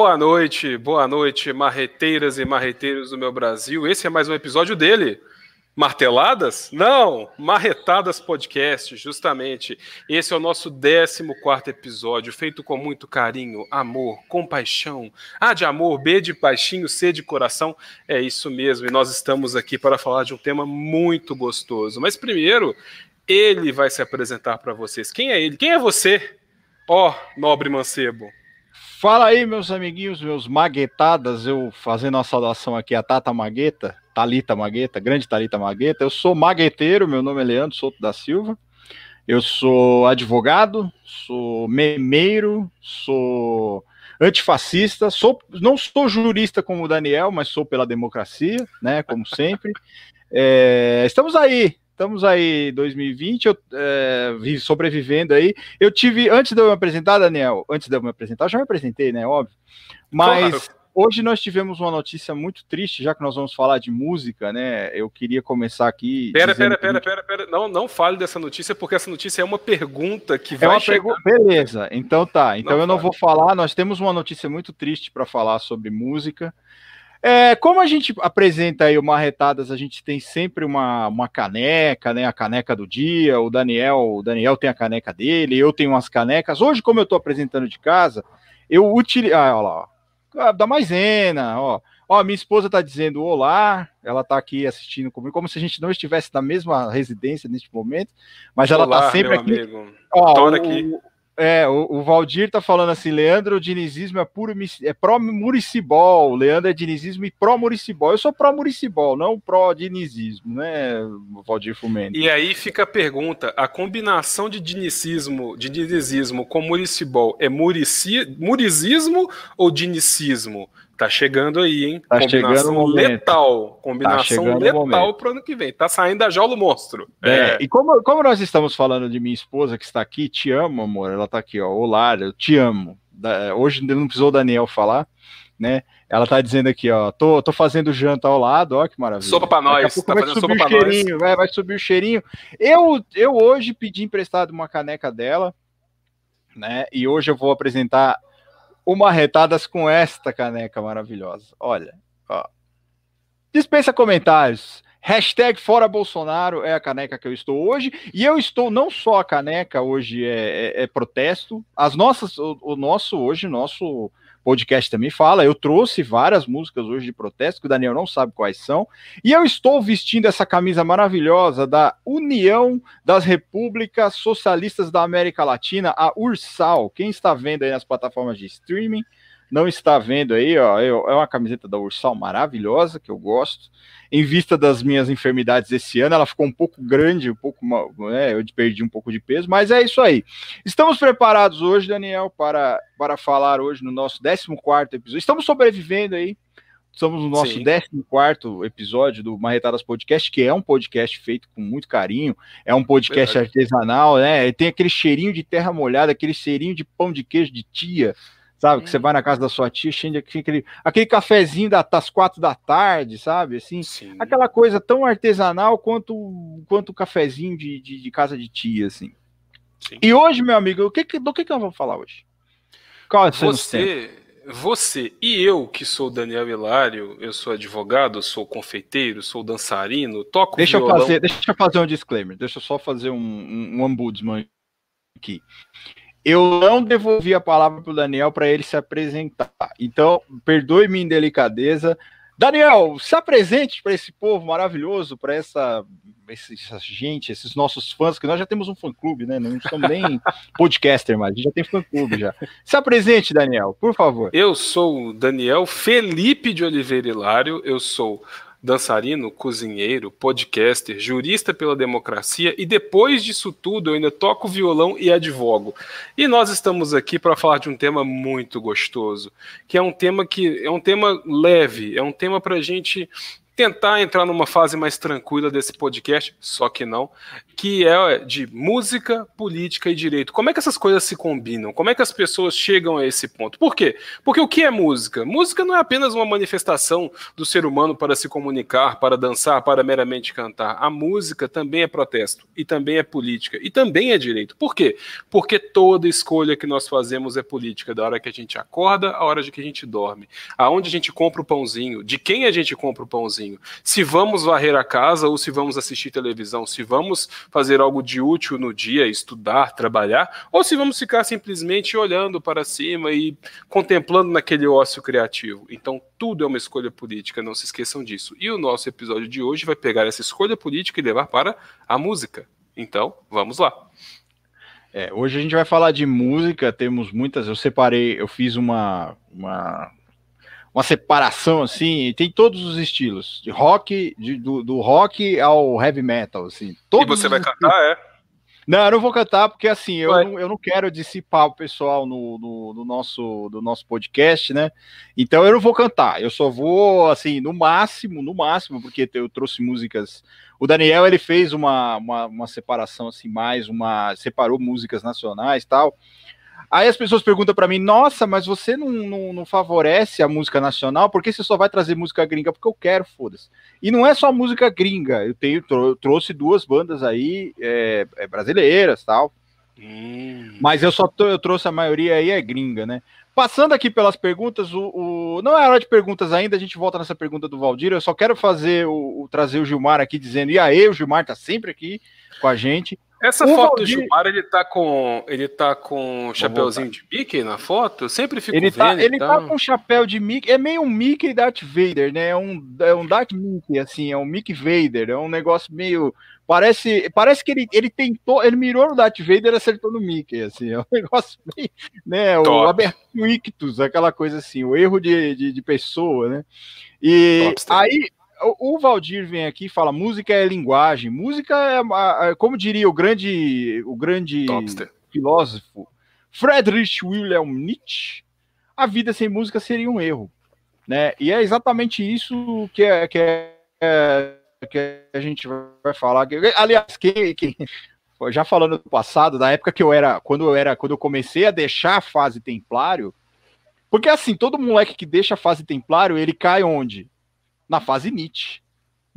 Boa noite, boa noite, marreteiras e marreteiros do meu Brasil. Esse é mais um episódio dele. Marteladas? Não, Marretadas Podcast, justamente. Esse é o nosso 14 episódio, feito com muito carinho, amor, compaixão. A de amor, B de paixinho, C de coração. É isso mesmo, e nós estamos aqui para falar de um tema muito gostoso. Mas primeiro, ele vai se apresentar para vocês. Quem é ele? Quem é você? Ó, oh, nobre mancebo. Fala aí, meus amiguinhos, meus maguetadas, eu fazendo uma saudação aqui a Tata Magueta, Talita Magueta, grande Talita Magueta. Eu sou magueteiro, meu nome é Leandro Souto da Silva. Eu sou advogado, sou memeiro, sou antifascista, sou, não sou jurista como o Daniel, mas sou pela democracia, né, como sempre. É, estamos aí, estamos aí 2020, eu é, sobrevivendo aí. Eu tive, antes de eu me apresentar, Daniel, antes de eu me apresentar, eu já me apresentei, né? Óbvio. Mas claro. hoje nós tivemos uma notícia muito triste, já que nós vamos falar de música, né? Eu queria começar aqui. Pera, pera, pera, pera, pera. Não, não fale dessa notícia, porque essa notícia é uma pergunta que é vai chegar. Beleza, então tá. Então não eu não vou falar. Nós temos uma notícia muito triste para falar sobre música. É, como a gente apresenta aí o Marretadas, a gente tem sempre uma, uma caneca, né? A caneca do dia. O Daniel, o Daniel tem a caneca dele, eu tenho umas canecas. Hoje, como eu estou apresentando de casa, eu utilizo. Ah, olha lá, ó. Da maisena, ó. Ó, minha esposa está dizendo olá, ela está aqui assistindo comigo, como se a gente não estivesse na mesma residência neste momento, mas ela está sempre aqui. Amigo. Ó, o, aqui. É, o, Valdir tá falando assim, Leandro, o dinizismo é puro é pró-muricibol, Leandro é dinizismo e pró-muricibol. Eu sou pró-muricibol, não pró-dinizismo, né, Valdir Fumento? E aí fica a pergunta, a combinação de dinicismo, de dinizismo com muricibol é murici, murizismo ou dinicismo? Tá chegando aí, hein? Tá combinação chegando letal. Tá combinação tá letal pro ano que vem. Tá saindo da jaula monstro. É, é. E como, como nós estamos falando de minha esposa que está aqui, te amo, amor. Ela tá aqui, ó. Olá, eu te amo. Da, hoje não precisou o Daniel falar, né? Ela tá dizendo aqui, ó. Tô, tô fazendo janta ao lado, ó, que maravilha. Sopa pra nós. Tá vai subir o cheirinho, vai, vai subir o cheirinho. Eu, eu hoje pedi emprestado uma caneca dela, né? E hoje eu vou apresentar uma retadas com esta caneca maravilhosa. Olha, ó. Dispensa comentários. Hashtag Fora Bolsonaro é a caneca que eu estou hoje. E eu estou, não só a caneca hoje é, é, é protesto. As nossas, o, o nosso hoje, nosso podcast também fala. Eu trouxe várias músicas hoje de protesto, que o Daniel não sabe quais são. E eu estou vestindo essa camisa maravilhosa da União das Repúblicas Socialistas da América Latina, a URSAL. Quem está vendo aí nas plataformas de streaming, não está vendo aí, ó, é uma camiseta da Ursal maravilhosa, que eu gosto. Em vista das minhas enfermidades esse ano, ela ficou um pouco grande, um pouco, é, eu perdi um pouco de peso, mas é isso aí. Estamos preparados hoje, Daniel, para, para falar hoje no nosso 14 episódio. Estamos sobrevivendo aí. Estamos no nosso 14 episódio do Marretadas Podcast, que é um podcast feito com muito carinho, é um podcast Verdade. artesanal, né? Tem aquele cheirinho de terra molhada, aquele cheirinho de pão de queijo de tia, sabe? Que você vai na casa da sua tia, de aquele, aquele cafezinho das quatro da tarde, sabe? Assim, Sim. aquela coisa tão artesanal quanto quanto o cafezinho de, de, de, casa de tia, assim. Sim. E hoje, meu amigo, o que, do que, que eu vou falar hoje? Qual é você, você e eu, que sou Daniel Hilário, eu sou advogado, sou confeiteiro, sou dançarino, toco deixa violão. Eu fazer, deixa eu fazer um disclaimer, deixa eu só fazer um, um, um aqui eu não devolvi a palavra para o Daniel para ele se apresentar. Então, perdoe minha indelicadeza. Daniel, se apresente para esse povo maravilhoso, para essa, essa gente, esses nossos fãs, que nós já temos um fã-clube, né? Não somos nem podcaster mais, a gente já tem fã-clube já. Se apresente, Daniel, por favor. Eu sou o Daniel Felipe de Oliveira Hilário, eu sou dançarino, cozinheiro, podcaster, jurista pela democracia e depois disso tudo eu ainda toco violão e advogo. E nós estamos aqui para falar de um tema muito gostoso, que é um tema que é um tema leve, é um tema para gente tentar entrar numa fase mais tranquila desse podcast, só que não, que é de música, política e direito. Como é que essas coisas se combinam? Como é que as pessoas chegam a esse ponto? Por quê? Porque o que é música? Música não é apenas uma manifestação do ser humano para se comunicar, para dançar, para meramente cantar. A música também é protesto, e também é política, e também é direito. Por quê? Porque toda escolha que nós fazemos é política, da hora que a gente acorda, a hora de que a gente dorme. Aonde a gente compra o pãozinho, de quem a gente compra o pãozinho. Se vamos varrer a casa ou se vamos assistir televisão, se vamos fazer algo de útil no dia, estudar, trabalhar, ou se vamos ficar simplesmente olhando para cima e contemplando naquele ócio criativo. Então, tudo é uma escolha política, não se esqueçam disso. E o nosso episódio de hoje vai pegar essa escolha política e levar para a música. Então, vamos lá. É, hoje a gente vai falar de música, temos muitas, eu separei, eu fiz uma, uma uma separação assim, tem todos os estilos, de rock, de, do, do, rock ao heavy metal, assim. e você vai cantar, é? Não, eu não vou cantar porque assim, eu não, eu não quero dissipar o pessoal no, no, no, nosso, do nosso podcast, né? Então eu não vou cantar, eu só vou, assim, no máximo, no máximo, porque eu trouxe músicas. O Daniel ele fez uma, uma, uma separação assim, mais uma. separou músicas nacionais tal. Aí as pessoas perguntam para mim, nossa, mas você não, não, não, favorece a música nacional, por que você só vai trazer música gringa? Porque eu quero, foda-se. E não é só música gringa, eu tenho eu trouxe duas bandas aí é, é brasileiras tal. Hum. Mas eu só eu trouxe a maioria aí é gringa, né? Passando aqui pelas perguntas, o, o, não é hora de perguntas ainda, a gente volta nessa pergunta do Valdir. Eu só quero fazer o, o trazer o Gilmar aqui dizendo, e aí, o Gilmar tá sempre aqui com a gente. Essa o foto Valdir... do Gilmar, ele tá com ele tá com chapéuzinho de Mickey na foto? Eu sempre fico ele tá, vendo. Ele então... tá com chapéu de Mickey, é meio um Mickey Darth Vader, né? É um, é um Darth Mickey, assim, é um Mickey Vader, é um negócio meio. Parece, parece que ele, ele tentou, ele mirou no Darth Vader e acertou no Mickey, assim, é um negócio meio, né, Top. o aberto ictus, aquela coisa assim, o erro de, de, de pessoa, né, e Top, aí, o Valdir vem aqui e fala: música é linguagem. Música é, como diria o grande, o grande filósofo Friedrich Wilhelm Nietzsche, a vida sem música seria um erro. Né? E é exatamente isso que, é, que, é, que a gente vai falar. Aliás, quem, quem, já falando do passado, da época que eu era, quando eu era, quando eu comecei a deixar a fase templário, porque assim, todo moleque que deixa a fase templário, ele cai onde? Na fase Nietzsche.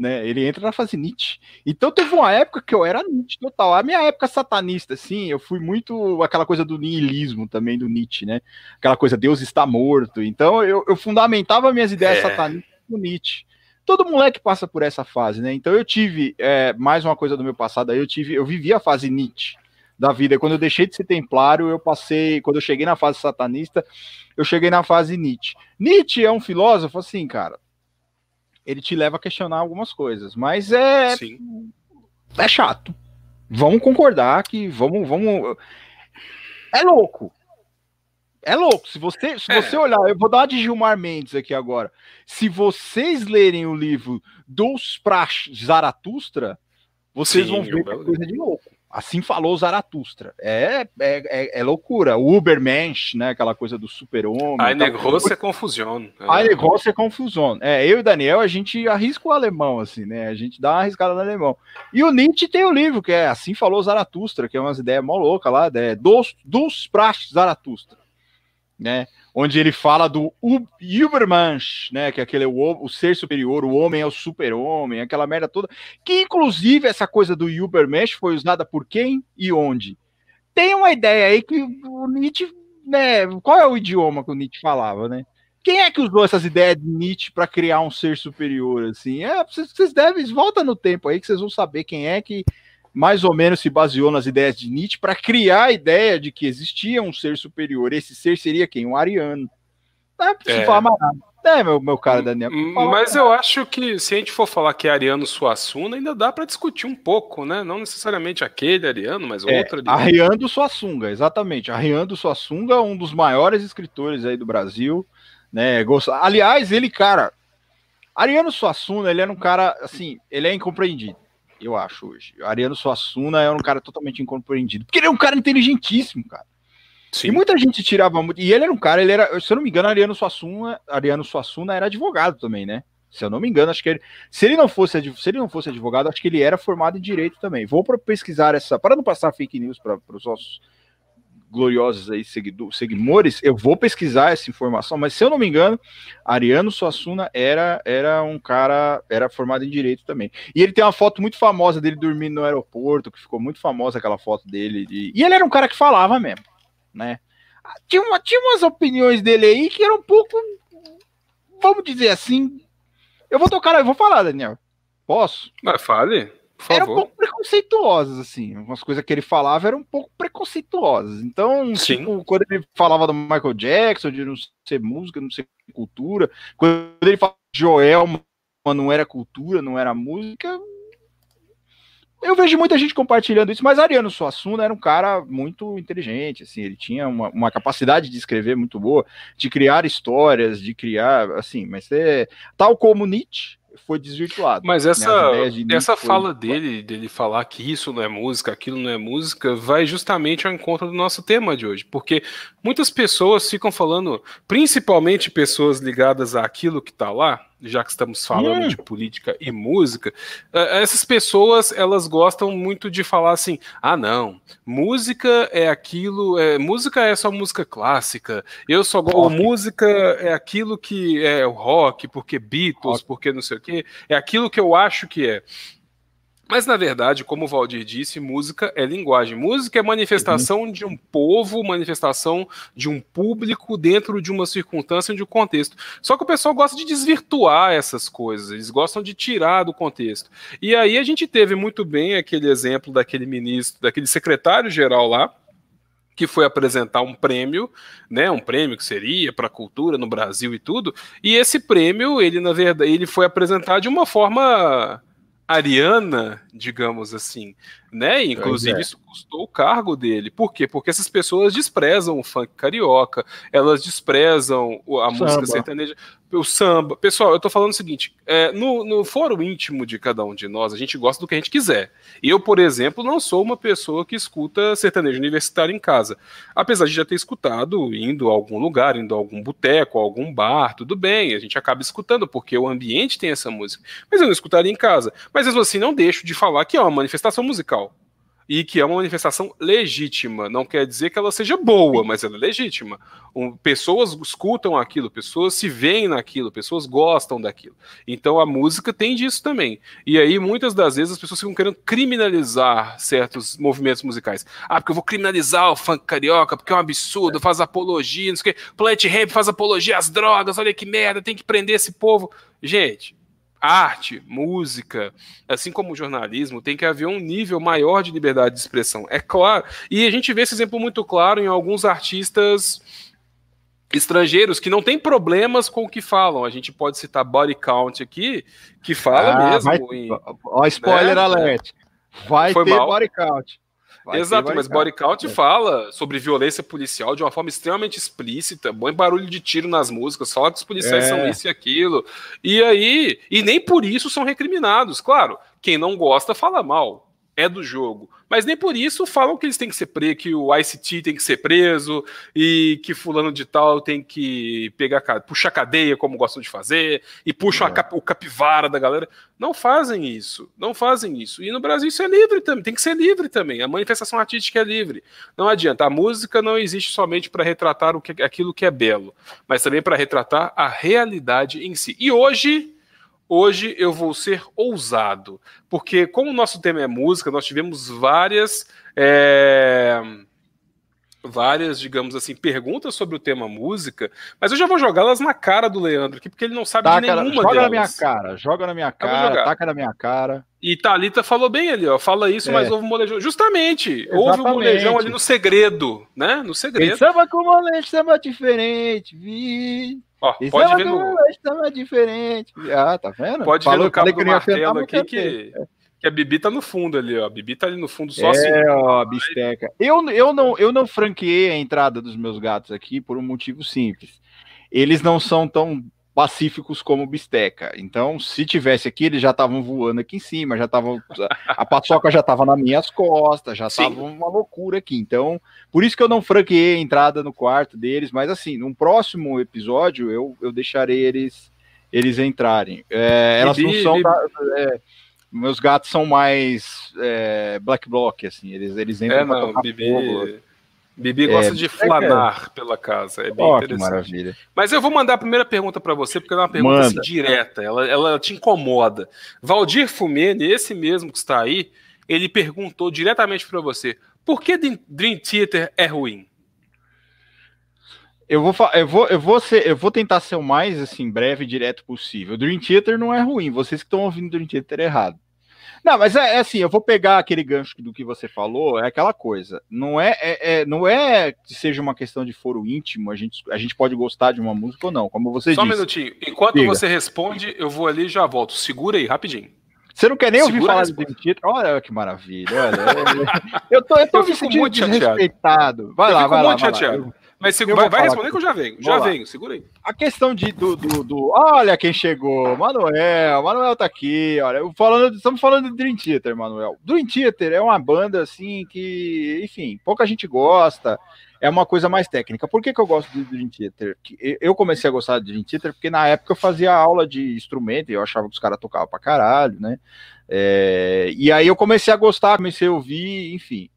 Né? Ele entra na fase Nietzsche. Então teve uma época que eu era Nietzsche total. A minha época satanista, assim, eu fui muito aquela coisa do niilismo também do Nietzsche, né? Aquela coisa Deus está morto. Então eu, eu fundamentava minhas ideias é. satanistas no Nietzsche. Todo moleque passa por essa fase, né? Então eu tive é, mais uma coisa do meu passado aí, eu tive, eu vivi a fase Nietzsche da vida. Quando eu deixei de ser templário, eu passei, quando eu cheguei na fase satanista, eu cheguei na fase Nietzsche. Nietzsche é um filósofo assim, cara ele te leva a questionar algumas coisas, mas é Sim. é chato. Vamos concordar que vamos vamos é louco. É louco. Se você se é. você olhar, eu vou dar de Gilmar Mendes aqui agora. Se vocês lerem o livro Dos Prax Zaratustra, vocês Sim, vão ver que é coisa de louco. Assim falou Zaratustra. É, é, é, é, loucura. O Ubermensch, né? Aquela coisa do super-homem. A negócio é confusão. A negócio é confusão. É, eu e Daniel, a gente arrisca o alemão, assim, né? A gente dá uma arriscada no alemão. E o Nietzsche tem o livro, que é Assim Falou Zaratustra, que é umas ideias mó loucas lá, né? dos, dos praxes Zaratustra. Né? Onde ele fala do Übermensch, né, que é aquele o, o, ser superior, o homem é o super-homem, aquela merda toda, que inclusive essa coisa do Übermensch foi usada por quem e onde. Tem uma ideia aí que o Nietzsche, né, qual é o idioma que o Nietzsche falava, né? Quem é que usou essas ideias de Nietzsche para criar um ser superior assim? É, vocês, vocês devem volta no tempo aí que vocês vão saber quem é que mais ou menos se baseou nas ideias de Nietzsche para criar a ideia de que existia um ser superior. Esse ser seria quem? Um ariano. Não é preciso é. falar mais nada. É, meu, meu cara Daniel. Mas eu acho que se a gente for falar que é Ariano Suassuna, ainda dá para discutir um pouco, né? Não necessariamente aquele Ariano, mas é, outro Ariano. Ariano Suassuna, exatamente. Ariano Suassuna, um dos maiores escritores aí do Brasil, né? Aliás, ele, cara, Ariano Suassuna, ele era um cara, assim, ele é incompreendido eu acho hoje. O Ariano Suassuna é um cara totalmente incompreendido, porque ele é um cara inteligentíssimo, cara. Sim. E muita gente tirava muito. E ele era um cara, ele era, se eu não me engano, Ariano Suassuna, Ariano Suassuna era advogado também, né? Se eu não me engano, acho que ele. Se ele não fosse, se ele não fosse advogado, acho que ele era formado em direito também. Vou pesquisar essa. Para não passar fake news para os nossos gloriosos aí seguidores, eu vou pesquisar essa informação, mas se eu não me engano, Ariano Suassuna era, era um cara, era formado em direito também. E ele tem uma foto muito famosa dele dormindo no aeroporto, que ficou muito famosa aquela foto dele. De... E ele era um cara que falava mesmo, né? Tinha, uma, tinha umas opiniões dele aí que eram um pouco, vamos dizer assim. Eu vou tocar, eu vou falar, Daniel. Posso? Mas fale. Eram um pouco preconceituosas, assim. Umas coisas que ele falava eram um pouco preconceituosas. Então, Sim. tipo, quando ele falava do Michael Jackson, de não ser música, não ser cultura, quando ele falava de Joel, não era cultura, não era música. Eu vejo muita gente compartilhando isso, mas Ariano Suassuna era um cara muito inteligente, assim, ele tinha uma, uma capacidade de escrever muito boa, de criar histórias, de criar, assim, mas é tal como Nietzsche, foi desvirtuado. Mas essa, de essa fala foi... dele, dele falar que isso não é música, aquilo não é música, vai justamente ao encontro do nosso tema de hoje. Porque muitas pessoas ficam falando, principalmente pessoas ligadas àquilo que está lá, já que estamos falando hum. de política e música, eh, essas pessoas elas gostam muito de falar assim: ah, não, música é aquilo, é, música é só música clássica, eu só gosto, música é aquilo que é o rock, porque Beatles, rock. porque não sei o quê, é aquilo que eu acho que é. Mas, na verdade, como o Valdir disse, música é linguagem. Música é manifestação uhum. de um povo, manifestação de um público dentro de uma circunstância, de um contexto. Só que o pessoal gosta de desvirtuar essas coisas, eles gostam de tirar do contexto. E aí a gente teve muito bem aquele exemplo daquele ministro, daquele secretário-geral lá, que foi apresentar um prêmio, né, um prêmio que seria para a cultura no Brasil e tudo. E esse prêmio, ele na verdade, ele foi apresentado de uma forma ariana, digamos assim, né? Inclusive é. isso custou o cargo dele. Por quê? Porque essas pessoas desprezam o funk carioca, elas desprezam a Samba. música sertaneja o samba. Pessoal, eu tô falando o seguinte: é, no, no foro íntimo de cada um de nós, a gente gosta do que a gente quiser. Eu, por exemplo, não sou uma pessoa que escuta sertanejo universitário em casa. Apesar de já ter escutado indo a algum lugar, indo a algum boteco, a algum bar, tudo bem, a gente acaba escutando, porque o ambiente tem essa música. Mas eu não escutaria em casa. Mas mesmo assim, não deixo de falar que é uma manifestação musical e que é uma manifestação legítima. Não quer dizer que ela seja boa, mas ela é legítima. Um, pessoas escutam aquilo, pessoas se veem naquilo, pessoas gostam daquilo. Então a música tem disso também. E aí, muitas das vezes, as pessoas ficam querendo criminalizar certos movimentos musicais. Ah, porque eu vou criminalizar o funk carioca, porque é um absurdo, faz apologia, não sei o quê. Plant Rap faz apologia às drogas, olha que merda, tem que prender esse povo. Gente, arte, música, assim como jornalismo, tem que haver um nível maior de liberdade de expressão. É claro. E a gente vê esse exemplo muito claro em alguns artistas estrangeiros que não têm problemas com o que falam. A gente pode citar Body Count aqui, que fala ah, mesmo. Vai, em, ó, spoiler né? alert. Vai Foi ter mal. Body Count. Vai Exato, mas body count é. fala sobre violência policial de uma forma extremamente explícita, bom barulho de tiro nas músicas, fala que os policiais é. são isso e aquilo. E aí, e nem por isso são recriminados. Claro, quem não gosta fala mal, é do jogo. Mas nem por isso falam que eles têm que ser presos, que o ICT tem que ser preso e que fulano de tal tem que pegar puxar cadeia, como gostam de fazer, e puxa é. cap, o capivara da galera. Não fazem isso. Não fazem isso. E no Brasil isso é livre também, tem que ser livre também. A manifestação artística é livre. Não adianta. A música não existe somente para retratar o que, aquilo que é belo, mas também para retratar a realidade em si. E hoje Hoje eu vou ser ousado, porque como o nosso tema é música, nós tivemos várias. É várias, digamos assim, perguntas sobre o tema música, mas eu já vou jogá-las na cara do Leandro aqui, porque ele não sabe taca, de nenhuma joga delas. na minha cara, joga na minha cara, taca na minha cara. E Thalita falou bem ali, ó, fala isso, é. mas houve um molejão. Justamente, Exatamente. houve um molejão ali no segredo, né? No segredo. samba com molejo, samba diferente, vi. Ó, pode ver no... Samba diferente. Ah, tá vendo? Pode Falou, ver no cabo do martelo aqui que... É que a Bibi tá no fundo ali, ó. A Bibi tá ali no fundo só é, assim. É, ó, a bisteca. Eu, eu, não, eu não franqueei a entrada dos meus gatos aqui por um motivo simples. Eles não são tão pacíficos como bisteca. Então, se tivesse aqui, eles já estavam voando aqui em cima, já estavam. A paçoca já estava nas minhas costas, já estava uma loucura aqui. Então, por isso que eu não franqueei a entrada no quarto deles. Mas, assim, num próximo episódio, eu, eu deixarei eles eles entrarem. É, elas não são. Da, é, meus gatos são mais é, black block, assim, eles, eles entram é, não, Bibi, fogo. Bibi gosta é, de flanar pela casa, é bem oh, interessante. maravilha. Mas eu vou mandar a primeira pergunta para você, porque é uma pergunta assim, direta, ela, ela te incomoda. Valdir Fumene, esse mesmo que está aí, ele perguntou diretamente para você: por que Dream Theater é ruim? Eu vou, eu vou, eu vou, ser, eu vou tentar ser o mais assim breve e direto possível. Dream Theater não é ruim, vocês que estão ouvindo Dream Theater é errado. Não, mas é, é, assim, eu vou pegar aquele gancho do que você falou, é aquela coisa. Não é, é, é, não é que seja uma questão de foro íntimo, a gente, a gente pode gostar de uma música ou não, como você Só disse. Só um minutinho. Enquanto Diga. você responde, eu vou ali e já volto. Segura aí, rapidinho. Você não quer nem ouvir falar de Theater? Olha que maravilha. Olha, eu tô, eu tô eu me sentindo muito desrespeitado. Vai eu lá, vai lá. Vai lá. Mas se, vai, vai responder que eu já venho. Já lá. venho, segura aí. A questão de, do, do, do, Olha quem chegou, Manuel. Manuel tá aqui. Olha, falando, estamos falando de Dream Theater, Manuel. Dream Theater é uma banda assim que, enfim, pouca gente gosta. É uma coisa mais técnica. Por que, que eu gosto de Dream Theater? Eu comecei a gostar de Dream Theater porque na época eu fazia aula de instrumento e eu achava que os caras tocavam pra caralho, né? É, e aí eu comecei a gostar, comecei a ouvir, enfim.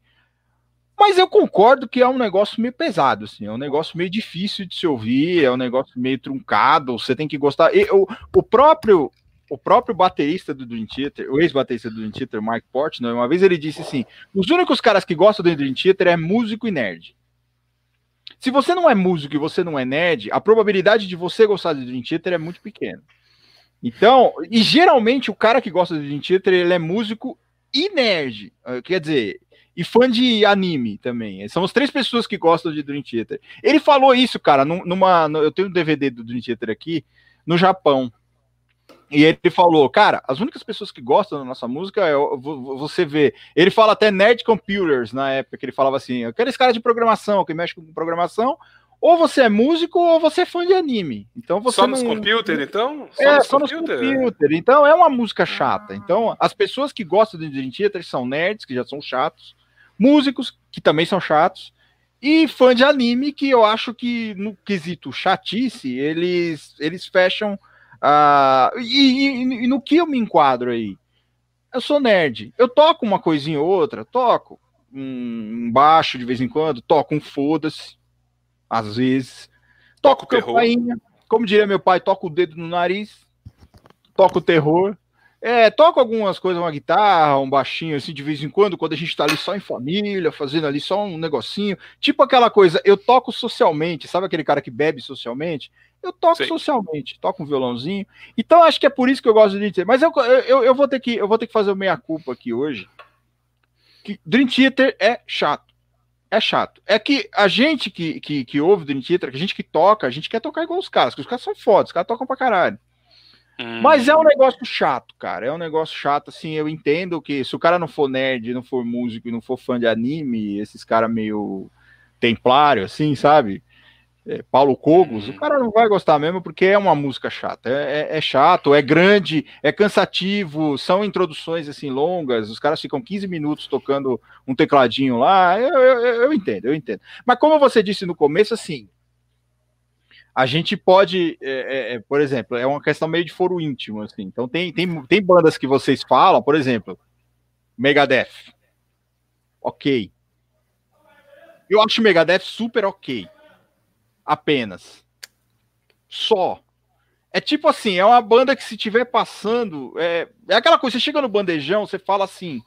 Mas eu concordo que é um negócio meio pesado, assim, é um negócio meio difícil de se ouvir, é um negócio meio truncado, você tem que gostar. E, o, o próprio o próprio baterista do Dream Theater, o ex-baterista do Dream Theater, Mike Portnoy, uma vez ele disse assim: os únicos caras que gostam do Dream Theater é músico e nerd. Se você não é músico e você não é nerd, a probabilidade de você gostar do Dream Theater é muito pequena. Então, e geralmente o cara que gosta do Dream Theater, ele é músico e nerd. Quer dizer, e fã de anime também. São as três pessoas que gostam de Dream Theater. Ele falou isso, cara, numa. eu tenho um DVD do Dream Theater aqui, no Japão. E ele falou, cara, as únicas pessoas que gostam da nossa música é você vê. Ele fala até Nerd Computers na época, que ele falava assim: aqueles caras de programação que mexe com programação, ou você é músico ou você é fã de anime. Então você só nos não... computer, então? Só é, nos só computer? nos computer. Então é uma música chata. Então as pessoas que gostam de Dream Theater são nerds, que já são chatos músicos, que também são chatos, e fã de anime, que eu acho que no quesito chatice, eles, eles fecham. Uh, e, e, e, no que eu me enquadro aí? Eu sou nerd. Eu toco uma coisinha ou outra, toco um baixo de vez em quando, toco um foda-se, às vezes. Toco campainha, como diria meu pai, toco o dedo no nariz, toco terror. É, toco algumas coisas, uma guitarra, um baixinho, assim, de vez em quando, quando a gente tá ali só em família, fazendo ali só um negocinho. Tipo aquela coisa, eu toco socialmente, sabe aquele cara que bebe socialmente? Eu toco Sim. socialmente, toco um violãozinho. Então acho que é por isso que eu gosto de Dream Theater. Mas eu, eu, eu, vou ter que, eu vou ter que fazer o meia-culpa aqui hoje. Que Dream Theater é chato. É chato. É que a gente que, que, que ouve Dream Theater, que a gente que toca, a gente quer tocar igual os caras, porque os caras são fodas, os caras tocam pra caralho. Mas é um negócio chato, cara. É um negócio chato, assim. Eu entendo que se o cara não for nerd, não for músico e não for fã de anime, esses caras meio templário, assim, sabe? É, Paulo Cogos, o uhum. cara não vai gostar mesmo porque é uma música chata. É, é, é, chato, é grande, é cansativo, são introduções assim longas, os caras ficam 15 minutos tocando um tecladinho lá. Eu, eu, eu entendo, eu entendo. Mas como você disse no começo, assim, a gente pode, é, é, é, por exemplo, é uma questão meio de foro íntimo, assim. Então tem, tem, tem bandas que vocês falam, por exemplo, Megadeth. Ok. Eu acho Megadeth super ok. Apenas. Só. É tipo assim, é uma banda que se tiver passando, é, é aquela coisa, você chega no bandejão, você fala assim,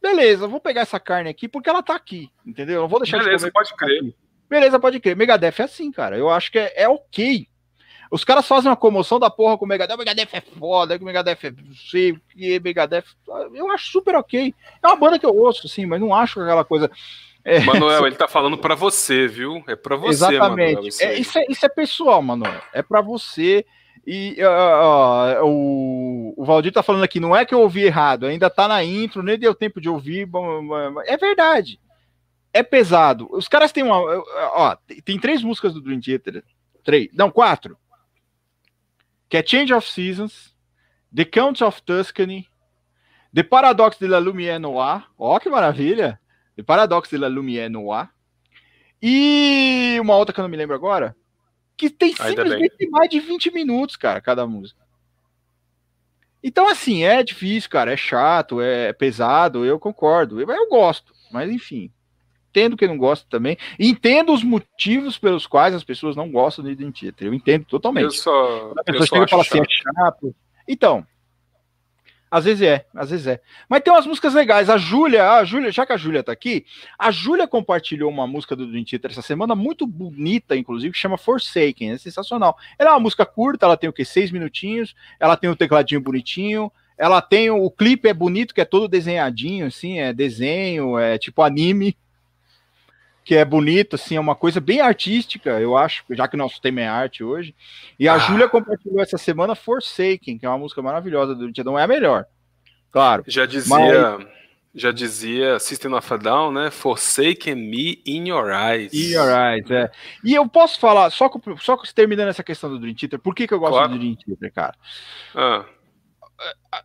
beleza, vou pegar essa carne aqui porque ela tá aqui, entendeu? Eu não vou deixar beleza, de pode crer. Aqui. Beleza, pode crer. Megadeth é assim, cara. Eu acho que é, é ok. Os caras fazem uma comoção da porra com o Megadeth. O Megadeth é foda, o Megadeth é não sei o que, Megadeth. Eu acho super ok. É uma banda que eu ouço, sim, mas não acho aquela coisa. É, Manuel, ele tá falando para você, viu? É para você, Exatamente. Manuel, isso, é, isso, é, isso é pessoal, Manuel. É para você. E uh, uh, o, o Valdir tá falando aqui, não é que eu ouvi errado, ainda tá na intro, nem deu tempo de ouvir. É verdade é pesado. Os caras têm uma. Ó, tem três músicas do Dream Theater. Três. Não, quatro. Que é Change of Seasons, The Count of Tuscany, The Paradox de la Lumière Noire. Ó, que maravilha! The Paradox de la Lumière Noire. E uma outra que eu não me lembro agora. que tem simplesmente mais de 20 minutos, cara, cada música. Então, assim, é difícil, cara, é chato, é pesado, eu concordo. Eu, eu gosto, mas enfim. Entendo que não gosto também. Entendo os motivos pelos quais as pessoas não gostam Dream Theater. Eu entendo totalmente. Eu só. A pessoa chega e fala assim, é chato. Então, às vezes é, às vezes é. Mas tem umas músicas legais. A Júlia, a Júlia, já que a Júlia tá aqui, a Júlia compartilhou uma música do Dream Theater essa semana, muito bonita, inclusive, que chama Forsaken. É sensacional. Ela é uma música curta, ela tem o quê? Seis minutinhos, ela tem o tecladinho bonitinho, ela tem o, o clipe é bonito, que é todo desenhadinho, assim, é desenho, é tipo anime que é bonito, assim, é uma coisa bem artística, eu acho, já que nosso tema é arte hoje. E a ah. Júlia compartilhou essa semana Forsaken, que é uma música maravilhosa do Dia, não é a melhor, claro. Já dizia, mas... já dizia System of a Down, né? Forsaken me in your eyes. In your eyes, é. E eu posso falar, só, só terminando essa questão do Dream Theater, por que, que eu gosto claro. do Dream Theater, cara? Ah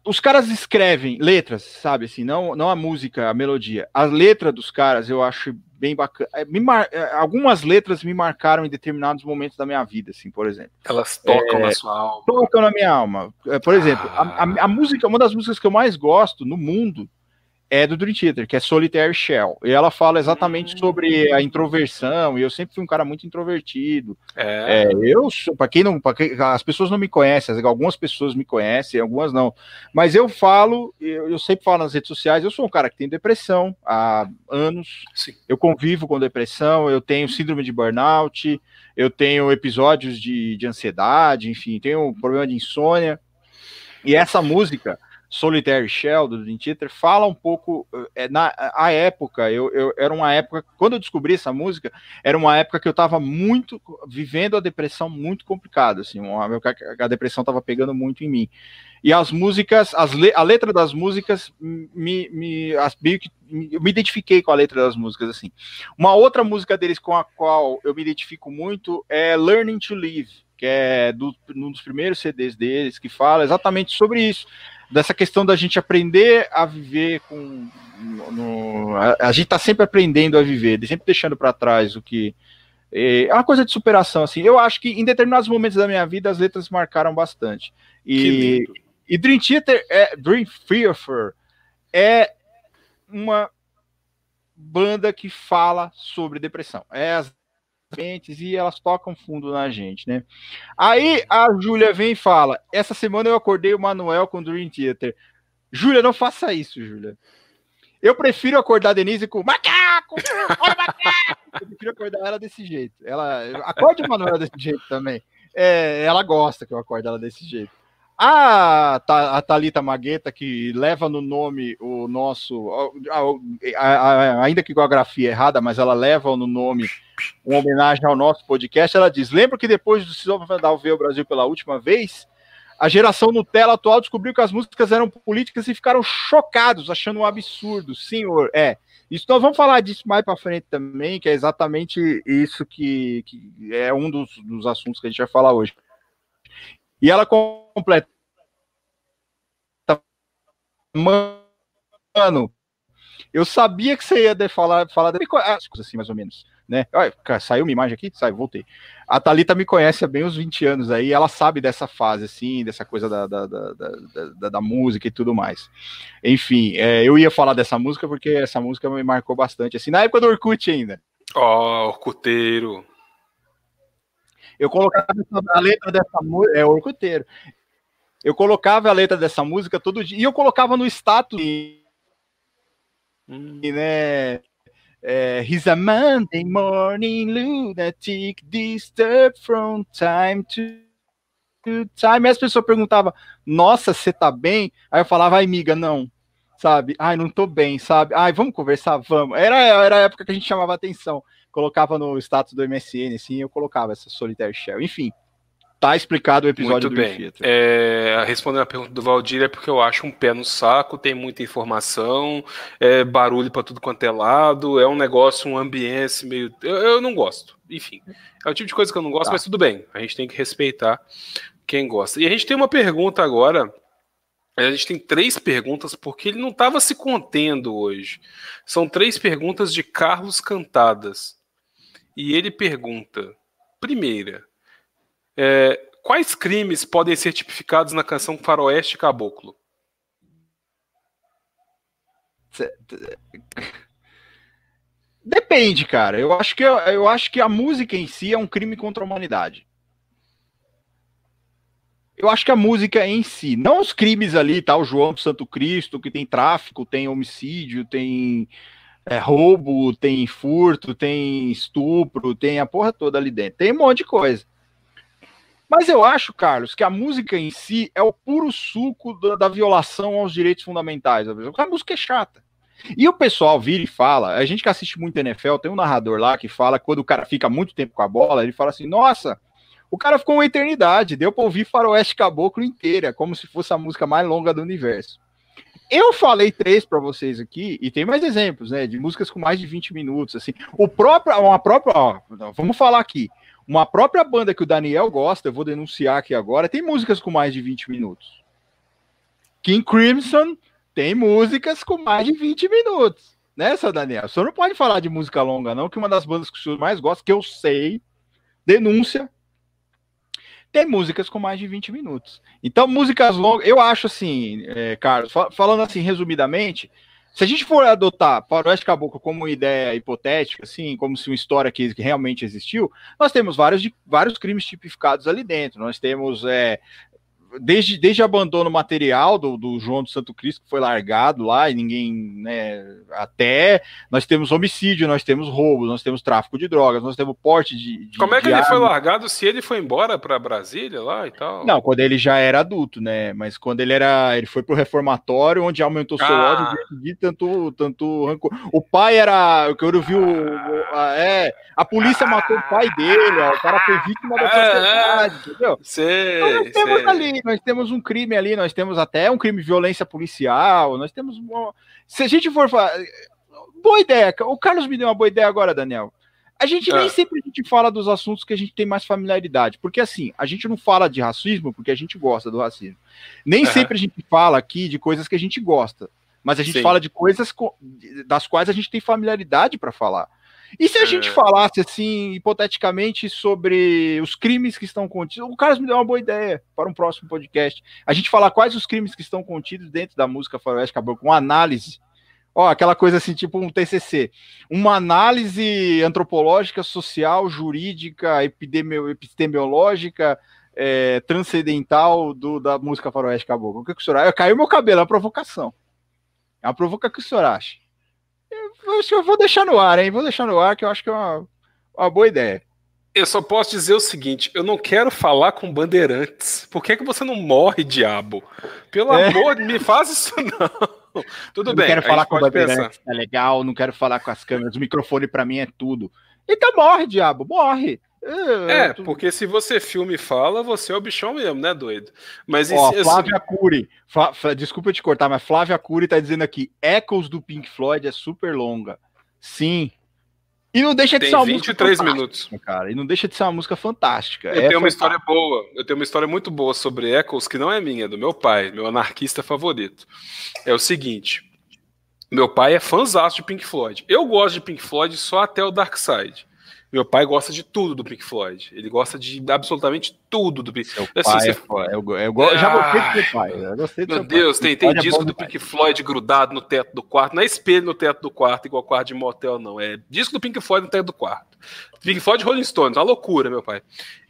os caras escrevem letras, sabe assim, não, não a música, a melodia. A letra dos caras eu acho bem bacana. É, me mar... É, algumas letras me marcaram em determinados momentos da minha vida, assim, por exemplo. Elas tocam é, na sua alma. Tocam na minha alma. Por exemplo, ah. a, a, a, música, uma das músicas que eu mais gosto no mundo é do Dream Theater, que é Solitaire Shell. E ela fala exatamente hum. sobre a introversão, e eu sempre fui um cara muito introvertido. É. é eu, para quem não, quem, as pessoas não me conhecem, algumas pessoas me conhecem, algumas não. Mas eu falo, eu, eu, sempre falo nas redes sociais, eu sou um cara que tem depressão há anos. Sim. Eu convivo com depressão, eu tenho síndrome de burnout, eu tenho episódios de, de ansiedade, enfim, tenho problema de insônia. E essa música, Solitary Shell do Theater fala um pouco é, na a época eu, eu, era uma época quando eu descobri essa música era uma época que eu estava muito vivendo a depressão muito complicada assim uma, a depressão estava pegando muito em mim. E as músicas as a letra das músicas me me, as, me, eu me identifiquei com a letra das músicas assim. Uma outra música deles com a qual eu me identifico muito é Learning to Live que é do, um dos primeiros CDs deles que fala exatamente sobre isso dessa questão da gente aprender a viver com. No, a, a, gente está sempre aprendendo a viver, sempre deixando para trás o que. É uma coisa de superação, assim. Eu acho que em determinados momentos da minha vida as letras marcaram bastante. E, e Dream Theater, é, Dream Theater é uma banda que fala sobre depressão. É as e elas tocam fundo na gente, né? Aí a Júlia vem e fala: Essa semana eu acordei o Manuel com o Dream Theater. Júlia, não faça isso, Júlia. Eu prefiro acordar a Denise com macaco! Olha macaco! Eu prefiro acordar ela desse jeito. Ela acorde o Manuel desse jeito também. É, ela gosta que eu acorde ela desse jeito. A, a Thalita Magueta, que leva no nome o nosso. A, a, ainda que com a grafia errada, mas ela leva no nome uma homenagem ao nosso podcast. Ela diz: Lembra que depois do Cisoma Vandal ver o Brasil pela última vez, a geração Nutella atual descobriu que as músicas eram políticas e ficaram chocados, achando um absurdo. Senhor, é. Isso nós vamos falar disso mais para frente também, que é exatamente isso que, que é um dos, dos assuntos que a gente vai falar hoje. E ela completa. Mano, eu sabia que você ia falar, falar de assim, mais ou menos. Né? Olha, saiu uma imagem aqui? Sai, voltei. A Thalita me conhece há bem uns 20 anos aí, ela sabe dessa fase, assim, dessa coisa da, da, da, da, da música e tudo mais. Enfim, é, eu ia falar dessa música porque essa música me marcou bastante, assim, na época do Orkut ainda. Ó, oh, Orkuteiro. Eu colocava a letra dessa música. É orcuteiro. Eu colocava a letra dessa música todo dia. E eu colocava no status. Hum. né? É, He's a Monday morning lunatic, disturbed from time to time. E as pessoas perguntavam, nossa, você tá bem? Aí eu falava, ai, amiga, não. Sabe? Ai, não tô bem, sabe? Ai, vamos conversar, vamos. Era, era a época que a gente chamava atenção colocava no status do MSN, assim, eu colocava essa Solitaire Shell. Enfim, tá explicado o episódio Muito do bem. É, respondendo a pergunta do Valdir, é porque eu acho um pé no saco, tem muita informação, é barulho para tudo quanto é lado, é um negócio, um ambiente meio. Eu, eu, não gosto. Enfim, é o tipo de coisa que eu não gosto, tá. mas tudo bem. A gente tem que respeitar quem gosta. E a gente tem uma pergunta agora. A gente tem três perguntas, porque ele não estava se contendo hoje. São três perguntas de Carlos Cantadas. E ele pergunta: primeira, É, quais crimes podem ser tipificados na canção Faroeste Caboclo? Depende, cara. Eu acho que eu acho que a música em si é um crime contra a humanidade. Eu acho que a música em si, não os crimes ali, tá? O João do Santo Cristo, que tem tráfico, tem homicídio, tem é, roubo, tem furto, tem estupro, tem a porra toda ali dentro. Tem um monte de coisa. Mas eu acho, Carlos, que a música em si é o puro suco da, da violação aos direitos fundamentais. A música é chata. E o pessoal vira e fala, a gente que assiste muito NFL, tem um narrador lá que fala quando o cara fica muito tempo com a bola, ele fala assim: nossa, o cara ficou uma eternidade, deu pra ouvir Faroeste Caboclo inteira, como se fosse a música mais longa do universo. Eu falei três para vocês aqui, e tem mais exemplos, né, de músicas com mais de 20 minutos, assim. O próprio, uma própria, ó, vamos falar aqui, uma própria banda que o Daniel gosta, eu vou denunciar aqui agora, tem músicas com mais de 20 minutos. King Crimson tem músicas com mais de 20 minutos. Né, seu Daniel? O senhor não pode falar de música longa, não, que uma das bandas que o senhor mais gosta, que eu sei, denúncia, tem músicas com mais de 20 minutos. Então, músicas longas, eu acho assim, é, Carlos, falando assim resumidamente, se a gente for adotar Faroeste Caboclo como ideia hipotética, assim, como se uma história que realmente existiu, nós temos vários, vários crimes tipificados ali dentro. Nós temos é, desde, desde abandono material do, do João do Santo Cristo, que foi largado lá e ninguém, né, até nós temos homicídio, nós temos roubo, nós temos tráfico de drogas, nós temos porte de. de Como é que ele arma. foi largado se ele foi embora para Brasília lá e tal? Não, quando ele já era adulto, né? Mas quando ele era, ele foi pro reformatório, onde aumentou seu ah. ódio de tanto, tanto rancor. O pai era, que eu vi o, a, é, a polícia ah. matou o pai dele, ó, o cara foi vítima da é, sociedade, é, entendeu? Sei, então, nós temos sei. ali nós temos um crime ali, nós temos até um crime de violência policial, nós temos. Uma... Se a gente for falar. Boa ideia. O Carlos me deu uma boa ideia agora, Daniel. A gente nem ah. sempre a gente fala dos assuntos que a gente tem mais familiaridade, porque assim, a gente não fala de racismo porque a gente gosta do racismo. Nem uhum. sempre a gente fala aqui de coisas que a gente gosta, mas a gente Sim. fala de coisas das quais a gente tem familiaridade para falar. E se a é. gente falasse, assim, hipoteticamente, sobre os crimes que estão contidos? O Carlos me deu uma boa ideia para um próximo podcast. A gente falar quais os crimes que estão contidos dentro da música Faroeste Caboclo, com análise. Ó, aquela coisa assim, tipo um TCC. Uma análise antropológica, social, jurídica, epidemiológica, é, transcendental do, da música Faroeste Caboclo. O que, que o senhor acha? Caiu meu cabelo, é uma provocação. É uma provocação que o senhor acha. Eu, vou deixar no ar, hein? Vou deixar no ar, que eu acho que é uma, uma boa ideia. Eu só posso dizer o seguinte: eu não quero falar com bandeirantes. Por que, que você não morre, diabo? Pelo é. amor, me faz isso não. Tudo eu bem. Não quero falar com bandeirantes, é legal. Não quero falar com as câmeras. O microfone para mim é tudo. Então morre, diabo, morre. É, porque se você filme e fala, você é o bichão mesmo, né, doido? Mas Ó, esse, Flávia esse... Cury, desculpa te cortar, mas Flávia Cury tá dizendo aqui: Echoes do Pink Floyd é super longa. Sim. E não deixa de Tem ser uma 23 música minutos. cara. E não deixa de ser uma música fantástica. Eu é tenho uma história boa. Eu tenho uma história muito boa sobre Echoes, que não é minha, é do meu pai, meu anarquista favorito. É o seguinte: meu pai é fãzão de Pink Floyd. Eu gosto de Pink Floyd só até o Dark Side. Meu pai gosta de tudo do Pink Floyd. Ele gosta de absolutamente tudo do Pink Floyd. Assim, você... é, eu, eu, eu, já gostei do seu pai. Eu gostei do Meu Deus, pai. tem, tem é disco é do Pink Floyd grudado no teto do quarto. Não é espelho no teto do quarto, igual quarto de motel, não. É disco do Pink Floyd no teto do quarto. Pink Floyd Rolling Stones, uma loucura, meu pai.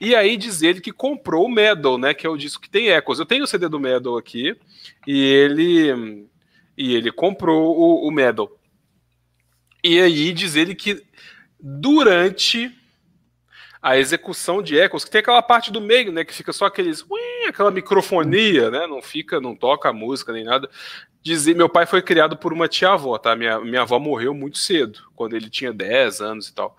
E aí diz ele que comprou o Medal, né? Que é o disco que tem Echoes. Eu tenho o CD do Medal aqui. E ele. E ele comprou o, o Medal. E aí diz ele que durante a execução de ecos, que tem aquela parte do meio, né, que fica só aqueles, aquela microfonia, né, não fica, não toca a música nem nada. Dizer, meu pai foi criado por uma tia-avó, tá? Minha, minha avó morreu muito cedo, quando ele tinha 10 anos e tal.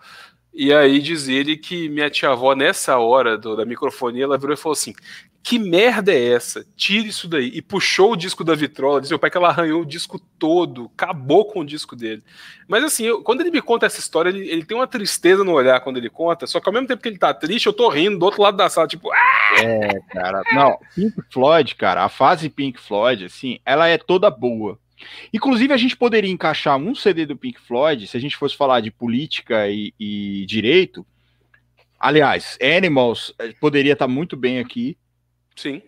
E aí diz ele que minha tia-avó, nessa hora do, da microfonia, ela virou e falou assim: que merda é essa? Tire isso daí. E puxou o disco da vitrola. Diz meu pai que ela arranhou o disco todo, acabou com o disco dele. Mas assim, eu, quando ele me conta essa história, ele, ele, tem uma tristeza no olhar quando ele conta, só que ao mesmo tempo que ele tá triste, eu tô rindo do outro lado da sala, tipo. Ah! É, cara. Não, Pink Floyd, cara, a fase Pink Floyd, assim, ela é toda boa. Inclusive, a gente poderia encaixar um CD do Pink Floyd, se a gente fosse falar de política e, e direito, Aliás, Animals eh, poderia estar tá muito bem aqui. Sim.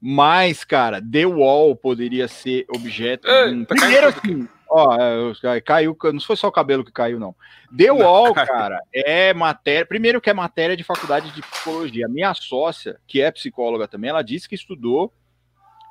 Mas, cara, The Wall poderia ser objeto. É, um... Primeiro, assim, ó, é, caiu, não foi só o cabelo que caiu, não. The Wall, cara, é matéria. Primeiro que é matéria de faculdade de psicologia. Minha sócia, que é psicóloga também, ela disse que estudou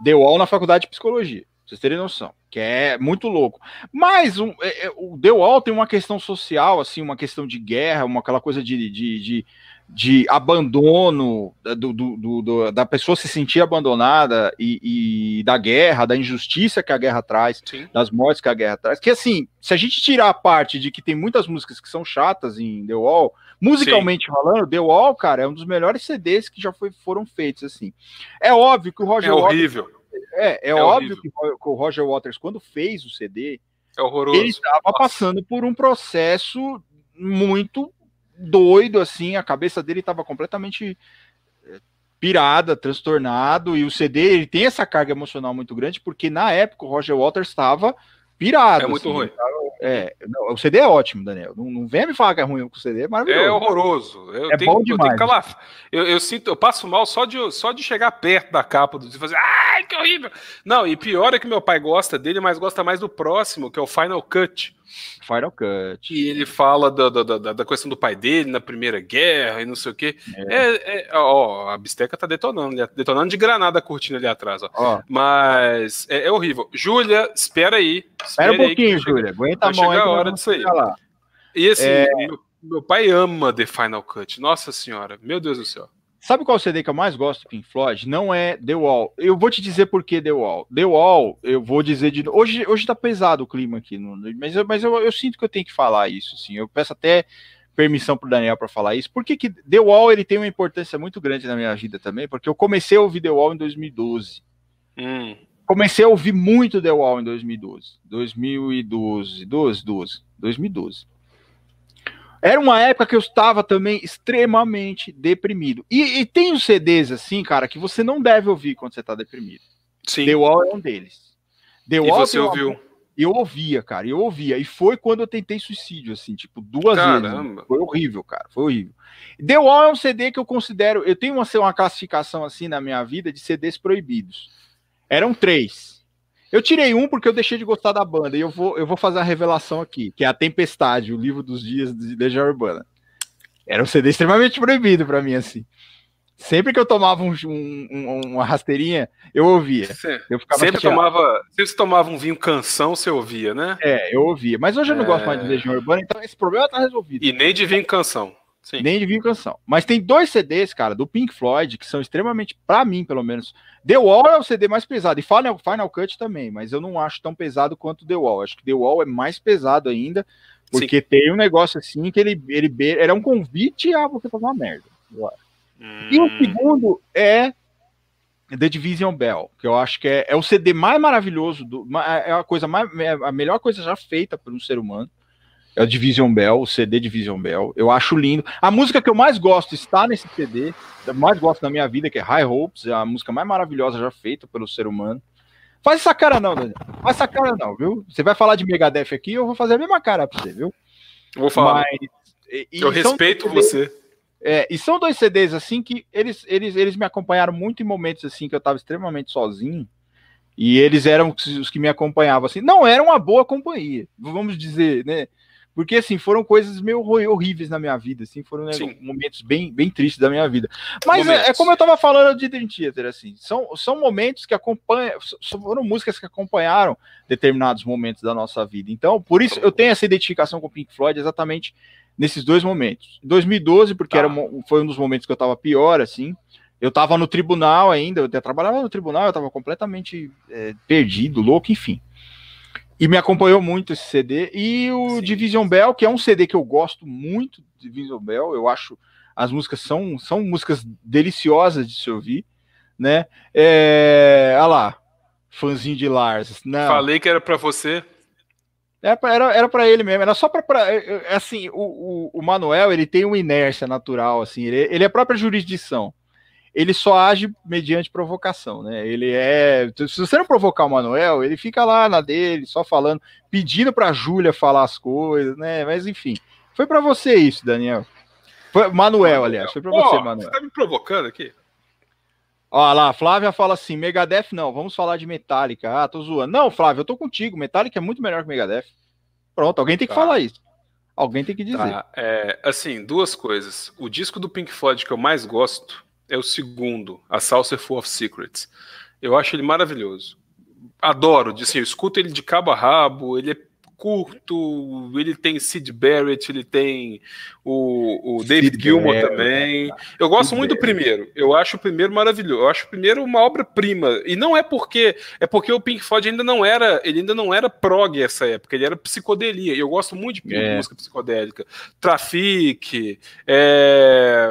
The Wall na faculdade de psicologia. Vocês terem noção. Que é muito louco. Mas um, é, é, o The Wall tem uma questão social, assim, uma questão de guerra, uma, aquela coisa de, de, de de abandono do, do, do, da pessoa se sentir abandonada e, e, da guerra, da injustiça que a guerra traz, Sim. das mortes que a guerra traz. Que assim, se a gente tirar a parte de que tem muitas músicas que são chatas em The Wall, musicalmente Sim. falando, The Wall, cara, é um dos melhores CDs que já foi, foram feitos assim. É óbvio que o Roger é horrível. Waters, é, é, é óbvio que, que o Roger Waters quando fez o CD, é. Ele estava passando por um processo muito doido, assim, a cabeça dele estava completamente eh, pirada, transtornado, e o CD ele tem essa carga emocional muito grande, porque na época o Roger Waters estava pirado. É muito assim, ruim. É, não, o CD é ótimo, Daniel. Não, não venha me falar que é ruim com o CD, é maravilhoso. É horroroso. Eu é tenho, bom demais. Eu, calar, eu, eu, sinto, eu passo mal só de, só de chegar perto da capa do fazer, ai, que horrível. Não, e pior é que meu pai gosta dele, mas gosta mais do próximo, que é o Final Cut. Final Cut. E ele fala da, da, da, da, questão do pai dele na Primeira Guerra e não sei o quê. É. É, é, ó, a bisteca tá detonando, detonando de granada a cortina ali atrás. Ó. ó. Mas é, é, horrível. Júlia, espera aí. Espera um pouquinho, Júlia. Aguenta a mão aí. a hora disso aí. Lá. E assim, é. meu, meu pai ama The Final Cut. Nossa senhora, meu Deus do céu. Sabe qual CD que eu mais gosto do Pink Floyd? Não é The Wall. Eu vou te dizer por que The Wall. The Wall, eu vou dizer de hoje hoje tá pesado o clima aqui, mas, eu, mas eu, eu, sinto que eu tenho que falar isso, assim. Eu peço até permissão pro Daniel para falar isso. Por que, que The Wall ele tem uma importância muito grande na minha vida também? Porque eu comecei a ouvir The Wall em 2012. Hum. Comecei a ouvir muito The Wall em 2012. 2012, 12, 12, 2012. Era uma época que eu estava também extremamente deprimido. E, e, tem os CDs assim, cara, que você não deve ouvir quando você está deprimido. Sim. The Wall é um deles. The e Wall você ouviu? Uma... Eu ouvia, cara, eu ouvia. E foi quando eu tentei suicídio, assim, tipo, duas Caramba. vezes. Foi horrível, cara, foi horrível. The Wall é um CD que eu considero. Eu tenho uma, uma classificação assim na minha vida de CDs proibidos. Eram três. Eu tirei um porque eu deixei de gostar da banda e eu vou, eu vou fazer a revelação aqui, que é A Tempestade, o livro dos dias de Legião Urbana. Era um CD extremamente proibido para mim, assim. Sempre que eu tomava um, um, uma rasteirinha, eu ouvia. Eu sempre, tomava, sempre tomava um vinho canção, você ouvia, né? É, eu ouvia. Mas hoje eu não é... gosto mais de Legião Urbana, então esse problema tá resolvido. E nem de vinho canção. Sim. Nem de vinho canção. Mas tem dois CDs, cara, do Pink Floyd, que são extremamente, para mim, pelo menos. The Wall é o CD mais pesado, e Final, Final Cut também, mas eu não acho tão pesado quanto The Wall. Acho que The Wall é mais pesado ainda, porque Sim. tem um negócio assim que ele, ele era um convite a você fazer uma merda. Hum. E o hum. segundo é The Division Bell, que eu acho que é, é o CD mais maravilhoso, do, é a coisa mais, é a melhor coisa já feita por um ser humano. É o Division Bell, o CD Division Bell. Eu acho lindo. A música que eu mais gosto está nesse CD, eu mais gosto da minha vida, que é High Hopes, é a música mais maravilhosa já feita pelo ser humano. Faz essa cara não, Daniel. Faz essa cara não, viu? Você vai falar de Megadeth aqui, eu vou fazer a mesma cara pra você, viu? vou falar. Mas, e, eu respeito CDs, você. É, e são dois CDs assim que eles, eles, eles me acompanharam muito em momentos assim que eu tava extremamente sozinho. E eles eram os que me acompanhavam assim. Não era uma boa companhia, vamos dizer, né? Porque, assim, foram coisas meio horríveis na minha vida, assim, foram né, momentos bem, bem tristes da minha vida. Mas é, é, como eu tava falando de Dream Theater, assim, são, são momentos que acompanham, foram músicas que acompanharam determinados momentos da nossa vida. Então, por isso eu tenho essa identificação com o Pink Floyd exatamente nesses dois momentos. 2012, porque tá. era, foi um dos momentos que eu tava pior, assim, eu tava no tribunal ainda, eu trabalhava no tribunal, eu tava completamente é, perdido, louco, enfim. E me acompanhou muito esse CD. E o Sim. Division Bell, que é um CD que eu gosto muito, Division Bell, eu acho as músicas são, são músicas deliciosas de se ouvir, né? É, olha lá, fãzinho de Lars. Não. Falei que era para você. É era era para ele mesmo, era só para é, é, assim, o, o, o, Manuel, ele tem uma inércia natural assim, ele, ele é a própria jurisdição ele só age mediante provocação, né? Ele é. Se você não provocar o Manuel, ele fica lá na dele, só falando, pedindo para a Júlia falar as coisas, né? Mas enfim, foi para você isso, Daniel. Foi Manuel, aliás. Foi pra você, oh, Manuel. Você tá me provocando aqui? Olha lá, Flávia fala assim: Megadeth não, vamos falar de Metallica. Ah, tô zoando. Não, Flávia, eu tô contigo. Metallica é muito melhor que Megadeth. Pronto, alguém tem que tá. falar isso. Alguém tem que dizer. Tá. É, assim, duas coisas. O disco do Pink Floyd que eu mais gosto é o segundo, A Saucer Full of Secrets. Eu acho ele maravilhoso. Adoro, assim, eu escuto ele de cabo a rabo, ele é curto, ele tem Sid Barrett, ele tem o, o David Sid Gilmour Barrett, também. Eu gosto Sid muito Barrett. do primeiro. Eu acho o primeiro maravilhoso. Eu acho o primeiro uma obra-prima. E não é porque é porque o Pink Floyd ainda não era, ele ainda não era prog essa época, ele era psicodelia. E eu gosto muito de é. música psicodélica. Trafic, é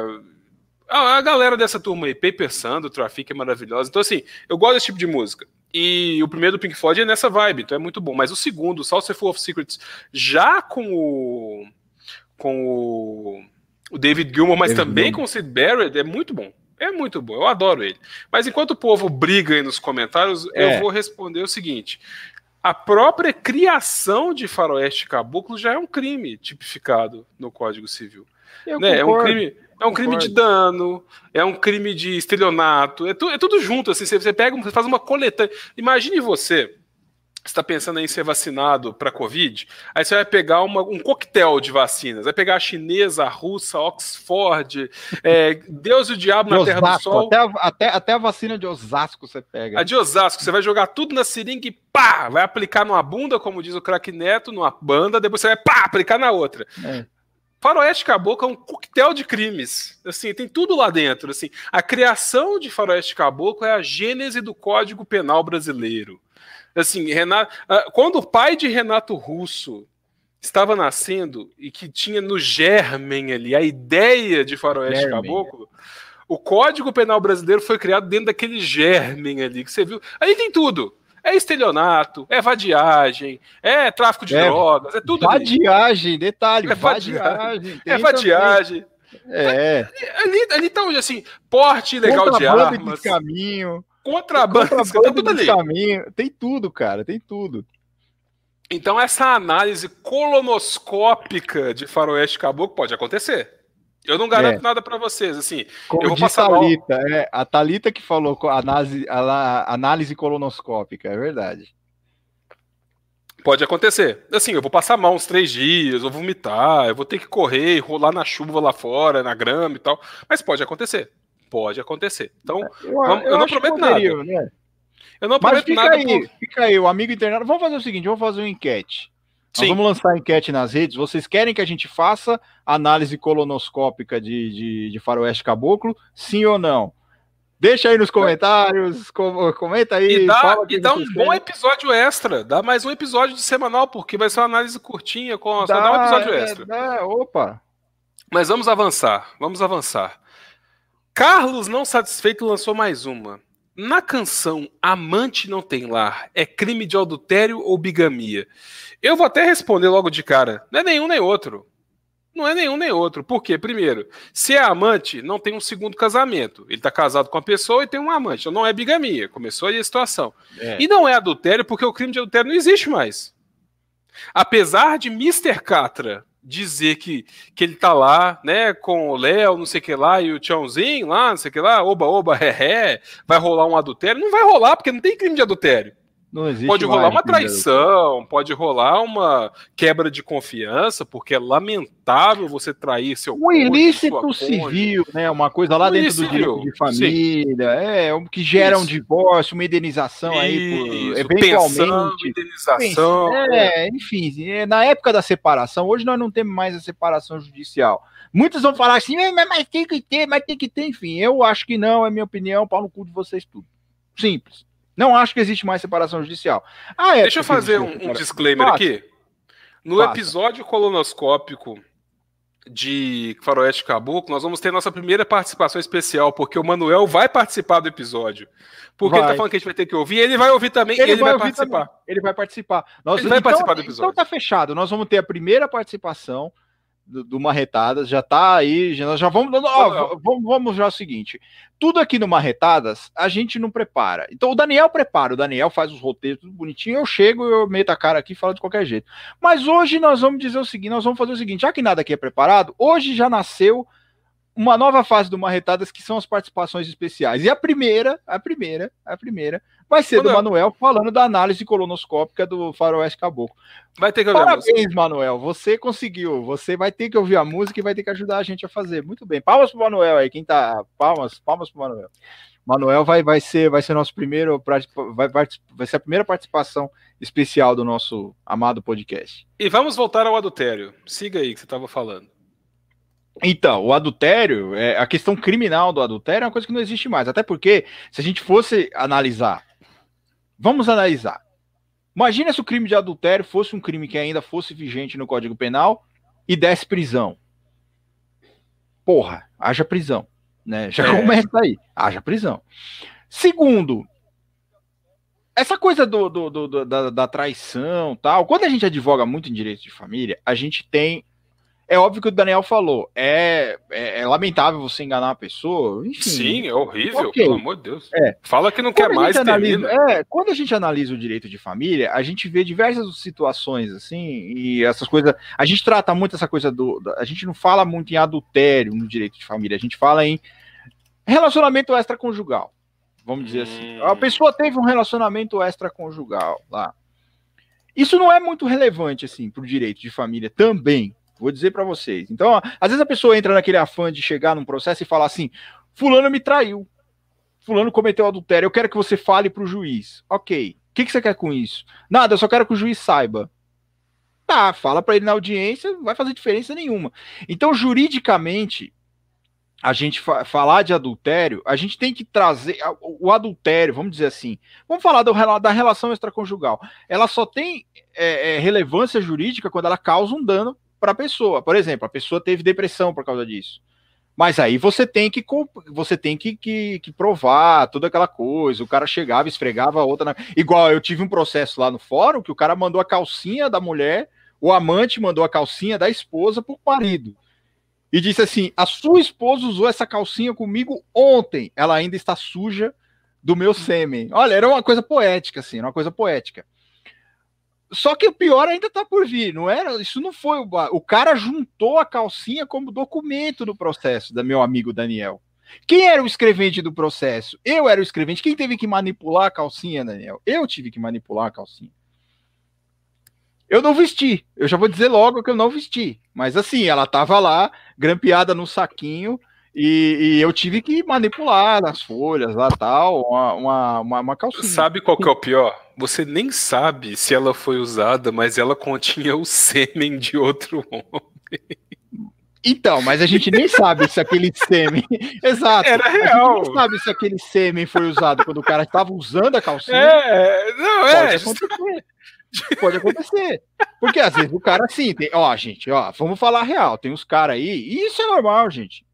a, galera dessa turma aí, Paper Sando, Traffic é maravilhosa. Então, assim, eu gosto desse tipo de música. E o primeiro do Pink Floyd é nessa vibe, então é muito bom. Mas o segundo, Saucer Full of Secrets, já com o. com o, o David Gilmour, mas David também Gilmour. com o Sid Barrett, é muito bom. É muito bom, eu adoro ele. Mas enquanto o povo briga aí nos comentários, é. eu vou responder o seguinte: a própria criação de faroeste caboclo já é um crime tipificado no Código Civil. Né? É um crime é um crime de dano, é um crime de estelionato, é, tu, é tudo junto, assim, você, você pega, você faz uma coletânea. Imagine você, está pensando em ser vacinado para Covid, aí você vai pegar uma, um coquetel de vacinas, vai pegar a chinesa, a russa, a Oxford, é, Deus e o Diabo de na Osasco, Terra do Sol. Até a, até, até a vacina de Osasco você pega. A de Osasco, você vai jogar tudo na seringa e pá, vai aplicar numa bunda, como diz o craque Neto, numa banda, depois você vai pá, aplicar na outra. É. Faroeste Caboclo é um coquetel de crimes. Assim, tem tudo lá dentro. Assim, a criação de Faroeste Caboclo é a gênese do Código Penal brasileiro. Assim, Renato, ah, quando o pai de Renato Russo estava nascendo e que tinha no germen ali a ideia de Faroeste germen. Caboclo, o Código Penal brasileiro foi criado dentro daquele germen ali que você viu. Ali tem tudo. É estelionato, é vadiagem, é tráfico de é, drogas, é tudo. Vadiagem, ali. detalhe, é vadiagem. É vadiagem. É. Ali, ali tá onde, assim, porte ilegal de armas. De caminho. Contrabando, contrabando tá tudo ali. Caminho. Tem tudo, cara, tem tudo. Então essa análise colonoscópica de faroeste caboclo pode acontecer. Eu não garanto é. nada para vocês, assim. Como eu vou passar Thalita, mal... é, a Talita que falou análise, a análise colonoscópica, é verdade. Pode acontecer. Assim, eu vou passar mal uns três dias, vou vomitar, eu vou ter que correr, rolar na chuva lá fora, na grama e tal. Mas pode acontecer. Pode acontecer. Então, eu, vamos, eu, eu não prometo poderia, nada. Né? Eu não prometo Mas fica nada. Aí, por... Fica aí, o amigo internado. Vamos fazer o seguinte: vamos fazer uma enquete. Nós vamos lançar enquete nas redes. Vocês querem que a gente faça análise colonoscópica de, de, de faroeste caboclo? Sim ou não? Deixa aí nos comentários, comenta aí. E dá, e dá um querem. bom episódio extra. Dá mais um episódio de semanal, porque vai ser uma análise curtinha, com dá, só dá um episódio é, extra. Opa. Mas vamos avançar, vamos avançar. Carlos, não satisfeito, lançou mais uma. Na canção Amante Não Tem Lar, é crime de adultério ou bigamia? Eu vou até responder logo de cara. Não é nenhum nem outro. Não é nenhum nem outro. Por quê? Primeiro, se é amante, não tem um segundo casamento. Ele está casado com a pessoa e tem um amante. Então não é bigamia. Começou aí a situação. É. E não é adultério porque o crime de adultério não existe mais. Apesar de Mr. Catra dizer que, que ele tá lá, né, com o Léo, não sei o que lá, e o Tchãozinho lá, não sei o que lá, oba, oba, ré, ré, vai rolar um adultério. Não vai rolar, porque não tem crime de adultério pode rolar uma traição, pode rolar uma quebra de confiança, porque é lamentável você trair seu Um ilícito civil, né? Uma coisa lá um dentro do direito de família, Sim. é, o que gera Isso. um divórcio, uma indenização Isso. aí, por, eventualmente. Pensão, indenização. É, enfim, é, na época da separação, hoje nós não temos mais a separação judicial. Muitos vão falar assim, mas, mas tem que ter, mas tem que ter, enfim. Eu acho que não, é minha opinião, pau no cu de vocês tudo. Simples. Não acho que existe mais separação judicial. Ah, é, Deixa eu fazer um, um disclaimer aqui. No episódio colonoscópico de Faroeste Caboclo, nós vamos ter nossa primeira participação especial, porque o Manuel vai participar do episódio. Porque vai. ele tá falando que a gente vai ter que ouvir, ele vai ouvir também ele, ele vai, vai participar. Também. Ele vai participar. Nós, ele vai então, participar do episódio. Então tá fechado. Nós vamos ter a primeira participação do, do Marretadas, já tá aí, já, nós já vamos, ó, vamos, vamos já o seguinte, tudo aqui no Marretadas a gente não prepara, então o Daniel prepara, o Daniel faz os roteiros tudo bonitinho, eu chego, eu meto a cara aqui e falo de qualquer jeito, mas hoje nós vamos dizer o seguinte, nós vamos fazer o seguinte, já que nada aqui é preparado, hoje já nasceu uma nova fase do Marretadas que são as participações especiais. E a primeira, a primeira, a primeira, vai ser Manuel. do Manuel falando da análise colonoscópica do Faroeste Caboclo. Vai ter que ouvir Parabéns, Manuel. Você conseguiu. Você vai ter que ouvir a música e vai ter que ajudar a gente a fazer. Muito bem. Palmas pro Manuel aí. Quem tá. Palmas, palmas pro Manuel. Manuel vai, vai ser vai ser nosso primeiro vai, vai, vai ser a primeira participação especial do nosso amado podcast. E vamos voltar ao adultério. Siga aí que você estava falando. Então, o adultério, é, a questão criminal do adultério é uma coisa que não existe mais. Até porque, se a gente fosse analisar, vamos analisar. Imagina se o crime de adultério fosse um crime que ainda fosse vigente no Código Penal e desse prisão. Porra, haja prisão. Né? Já é. começa aí, haja prisão. Segundo, essa coisa do, do, do da, da, traição tal, quando a gente advoga muito em direito de família, a gente tem é óbvio que o Daniel falou. É, é, é lamentável você enganar a pessoa. Enfim, Sim, é horrível, okay. pelo amor de Deus. É. Fala que não quando quer mais, analisa, é, Quando a gente analisa o direito de família, a gente vê diversas situações, assim, e essas coisas. A gente trata muito essa coisa do. A gente não fala muito em adultério no direito de família, a gente fala em relacionamento extraconjugal. Vamos dizer assim. hum. assim. A pessoa teve um relacionamento extraconjugal lá. Isso não é muito relevante, assim, para o direito de família também. Vou dizer para vocês. Então, às vezes a pessoa entra naquele afã de chegar num processo e falar assim: Fulano me traiu. Fulano cometeu adultério. Eu quero que você fale para o juiz. Ok. O que, que você quer com isso? Nada, eu só quero que o juiz saiba. Tá, fala para ele na audiência, não vai fazer diferença nenhuma. Então, juridicamente, a gente fa falar de adultério, a gente tem que trazer o adultério, vamos dizer assim. Vamos falar do, da relação extraconjugal. Ela só tem é, é, relevância jurídica quando ela causa um dano para a pessoa. Por exemplo, a pessoa teve depressão por causa disso. Mas aí você tem que você tem que, que, que, provar toda aquela coisa. O cara chegava, esfregava a outra. Na... Igual eu tive um processo lá no fórum que o cara mandou a calcinha da mulher, o amante mandou a calcinha da esposa pro marido. E disse assim: a sua esposa usou essa calcinha comigo ontem. Ela ainda está suja do meu sêmen. Olha, era uma coisa poética, assim, uma coisa poética. Só que o pior ainda tá por vir, não era? Isso não foi o. O cara juntou a calcinha como documento do processo, da meu amigo Daniel. Quem era o escrevente do processo? Eu era o escrevente. Quem teve que manipular a calcinha, Daniel? Eu tive que manipular a calcinha. Eu não vesti. Eu já vou dizer logo que eu não vesti. Mas assim, ela tava lá, grampeada no saquinho, e, e, eu tive que manipular as folhas lá tal, uma, uma, uma, uma calcinha. Sabe qual que é o pior? Você nem sabe se ela foi usada, mas ela continha o sêmen de outro homem. Então, mas a gente nem sabe se aquele sêmen. Exato. Era real. A gente nem sabe se aquele sêmen foi usado quando o cara estava usando a calcinha. É, não, é. Pode acontecer. Pode acontecer. Porque às vezes o cara assim, tem, ó, gente, ó, vamos falar real. Tem uns caras aí, e isso é normal, gente.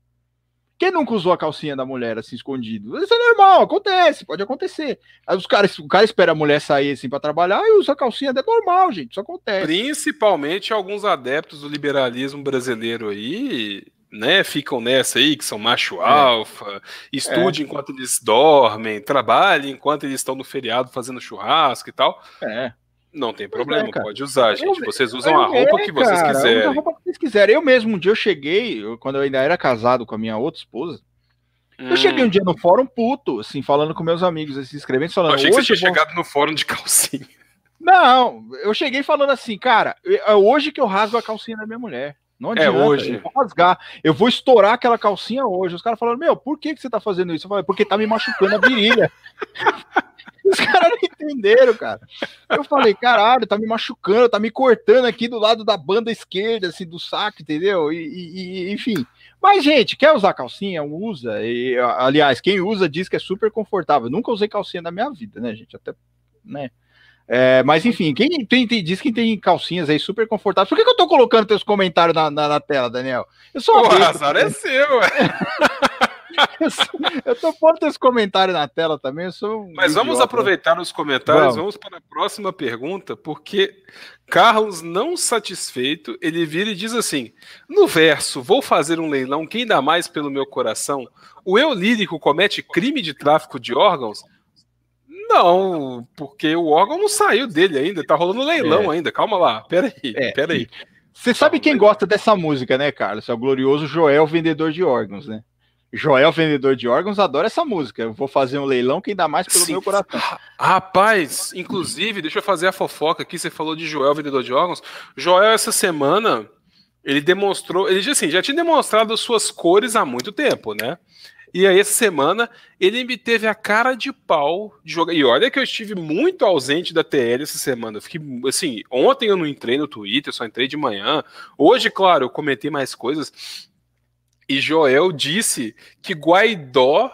Quem nunca usou a calcinha da mulher assim escondido? Isso é normal, acontece, pode acontecer. Aí os caras, o cara espera a mulher sair assim para trabalhar e usa a calcinha, é normal, gente, isso acontece. Principalmente alguns adeptos do liberalismo brasileiro aí, né, ficam nessa aí, que são macho é. alfa, estude é. enquanto eles dormem, trabalhem enquanto eles estão no feriado fazendo churrasco e tal. É. Não tem problema, é, pode usar, gente. Vocês usam a roupa que vocês cara, quiserem. a roupa que vocês quiserem. Eu mesmo, um dia eu cheguei, eu, quando eu ainda era casado com a minha outra esposa, hum. eu cheguei um dia no fórum puto, assim, falando com meus amigos, assim, escrevendo, falando. Eu achei que você tinha vou... chegado no fórum de calcinha. Não, eu cheguei falando assim, cara, é hoje que eu rasgo a calcinha da minha mulher. Não é adianta, é hoje. Eu vou rasgar, eu vou estourar aquela calcinha hoje. Os caras falaram, meu, por que, que você tá fazendo isso? Eu falei, porque tá me machucando a virilha. Os caras não entenderam, cara. Eu falei, caralho, tá me machucando, tá me cortando aqui do lado da banda esquerda, assim, do saco, entendeu? E, e enfim. Mas, gente, quer usar calcinha? Usa. E, aliás, quem usa diz que é super confortável. nunca usei calcinha na minha vida, né, gente? Até, né? É, mas enfim, quem tem, tem, diz que tem calcinhas aí super confortáveis. Por que, que eu tô colocando teus comentários na, na, na tela, Daniel? Eu sou o azar é seu, eu tô pondo esse comentário na tela também. Um Mas vamos idiota. aproveitar os comentários, vamos. vamos para a próxima pergunta, porque Carlos, não satisfeito, ele vira e diz assim: no verso, vou fazer um leilão, quem dá mais pelo meu coração? O eu lírico comete crime de tráfico de órgãos? Não, porque o órgão não saiu dele ainda, tá rolando leilão é. ainda. Calma lá, peraí, é. peraí. Você sabe quem gosta dessa música, né, Carlos? É o glorioso Joel, vendedor de órgãos, né? Joel, vendedor de órgãos, adora essa música. Eu vou fazer um leilão quem dá mais pelo Sim. meu coração. Rapaz, inclusive, deixa eu fazer a fofoca aqui. Você falou de Joel, vendedor de órgãos. Joel, essa semana, ele demonstrou. Ele assim, já tinha demonstrado suas cores há muito tempo, né? E aí, essa semana, ele me teve a cara de pau de jogar. E olha que eu estive muito ausente da TL essa semana. Eu fiquei, assim, ontem eu não entrei no Twitter, só entrei de manhã. Hoje, claro, eu comentei mais coisas. E Joel disse que Guaidó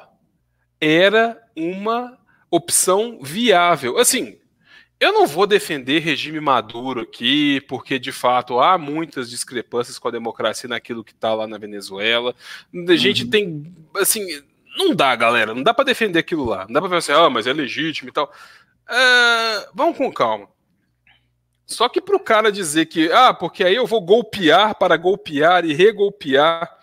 era uma opção viável. Assim, eu não vou defender regime Maduro aqui, porque de fato há muitas discrepâncias com a democracia naquilo que está lá na Venezuela. A gente uhum. tem, assim, não dá, galera, não dá para defender aquilo lá. Não dá para pensar, assim, ah, mas é legítimo e tal. É, vamos com calma. Só que para o cara dizer que, ah, porque aí eu vou golpear para golpear e regolpear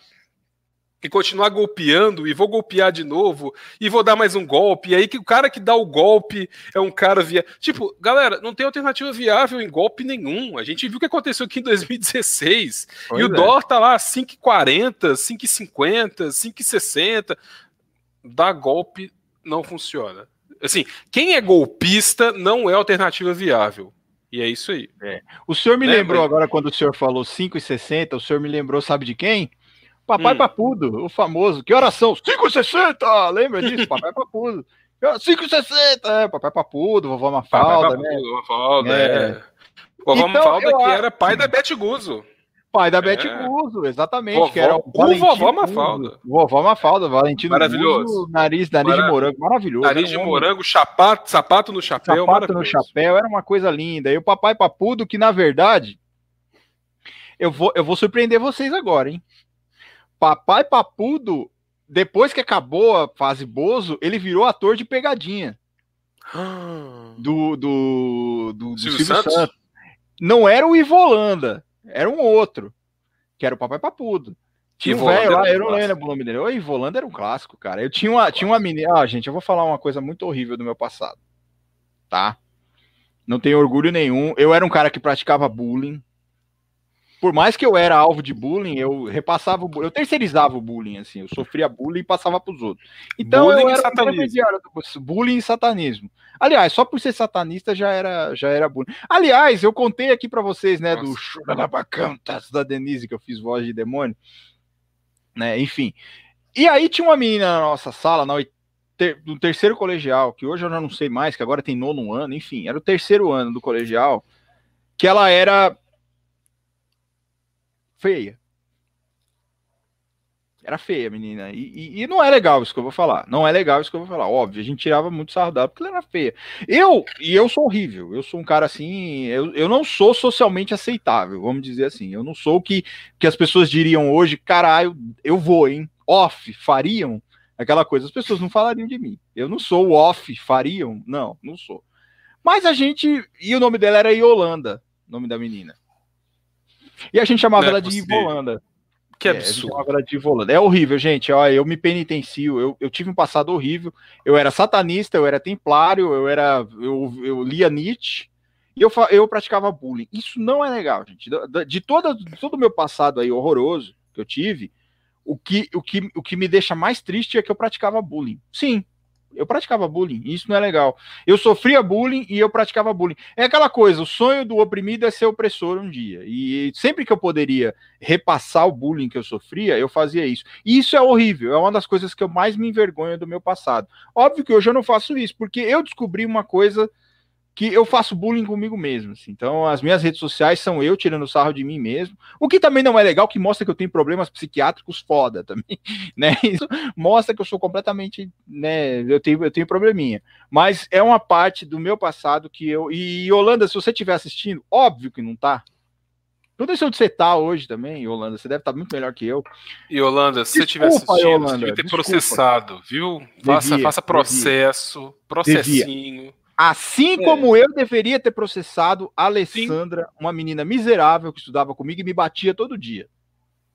e continuar golpeando e vou golpear de novo e vou dar mais um golpe. E aí que o cara que dá o golpe é um cara via. Tipo, galera, não tem alternativa viável em golpe nenhum. A gente viu o que aconteceu aqui em 2016. Pois e o é. dólar tá lá 5,40, 5,50, 5,60. Dar golpe não funciona. Assim, quem é golpista não é alternativa viável. E é isso aí. É. O senhor me né, lembrou mas... agora quando o senhor falou 5,60, o senhor me lembrou, sabe de quem? Papai hum. Papudo, o famoso. Que horas são? 5,60! Lembra disso? Papai Papudo. 5,60! É, Papai Papudo, vovó Mafalda, Papai né? Papudo, Mafalda, é. é. Vovó então, Mafalda que era pai da Bete Guzo. Pai da é. Bete Guzo, exatamente. Vovó, que era o, o vovó Mafalda. Vovó Mafalda, Valentino Maravilhoso. Guzo, nariz, nariz de morango, maravilhoso. Nariz de um morango, sapato, sapato no chapéu, Sapato no chapéu, era uma coisa linda. E o Papai Papudo, que na verdade, eu vou, eu vou surpreender vocês agora, hein? Papai Papudo, depois que acabou a fase Bozo, ele virou ator de pegadinha. Do, do, do, do Silvio, Santos? Santos. Não era o Ivolanda, era um outro, que era o Papai Papudo. Tinha um velho lá, eu não lembro o nome dele. O Ivolanda era um clássico, cara. Eu tinha uma, tinha uma menina. Ah, gente, eu vou falar uma coisa muito horrível do meu passado. Tá? Não tenho orgulho nenhum. Eu era um cara que praticava bullying por mais que eu era alvo de bullying, eu repassava o bullying, eu terceirizava o bullying, assim, eu sofria bullying e passava para os outros. Então bullying eu era intermediário do bullying e satanismo. Aliás, só por ser satanista já era, já era bullying. Aliás, eu contei aqui para vocês, né, Nossa. do Churalabacantas da Denise, que eu fiz voz de demônio, né, enfim. E aí tinha uma menina na nossa sala, na no terceiro colegial, que hoje eu já não sei mais, que agora tem nono ano, enfim, era o terceiro ano do colegial, que ela era feia. Era feia, menina. E, e, e, não é legal isso que eu vou falar. Não é legal isso que eu vou falar. Óbvio, a gente tirava muito sarro dela porque ela era feia. Eu, e eu sou horrível. Eu sou um cara assim. Eu, eu não sou socialmente aceitável, vamos dizer assim. Eu não sou o que, que as pessoas diriam hoje, caralho, eu vou, hein? Off, fariam aquela coisa. As pessoas não falariam de mim. Eu não sou off, fariam. Não, não sou. Mas a gente. E o nome dela era Yolanda, nome da menina. E a gente chamava é ela de Ivolanda. Que absurdo. É, de. É horrível, gente. Olha, eu me penitencio. Eu, eu tive um passado horrível. Eu era satanista, eu era templário, eu era. Eu, eu lia Nietzsche e eu, eu praticava bullying. Isso não é legal, gente. De, de, toda, de todo o meu passado aí horroroso que eu tive, o que, o, que, o que me deixa mais triste é que eu praticava bullying. Sim, eu praticava bullying, isso não é legal. Eu sofria bullying e eu praticava bullying. É aquela coisa, o sonho do oprimido é ser opressor um dia. E sempre que eu poderia repassar o bullying que eu sofria, eu fazia isso. E isso é horrível, é uma das coisas que eu mais me envergonho do meu passado. Óbvio que hoje eu não faço isso, porque eu descobri uma coisa que eu faço bullying comigo mesmo. Assim. Então, as minhas redes sociais são eu tirando sarro de mim mesmo. O que também não é legal, que mostra que eu tenho problemas psiquiátricos foda também, né? Isso mostra que eu sou completamente, né? Eu tenho, eu tenho probleminha. Mas é uma parte do meu passado que eu. E Holanda, se você estiver assistindo, óbvio que não tá. Não sei onde você tá hoje também, Holanda. Você deve estar tá muito melhor que eu. E Holanda, se Desculpa, você estiver assistindo, Yolanda, você devia ter Desculpa. processado, viu? Faça, devia, faça processo, devia. processinho. Devia. Assim é. como eu deveria ter processado a Alessandra, Sim. uma menina miserável que estudava comigo e me batia todo dia.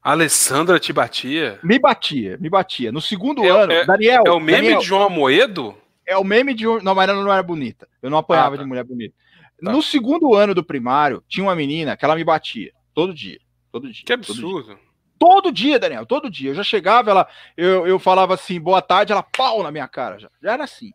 A Alessandra te batia? Me batia, me batia. No segundo é, ano, é, Daniel. É o meme Daniel, de João Amoedo? É o meme de. Não, mas ela não era bonita. Eu não apanhava ah, tá. de mulher bonita. Tá. No segundo ano do primário, tinha uma menina que ela me batia. Todo dia. Todo dia. Que absurdo. Todo dia, todo dia Daniel, todo dia. Eu já chegava, ela, eu, eu falava assim, boa tarde, ela pau na minha cara. Já, já era assim.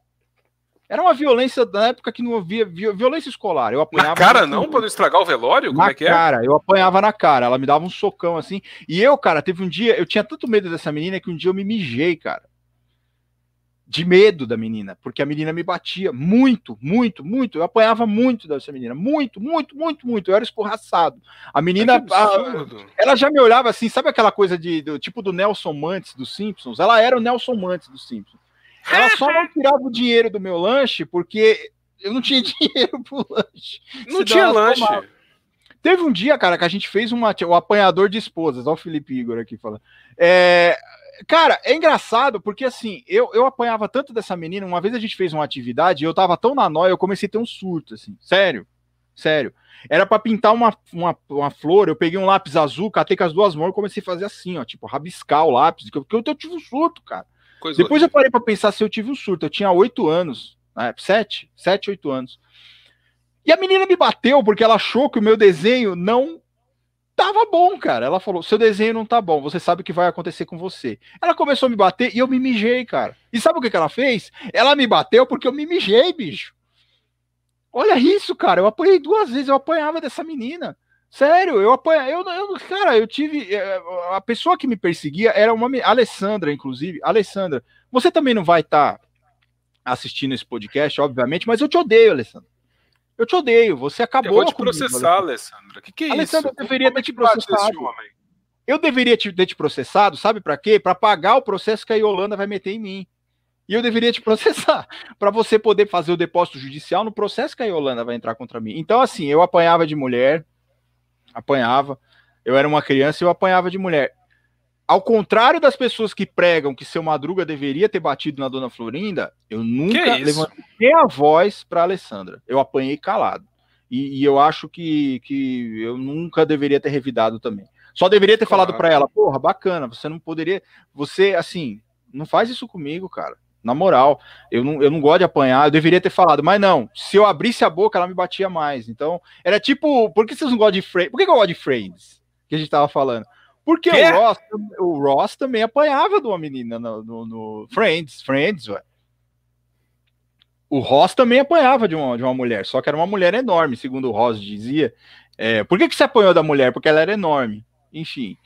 Era uma violência da época que não havia violência escolar. Eu apanhava. Na cara, não, para não estragar o velório? Como na é que é? cara, eu apanhava na cara. Ela me dava um socão assim. E eu, cara, teve um dia, eu tinha tanto medo dessa menina que um dia eu me mijei, cara. De medo da menina, porque a menina me batia muito, muito, muito. Eu apanhava muito dessa menina, muito, muito, muito, muito. Eu era escorraçado. A menina, a, ela já me olhava assim, sabe aquela coisa de do, tipo do Nelson Mantes dos Simpsons? Ela era o Nelson Mantes dos Simpsons. Ela só não tirava o dinheiro do meu lanche porque eu não tinha dinheiro pro lanche. Não tinha lanche. Tomava. Teve um dia, cara, que a gente fez uma, o apanhador de esposas. Olha o Felipe Igor aqui falando. É, cara, é engraçado porque assim, eu, eu apanhava tanto dessa menina. Uma vez a gente fez uma atividade e eu tava tão na noia, eu comecei a ter um surto, assim. Sério, sério. Era para pintar uma, uma, uma, flor, eu peguei um lápis azul, catei com as duas mãos e comecei a fazer assim, ó, tipo, rabiscar o lápis, porque eu, eu tive um surto, cara. Coisa Depois horrível. eu parei para pensar se eu tive um surto. Eu tinha oito anos, né? sete, sete, oito anos. E a menina me bateu porque ela achou que o meu desenho não tava bom, cara. Ela falou: seu desenho não tá bom, você sabe o que vai acontecer com você. Ela começou a me bater e eu me mijei, cara. E sabe o que, que ela fez? Ela me bateu porque eu me mijei, bicho. Olha isso, cara. Eu apanhei duas vezes, eu apanhava dessa menina. Sério, eu apanhei. Eu, eu, cara, eu tive. Eh, a pessoa que me perseguia era uma. Alessandra, inclusive. Alessandra, você também não vai estar tá assistindo esse podcast, obviamente, mas eu te odeio, Alessandra. Eu te odeio. Você acabou. Eu vou te processar, Alessandra. O que, que é Alessandra, isso? eu deveria ter te processado. Eu deveria te, ter te processado, sabe para quê? Para pagar o processo que a Yolanda vai meter em mim. E eu deveria te processar para você poder fazer o depósito judicial no processo que a Yolanda vai entrar contra mim. Então, assim, eu apanhava de mulher, apanhava. Eu era uma criança e eu apanhava de mulher. Ao contrário das pessoas que pregam que seu Madruga deveria ter batido na dona Florinda, eu nunca levantei a voz para Alessandra. Eu apanhei calado. E, e, eu acho que, que eu nunca deveria ter revidado também. Só deveria ter claro. falado para ela, porra, bacana, você não poderia. Você, assim, não faz isso comigo, cara. Na moral, eu não, eu não gosto de apanhar, eu deveria ter falado, mas não, se eu abrisse a boca, ela me batia mais. Então, era tipo, por que vocês não gostam de Friends? Por que, que eu gosto de Friends? Que a gente tava falando. Porque o Ross, o Ross também apanhava de uma menina no, no, no Friends, Friends, ué. O Ross também apanhava de uma, de uma mulher, só que era uma mulher enorme, segundo o Ross dizia. É, por que, que você apanhou da mulher? Porque ela era enorme. Enfim.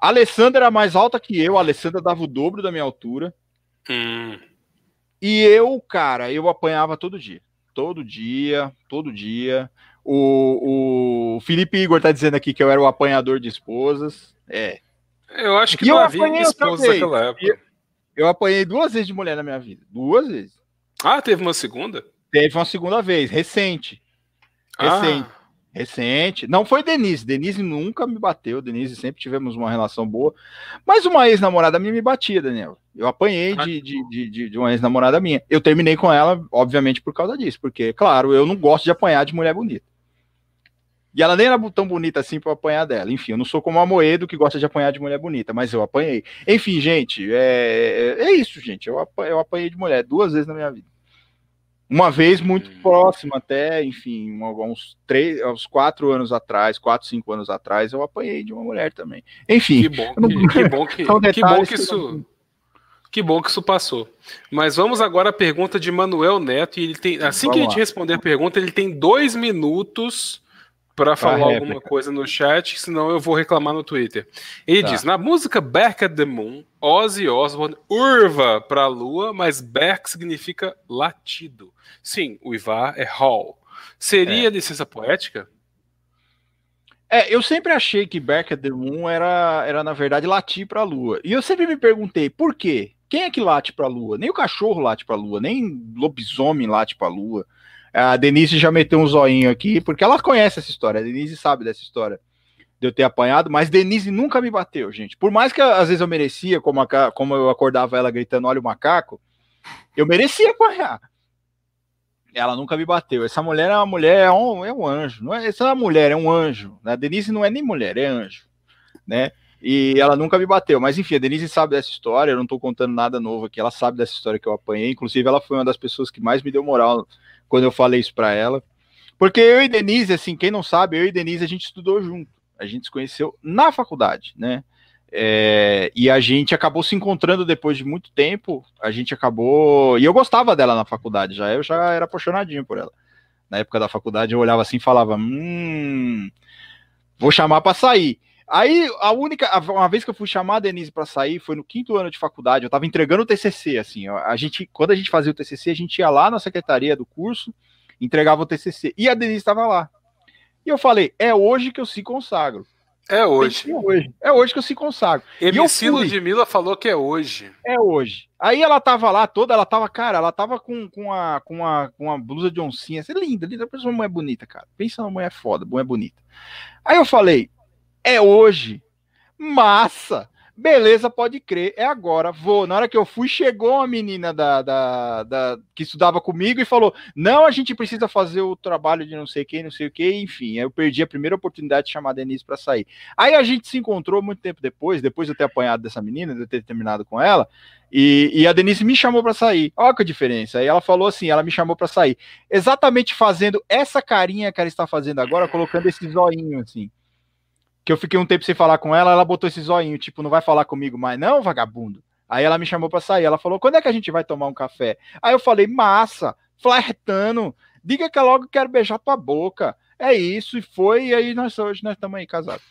A Alessandra era mais alta que eu, a Alessandra dava o dobro da minha altura. Hum. E eu, cara, eu apanhava todo dia. Todo dia, todo dia. O, o Felipe Igor tá dizendo aqui que eu era o apanhador de esposas. É. Eu acho que e não havia esposa naquela época. Eu apanhei duas vezes de mulher na minha vida. Duas vezes. Ah, teve uma segunda? Teve uma segunda vez, recente. Ah. Recente. Ah. Recente. Não foi Denise. Denise nunca me bateu. Denise sempre tivemos uma relação boa. Mas uma ex-namorada minha me batia, Daniel. Eu apanhei ah. de, de, de, de uma ex-namorada minha. Eu terminei com ela, obviamente, por causa disso. Porque, claro, eu não gosto de apanhar de mulher bonita. E ela nem era tão bonita assim para apanhar dela. Enfim, eu não sou como a Moedo que gosta de apanhar de mulher bonita, mas eu apanhei. Enfim, gente, é, é, é isso, gente. Eu apanhei de mulher duas vezes na minha vida. Uma vez muito hum. próxima, até, enfim, uns três, uns quatro anos atrás, quatro, cinco anos atrás, eu apanhei de uma mulher também. Enfim. Que bom que, não... que, bom que, que, bom que isso. Que bom que isso passou. Mas vamos agora à pergunta de Manuel Neto. E ele tem, assim vamos que a gente lá. responder a pergunta, ele tem dois minutos para falar alguma coisa no chat, senão eu vou reclamar no Twitter. Ele tá. diz: na música Back at the Moon, Ozzy Osbourne urva para a lua, mas Back significa latido. Sim, o Ivar é Hall. Seria é. licença poética? É, eu sempre achei que Back at the Moon era, era na verdade, latir para a lua. E eu sempre me perguntei, por quê? Quem é que late para a lua? Nem o cachorro late para a lua, nem lobisomem late para a lua. A Denise já meteu um zoinho aqui, porque ela conhece essa história. A Denise sabe dessa história de eu ter apanhado, mas Denise nunca me bateu, gente. Por mais que às vezes eu merecia, como, a, como eu acordava ela gritando, olha o macaco, eu merecia apanhar. Ela nunca me bateu. Essa mulher é uma mulher, é um, é um anjo. Não é, essa é uma mulher, é um anjo. A Denise não é nem mulher, é anjo. Né? E ela nunca me bateu. Mas enfim, a Denise sabe dessa história, eu não estou contando nada novo aqui. Ela sabe dessa história que eu apanhei. Inclusive, ela foi uma das pessoas que mais me deu moral quando eu falei isso para ela. Porque eu e Denise, assim, quem não sabe, eu e Denise a gente estudou junto. A gente se conheceu na faculdade, né? É, e a gente acabou se encontrando depois de muito tempo. A gente acabou. E eu gostava dela na faculdade, já eu já era apaixonadinho por ela. Na época da faculdade eu olhava assim e falava: Hum, vou chamar para sair. Aí, a única, uma vez que eu fui chamar a Denise para sair, foi no quinto ano de faculdade, eu tava entregando o TCC, assim, a gente, quando a gente fazia o TCC, a gente ia lá na secretaria do curso, entregava o TCC, e a Denise estava lá. E eu falei, é hoje que eu se consagro. É hoje. É hoje, é hoje que eu se consagro. MC Ludmilla falou que é hoje. É hoje. Aí ela tava lá toda, ela tava, cara, ela tava com, com, a, com, a, com uma blusa de oncinha, assim, linda, linda, pensa uma mulher bonita, cara. Pensa uma mulher foda, mulher bonita. Aí eu falei, é hoje. Massa. Beleza, pode crer, é agora, vou. Na hora que eu fui, chegou uma menina da, da, da, que estudava comigo e falou: Não, a gente precisa fazer o trabalho de não sei quem, não sei o que, enfim. Aí eu perdi a primeira oportunidade de chamar a Denise para sair. Aí a gente se encontrou muito tempo depois, depois de eu ter apanhado dessa menina, de eu ter terminado com ela, e, e a Denise me chamou para sair. Olha que diferença. Aí ela falou assim: ela me chamou para sair, exatamente fazendo essa carinha que ela está fazendo agora, colocando esse zoinho assim que eu fiquei um tempo sem falar com ela, ela botou esse zoinho, tipo, não vai falar comigo mais, não, vagabundo. Aí ela me chamou para sair, ela falou, quando é que a gente vai tomar um café? Aí eu falei, massa, flertando, diga que logo quero beijar tua boca. É isso, e foi, e aí nós hoje nós estamos aí casados.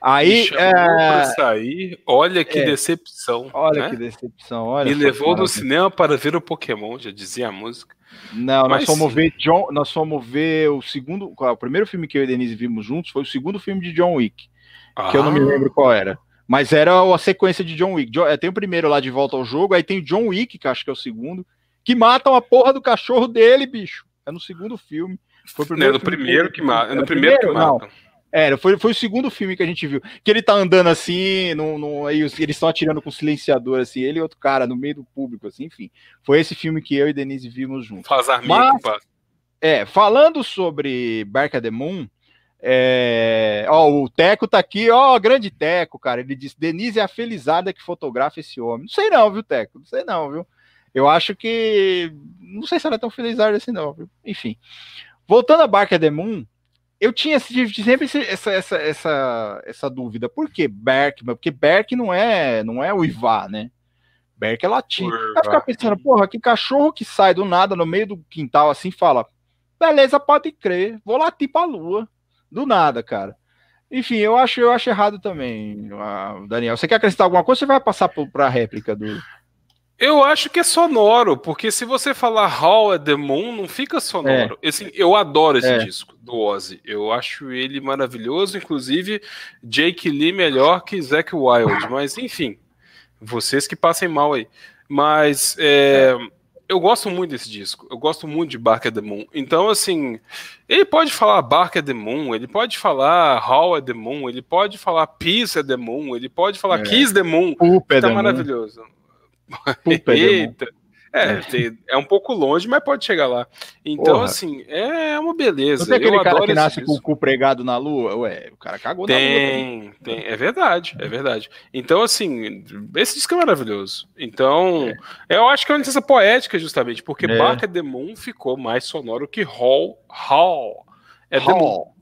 Aí, é... sair, olha que é. decepção. Olha né? que decepção. Olha Me levou no cinema para ver o Pokémon, já dizia a música. Não, Mas... nós fomos ver John, nós fomos ver o segundo, o primeiro filme que eu e Denise vimos juntos foi o segundo filme de John Wick, ah. que eu não me ah. lembro qual era. Mas era a sequência de John Wick. É, tem o primeiro lá de volta ao jogo, aí tem o John Wick, que acho que é o segundo, que matam a porra do cachorro dele, bicho. É no segundo filme. Foi o primeiro, é no primeiro que, que mata. É no primeiro, primeiro que mata. Não. É, foi, foi o segundo filme que a gente viu. Que ele tá andando assim, no, no, aí eles estão atirando com silenciador, assim, ele e outro cara no meio do público, assim, enfim. Foi esse filme que eu e Denise vimos juntos. Faz arminho, É, falando sobre Barca the Moon, é, ó, o Teco tá aqui, ó, grande Teco, cara. Ele disse: Denise é a felizada que fotografa esse homem. Não sei não, viu, Teco? Não sei não, viu? Eu acho que. Não sei se ela é tão felizarda assim, não, viu? Enfim. Voltando a Barca the Moon, eu tinha sempre essa, essa, essa, essa dúvida. Por que Berk? Porque Berk não é, não é o Ivá, né? Berk é latim. Vai ficar pensando, porra, que cachorro que sai do nada no meio do quintal assim fala: beleza, pode crer, vou latir pra lua. Do nada, cara. Enfim, eu acho, eu acho errado também, Daniel. Você quer acrescentar alguma coisa? Você vai passar para a réplica do. Eu acho que é sonoro, porque se você falar How at the Moon, não fica sonoro. É. Assim, eu adoro esse é. disco do Ozzy. Eu acho ele maravilhoso, inclusive Jake Lee melhor que Zack Wild. Mas enfim, vocês que passem mal aí. Mas é, eu gosto muito desse disco. Eu gosto muito de Bark at the Moon. Então, assim, ele pode falar Bark at the Moon, ele pode falar How at the Moon, ele pode falar Peace at the Moon, ele pode falar é. Kiss the Moon. Tá maravilhoso. Moon. Eita! É, é. Tem, é um pouco longe, mas pode chegar lá. Então, Porra. assim, é uma beleza. Não tem aquele Eu cara que nasce com o cu pregado na lua? Ué, o cara cagou tem, na lua. Tem, é verdade, é verdade. Então, assim, esse disco é maravilhoso. Então, é. eu acho que é uma licença poética, justamente, porque é. Barca the Moon ficou mais sonoro que Hall. Hall. É Hall. The Moon.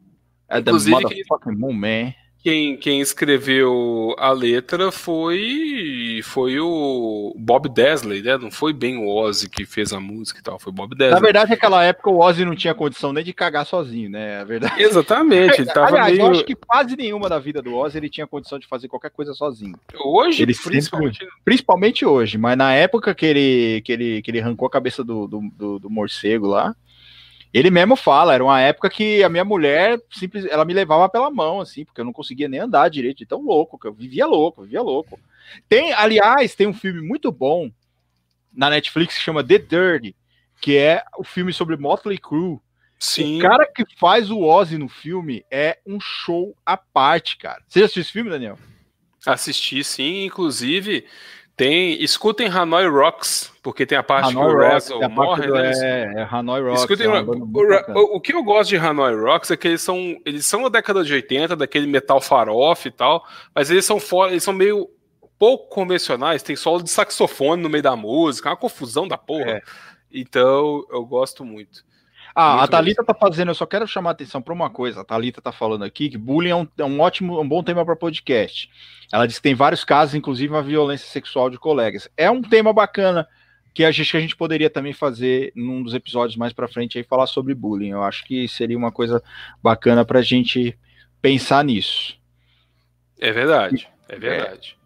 É Inclusive, the motherfucking Moon, man. Quem, quem escreveu a letra foi foi o Bob Desley, né? Não foi bem o Ozzy que fez a música e tal, foi Bob Desley. Na verdade, naquela época o Ozzy não tinha condição nem de cagar sozinho, né? A verdade. Exatamente. Ele tava Aliás, meio... eu acho que quase nenhuma da vida do Ozzy ele tinha condição de fazer qualquer coisa sozinho. Hoje, ele principalmente... Sempre, principalmente hoje, mas na época que ele, que ele, que ele arrancou a cabeça do, do, do, do morcego lá, ele mesmo fala, era uma época que a minha mulher simples, ela me levava pela mão, assim, porque eu não conseguia nem andar direito, de tão louco, que eu vivia louco, vivia louco. Tem, aliás, tem um filme muito bom na Netflix que chama The Dirty, que é o filme sobre Motley Crue. Sim. O cara que faz o Ozzy no filme é um show à parte, cara. Você já assistiu esse filme, Daniel? Assisti, sim. Inclusive, tem, escutem Hanoi Rocks, porque tem a parte Hanoi que o Razzle morre, né? É, é Hanoi Rocks. Escutem, é o, o, que eu gosto de Hanoi Rocks é que eles são, eles são da década de 80, daquele metal farofa e tal, mas eles são fora, eles são meio pouco convencionais, tem solo de saxofone no meio da música, uma confusão da porra. É. Então, eu gosto muito. Ah, Muito a Thalita mesmo. tá fazendo, eu só quero chamar a atenção para uma coisa. A Thalita tá falando aqui que bullying é um, é um ótimo, um bom tema para podcast. Ela disse que tem vários casos, inclusive uma violência sexual de colegas. É um tema bacana que a gente, que a gente poderia também fazer num dos episódios mais para frente aí falar sobre bullying. Eu acho que seria uma coisa bacana para a gente pensar nisso. É verdade, é verdade.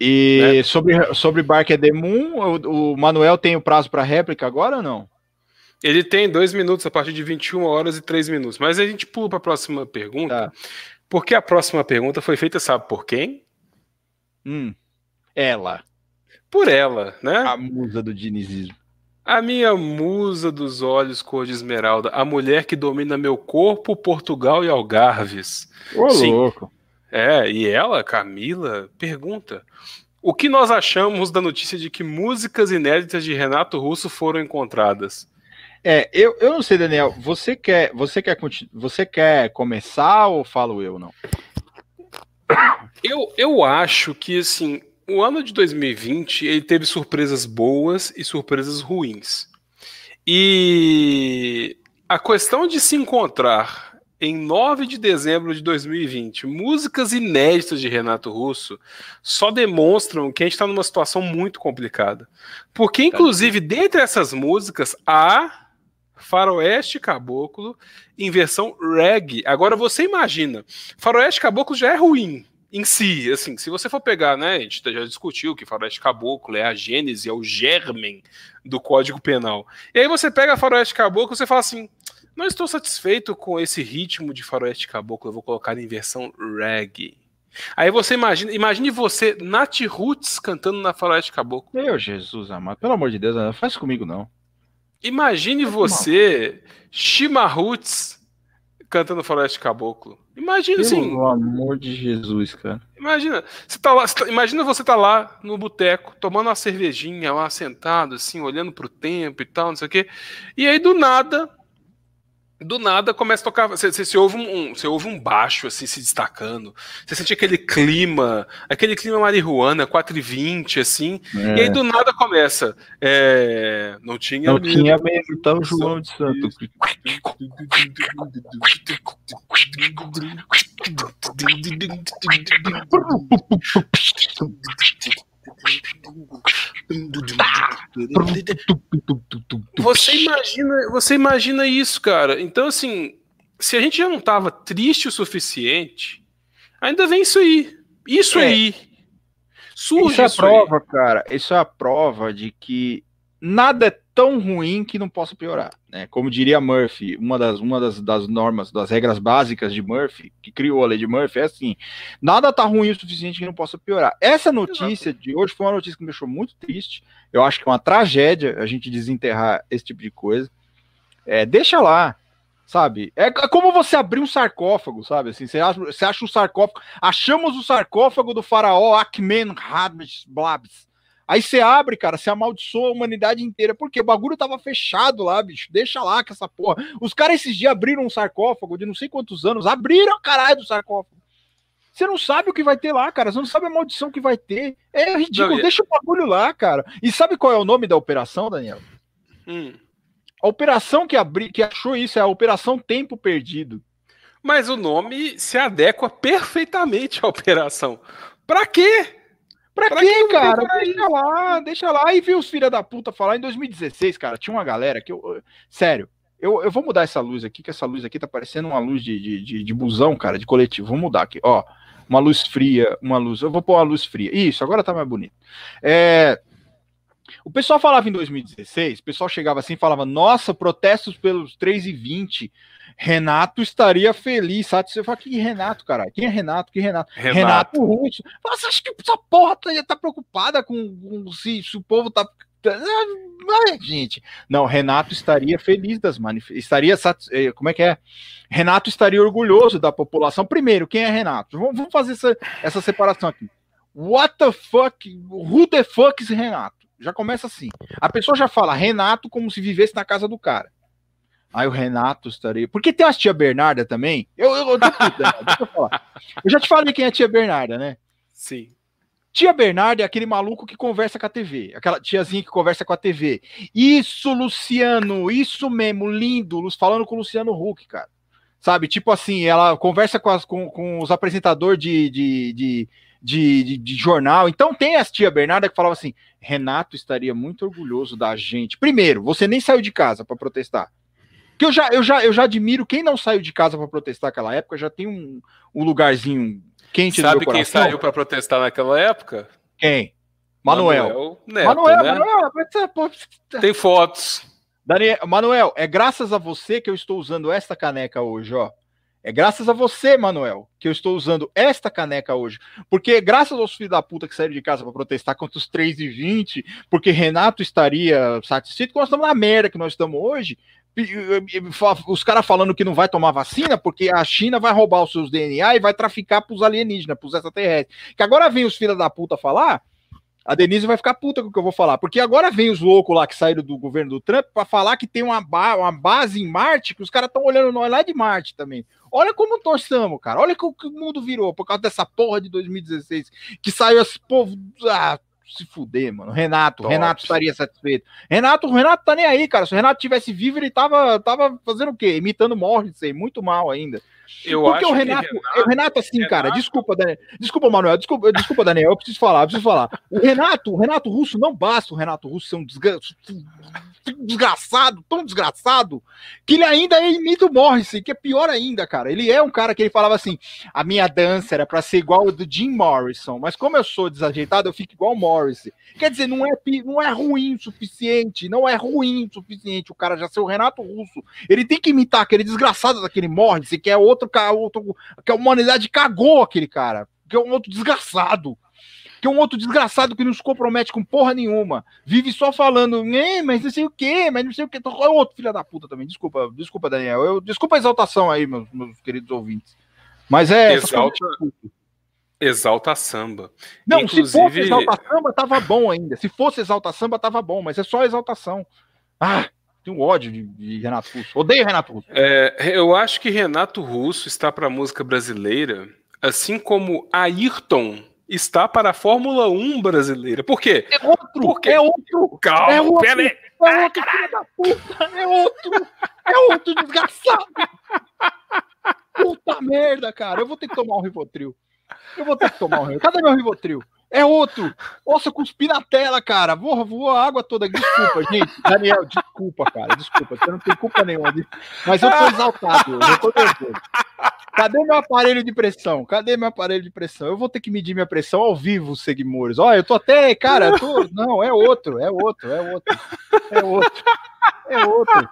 É. E né? sobre, sobre Bark Moon, o, o Manuel tem o prazo para réplica agora ou não? Ele tem dois minutos a partir de 21 horas e três minutos. Mas a gente pula para a próxima pergunta. Tá. Porque a próxima pergunta foi feita, sabe por quem? Hum, ela. Por ela, né? A musa do dinizismo. A minha musa dos olhos cor de esmeralda, a mulher que domina meu corpo, Portugal e Algarves. Ô, Sim. louco. É, e ela, Camila, pergunta: o que nós achamos da notícia de que músicas inéditas de Renato Russo foram encontradas? É, eu, eu não sei, Daniel. Você quer, você quer, você quer começar ou falo eu não? Eu, eu acho que assim, o ano de 2020 ele teve surpresas boas e surpresas ruins. E a questão de se encontrar em 9 de dezembro de 2020, músicas inéditas de Renato Russo só demonstram que a gente está numa situação muito complicada. Porque, inclusive, dentre essas músicas, há Faroeste Caboclo em versão reggae. Agora você imagina, Faroeste Caboclo já é ruim em si, assim, se você for pegar, né, a gente já discutiu que Faroeste Caboclo é a gênese, é o germen do Código Penal. E aí você pega Faroeste Caboclo e você fala assim, não estou satisfeito com esse ritmo de Faroeste Caboclo, eu vou colocar em versão reggae. Aí você imagina, imagine você, Nath Roots, cantando na Faroeste Caboclo. Meu Jesus amado, pelo amor de Deus, não faz comigo não. Imagine você, Shima Roots, cantando Faroeste Caboclo. Imagina assim. Pelo amor de Jesus, cara. Imagina, você tá lá, você tá, imagina você tá lá no boteco, tomando uma cervejinha lá, sentado, assim, olhando pro tempo e tal, não sei o quê. E aí, do nada, do nada começa a tocar. Você, você, você, ouve um, você ouve um baixo assim se destacando. Você sente aquele clima, aquele clima marihuana, 4,20, assim. É. E aí do nada começa. É, não tinha Não mesmo, tinha mesmo, então João de Santo. Você imagina, você imagina isso, cara. Então, assim, se a gente já não tava triste o suficiente, ainda vem isso aí. Isso é. aí. Surge isso é a prova, aí. cara. Isso é a prova de que nada é tão ruim que não possa piorar. Né? Como diria Murphy, uma, das, uma das, das normas, das regras básicas de Murphy, que criou a lei de Murphy, é assim: nada tá ruim o suficiente que não possa piorar. Essa notícia de hoje foi uma notícia que me deixou muito triste. Eu acho que é uma tragédia a gente desenterrar esse tipo de coisa. É, deixa lá, sabe? É, é como você abrir um sarcófago, sabe? Assim, você acha, você acha um sarcófago. Achamos o sarcófago do faraó Akmen Hadmes Blabs Aí você abre, cara, você amaldiçoa a humanidade inteira. Porque o bagulho tava fechado lá, bicho. Deixa lá com essa porra. Os caras esses dias abriram um sarcófago de não sei quantos anos. Abriram a caralho do sarcófago. Você não sabe o que vai ter lá, cara. Você não sabe a maldição que vai ter. É ridículo. Não, Deixa o bagulho lá, cara. E sabe qual é o nome da operação, Daniel? Hum. A operação que, abri, que achou isso é a Operação Tempo Perdido. Mas o nome se adequa perfeitamente à operação. Pra quê? Pra, pra quê, cara? Deixa lá, deixa lá. Aí viu os filha da puta falar em 2016, cara. Tinha uma galera que eu. Sério, eu, eu vou mudar essa luz aqui, que essa luz aqui tá parecendo uma luz de, de, de, de busão, cara, de coletivo. Vou mudar aqui, ó. Uma luz fria, uma luz. Eu vou pôr uma luz fria. Isso, agora tá mais bonito. É. O pessoal falava em 2016, o pessoal chegava assim e falava: Nossa, protestos pelos 3 e 20 Renato estaria feliz, sabe? Você fala, que Renato, cara? Quem é Renato? Que Renato? Renato, Renato Russo. Você acha que essa porra tá, tá preocupada com, com se, se, o povo tá. Ai, gente, não, Renato estaria feliz das manifestações. Estaria. Eh, como é que é? Renato estaria orgulhoso da população. Primeiro, quem é Renato? Vamos, vamos fazer essa, essa separação aqui. What the fuck? Who the fuck is Renato? Já começa assim. A pessoa já fala Renato como se vivesse na casa do cara. Aí o Renato estaria. Porque tem a tia Bernarda também. Eu, eu, eu, deixa eu, falar. eu já te falei quem é a tia Bernarda, né? Sim. Tia Bernarda é aquele maluco que conversa com a TV, aquela tiazinha que conversa com a TV. Isso, Luciano, isso mesmo, lindo, falando com o Luciano Huck, cara. Sabe, tipo assim, ela conversa com, as, com, com os apresentadores de, de, de, de, de jornal. Então tem a tia Bernarda que falava assim: Renato estaria muito orgulhoso da gente. Primeiro, você nem saiu de casa para protestar. Que eu já, eu, já, eu já admiro quem não saiu de casa para protestar naquela época, já tem um, um lugarzinho quente Sabe quem saiu para protestar naquela época? Quem? Manuel. Manuel, Neto, Manuel, né? Manuel, Tem fotos. Daniel, Manuel, é graças a você que eu estou usando esta caneca hoje, ó. É graças a você, Manuel, que eu estou usando esta caneca hoje. Porque graças aos filhos da puta que saíram de casa para protestar contra os 3 e 20, porque Renato estaria satisfeito, nós estamos na merda que nós estamos hoje, os caras falando que não vai tomar vacina porque a China vai roubar os seus DNA e vai traficar pros alienígenas, pros extraterrestres. Que agora vem os filhos da puta falar, a Denise vai ficar puta com o que eu vou falar, porque agora vem os loucos lá que saíram do governo do Trump para falar que tem uma, ba uma base em Marte, que os caras estão olhando nós lá de Marte também. Olha como estamos, cara. Olha que o mundo virou por causa dessa porra de 2016, que saiu esse povo. Ah, se fuder, mano. Renato, Top. Renato estaria satisfeito. Renato, o Renato tá nem aí, cara. Se o Renato tivesse vivo, ele tava, tava fazendo o quê? Imitando Morrissey, muito mal ainda. Eu Porque o Renato, Renato, o Renato assim, Renato... cara, desculpa, Daniel, desculpa, Manuel, desculpa, desculpa, Daniel, eu preciso falar, eu preciso falar. O Renato, o Renato Russo não basta o Renato Russo ser um desgraçado desgraçado, tão desgraçado, que ele ainda imita o Morrison, que é pior ainda, cara. Ele é um cara que ele falava assim: a minha dança era para ser igual a do Jim Morrison, mas como eu sou desajeitado, eu fico igual o Morrison. Quer dizer, não é, não é ruim o suficiente, não é ruim o suficiente o cara já ser o Renato Russo. Ele tem que imitar aquele desgraçado daquele Morrison, que é outro, outro que a humanidade cagou aquele cara, que é um outro desgraçado que é um outro desgraçado que não se compromete com porra nenhuma. Vive só falando, mas não sei o quê, mas não sei o quê. É outro filho da puta também. Desculpa, desculpa, Daniel. Eu, desculpa a exaltação aí, meus, meus queridos ouvintes. Mas é. Exalta, exalta samba. Não, Inclusive... se fosse exalta samba, tava bom ainda. Se fosse exalta samba, tava bom, mas é só exaltação. Ah, tenho ódio de, de, Renato Russo. Odeio Renato Russo. É, eu acho que Renato Russo está para a música brasileira, assim como Ayrton está para a Fórmula 1 brasileira. Por quê? É outro, Porque... é outro. Calma, é outro, pera aí. É outro, filho da puta, é outro, é outro desgraçado. Puta merda, cara, eu vou ter que tomar um Rivotril. Eu vou ter que tomar um Rivotril. Cadê meu Rivotril? É outro. Nossa, cuspi na tela, cara. Voa, voou a água toda. Desculpa, gente. Daniel, desculpa, cara. Desculpa. Você não tem culpa nenhuma. Mas eu tô exaltado. Eu tô nervoso. Cadê meu aparelho de pressão? Cadê meu aparelho de pressão? Eu vou ter que medir minha pressão ao vivo, Seguimores. Olha, eu tô até, cara, tô... não, é outro, é outro, é outro. É outro. É outro.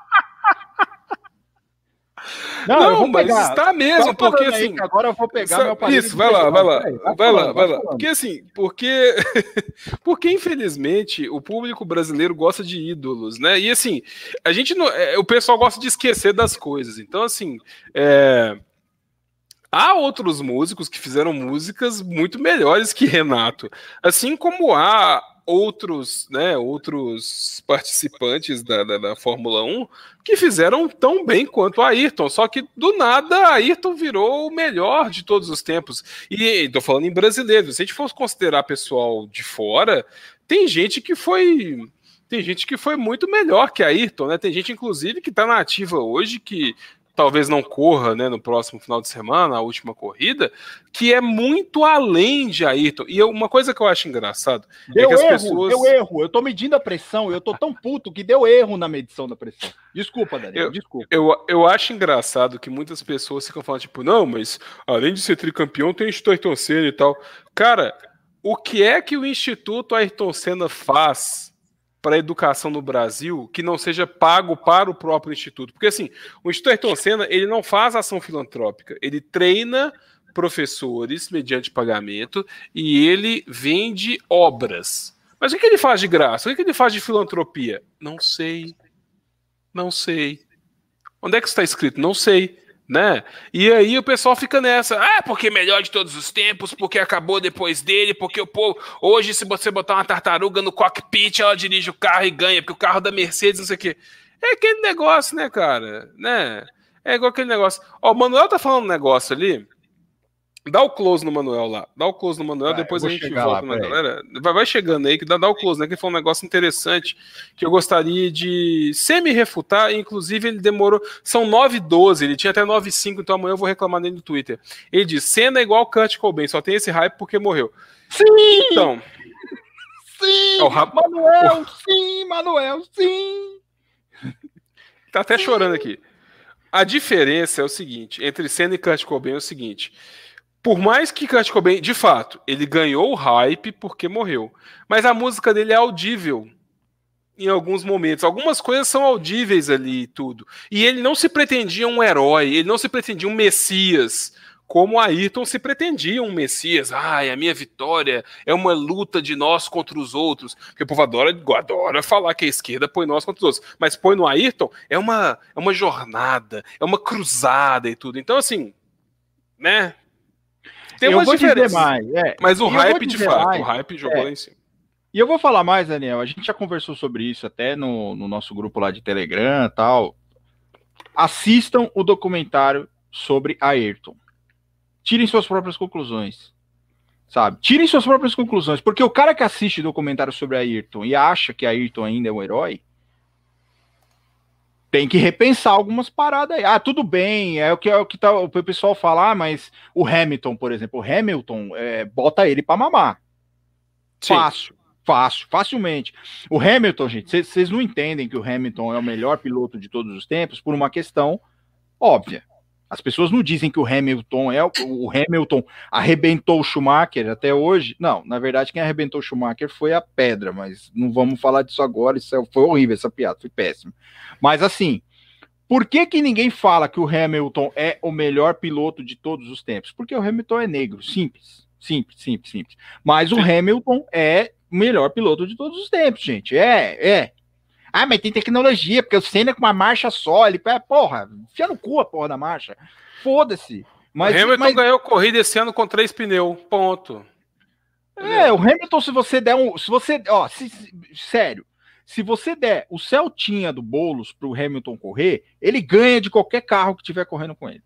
Não, não mas pegar. está mesmo, porque assim. Agora eu vou pegar meu aparelho. Isso, vai lá, vai lá, vai lá, vai lá. Porque assim, porque, porque infelizmente o público brasileiro gosta de ídolos, né? E assim, a gente não, é, o pessoal gosta de esquecer das coisas. Então assim, é, Há outros músicos que fizeram músicas muito melhores que Renato, assim como há outros, né, outros participantes da, da, da, Fórmula 1 que fizeram tão bem quanto Ayrton, só que do nada Ayrton virou o melhor de todos os tempos. E estou falando em brasileiro, se a gente fosse considerar pessoal de fora, tem gente que foi tem gente que foi muito melhor que a Ayrton, né? Tem gente, inclusive, que está na ativa hoje, que talvez não corra né, no próximo final de semana, a última corrida, que é muito além de Ayrton. E eu, uma coisa que eu acho engraçado deu é que as erro, pessoas. Deu erro, eu tô medindo a pressão, eu tô tão puto que deu erro na medição da pressão. Desculpa, Daniel, eu, desculpa. Eu, eu acho engraçado que muitas pessoas ficam falando, tipo, não, mas além de ser tricampeão, tem Instituto Ayrton Senna e tal. Cara, o que é que o Instituto Ayrton Senna faz? Para a educação no Brasil que não seja pago para o próprio instituto. Porque assim, o Instituto Ayrton Senna, ele não faz ação filantrópica, ele treina professores mediante pagamento e ele vende obras. Mas o que ele faz de graça? O que ele faz de filantropia? Não sei. Não sei. Onde é que está escrito? Não sei né? E aí o pessoal fica nessa, ah, porque melhor de todos os tempos, porque acabou depois dele, porque o povo, hoje se você botar uma tartaruga no cockpit, ela dirige o carro e ganha, porque o carro da Mercedes, não sei o quê. É aquele negócio, né, cara? Né? É igual aquele negócio. Ó, o Manuel tá falando um negócio ali Dá o close no Manuel lá. Dá o close no Manuel, vai, depois a gente volta lá, na galera. Vai, vai, chegando aí, que dá, dá o close, né? Que foi um negócio interessante que eu gostaria de semi-refutar. Inclusive, ele demorou. São 9,12, ele tinha até 9,5, então amanhã eu vou reclamar dele no Twitter. Ele diz: cena é igual Kurt Cobain, só tem esse hype porque morreu. Sim! Então. Sim! É o rap... Manuel, sim, Manuel, sim! Tá até sim. chorando aqui. A diferença é o seguinte: entre Senna e Kurt Cobain é o seguinte por mais que Kurt Cobain, de fato, ele ganhou o hype porque morreu, mas a música dele é audível em alguns momentos. Algumas coisas são audíveis ali e tudo. E ele não se pretendia um herói, ele não se pretendia um messias, como Ayrton se pretendia um messias. Ai, a minha vitória é uma luta de nós contra os outros. Porque o povo adora, adora falar que a esquerda põe nós contra os outros. Mas põe no Ayrton é uma, é uma jornada, é uma cruzada e tudo. Então, assim, né? Tem eu vou dizer mais. É, mas o hype, de fato, mais, o hype jogou é, lá em cima. E eu vou falar mais, Daniel. A gente já conversou sobre isso até no, no nosso grupo lá de Telegram e tal. Assistam o documentário sobre Ayrton. Tirem suas próprias conclusões. Sabe? Tirem suas próprias conclusões. Porque o cara que assiste documentário sobre Ayrton e acha que Ayrton ainda é um herói, tem que repensar algumas paradas aí. Ah, tudo bem, é o que, é o, que tá, o pessoal falar, ah, mas o Hamilton, por exemplo, o Hamilton, é, bota ele para mamar. Sim. Fácil, fácil, facilmente. O Hamilton, gente, vocês não entendem que o Hamilton é o melhor piloto de todos os tempos por uma questão óbvia. As pessoas não dizem que o Hamilton é o Hamilton arrebentou o Schumacher até hoje. Não, na verdade quem arrebentou o Schumacher foi a pedra, mas não vamos falar disso agora, isso é, foi horrível essa piada, foi péssimo. Mas assim, por que que ninguém fala que o Hamilton é o melhor piloto de todos os tempos? Porque o Hamilton é negro, simples, simples, simples, simples. Mas o Hamilton é o melhor piloto de todos os tempos, gente. É, é. Ah, mas tem tecnologia, porque o Senna com uma marcha só, ele, é, porra, enfia no cu a porra da marcha. Foda-se. Mas, o Hamilton mas... ganhou corrida esse ano com três pneus, ponto. É, o Hamilton, se você der um. Se você. Ó, se, sério. Se você der o Celtinha do Boulos pro Hamilton correr, ele ganha de qualquer carro que estiver correndo com ele.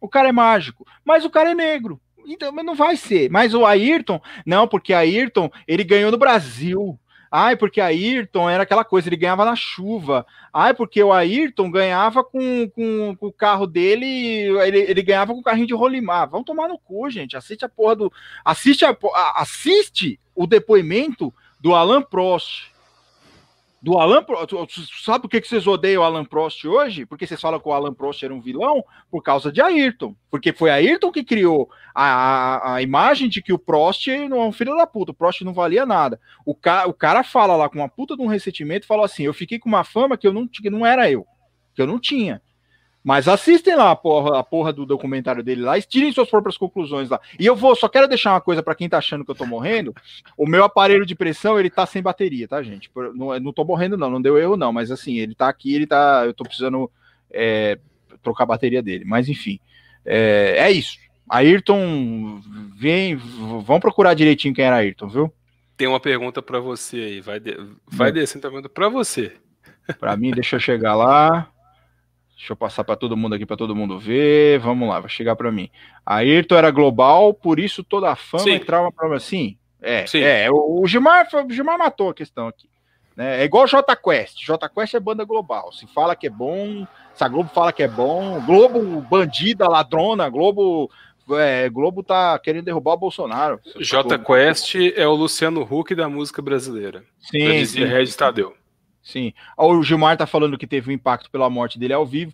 O cara é mágico, mas o cara é negro. Então, não vai ser. Mas o Ayrton, não, porque Ayrton, ele ganhou no Brasil. Ai, porque Ayrton era aquela coisa, ele ganhava na chuva. Ai, porque o Ayrton ganhava com, com, com o carro dele, ele, ele, ganhava com o carrinho de rolimar. Vamos tomar no cu, gente. Assiste a porra do. Assiste, a, assiste o depoimento do Alan Prost do Alan Prost. Sabe por que vocês odeiam o Alan Prost hoje? Porque vocês falam que o Alan Prost era um vilão por causa de Ayrton. Porque foi Ayrton que criou a, a, a imagem de que o Prost não é um filho da puta, o Prost não valia nada. O, ca, o cara fala lá com uma puta de um ressentimento e falou assim: eu fiquei com uma fama que eu não, que não era eu, que eu não tinha. Mas assistem lá a porra, a porra do documentário dele lá e tirem suas próprias conclusões lá. E eu vou, só quero deixar uma coisa para quem tá achando que eu tô morrendo: o meu aparelho de pressão ele tá sem bateria, tá, gente? Não, não tô morrendo, não, não deu erro, não, mas assim, ele tá aqui, ele tá. Eu tô precisando é, trocar a bateria dele. Mas enfim, é, é isso. Ayrton, vem, vamos procurar direitinho quem era Ayrton, viu? Tem uma pergunta para você aí, vai, de, vai hum. descendo a pergunta para você. Para mim, deixa eu chegar lá. Deixa eu passar para todo mundo aqui, para todo mundo ver. Vamos lá, vai chegar para mim. Ayrton era global, por isso toda a fama Sim. entrava para assim. É, Sim. é. O, o, Gilmar, o Gilmar matou a questão aqui. Né? É igual J Quest. J Quest é banda global. Se fala que é bom, se a Globo fala que é bom, Globo bandida, ladrona, Globo é, Globo tá querendo derrubar o Bolsonaro. J Quest é o Luciano Huck da música brasileira. Sim. Já dizia Regis Tadeu. Sim. O Gilmar tá falando que teve um impacto pela morte dele ao vivo.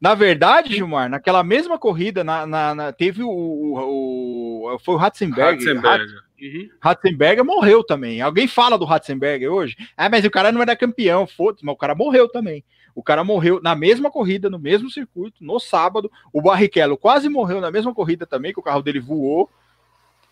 Na verdade, Gilmar, naquela mesma corrida, na, na, na teve o, o, o, Foi o Ratzenberger. Ratzenberger. Uhum. Ratzenberger morreu também. Alguém fala do Ratzenberger hoje? Ah, mas o cara não era campeão, foda-se, mas o cara morreu também. O cara morreu na mesma corrida, no mesmo circuito, no sábado. O Barrichello quase morreu na mesma corrida também, que o carro dele voou.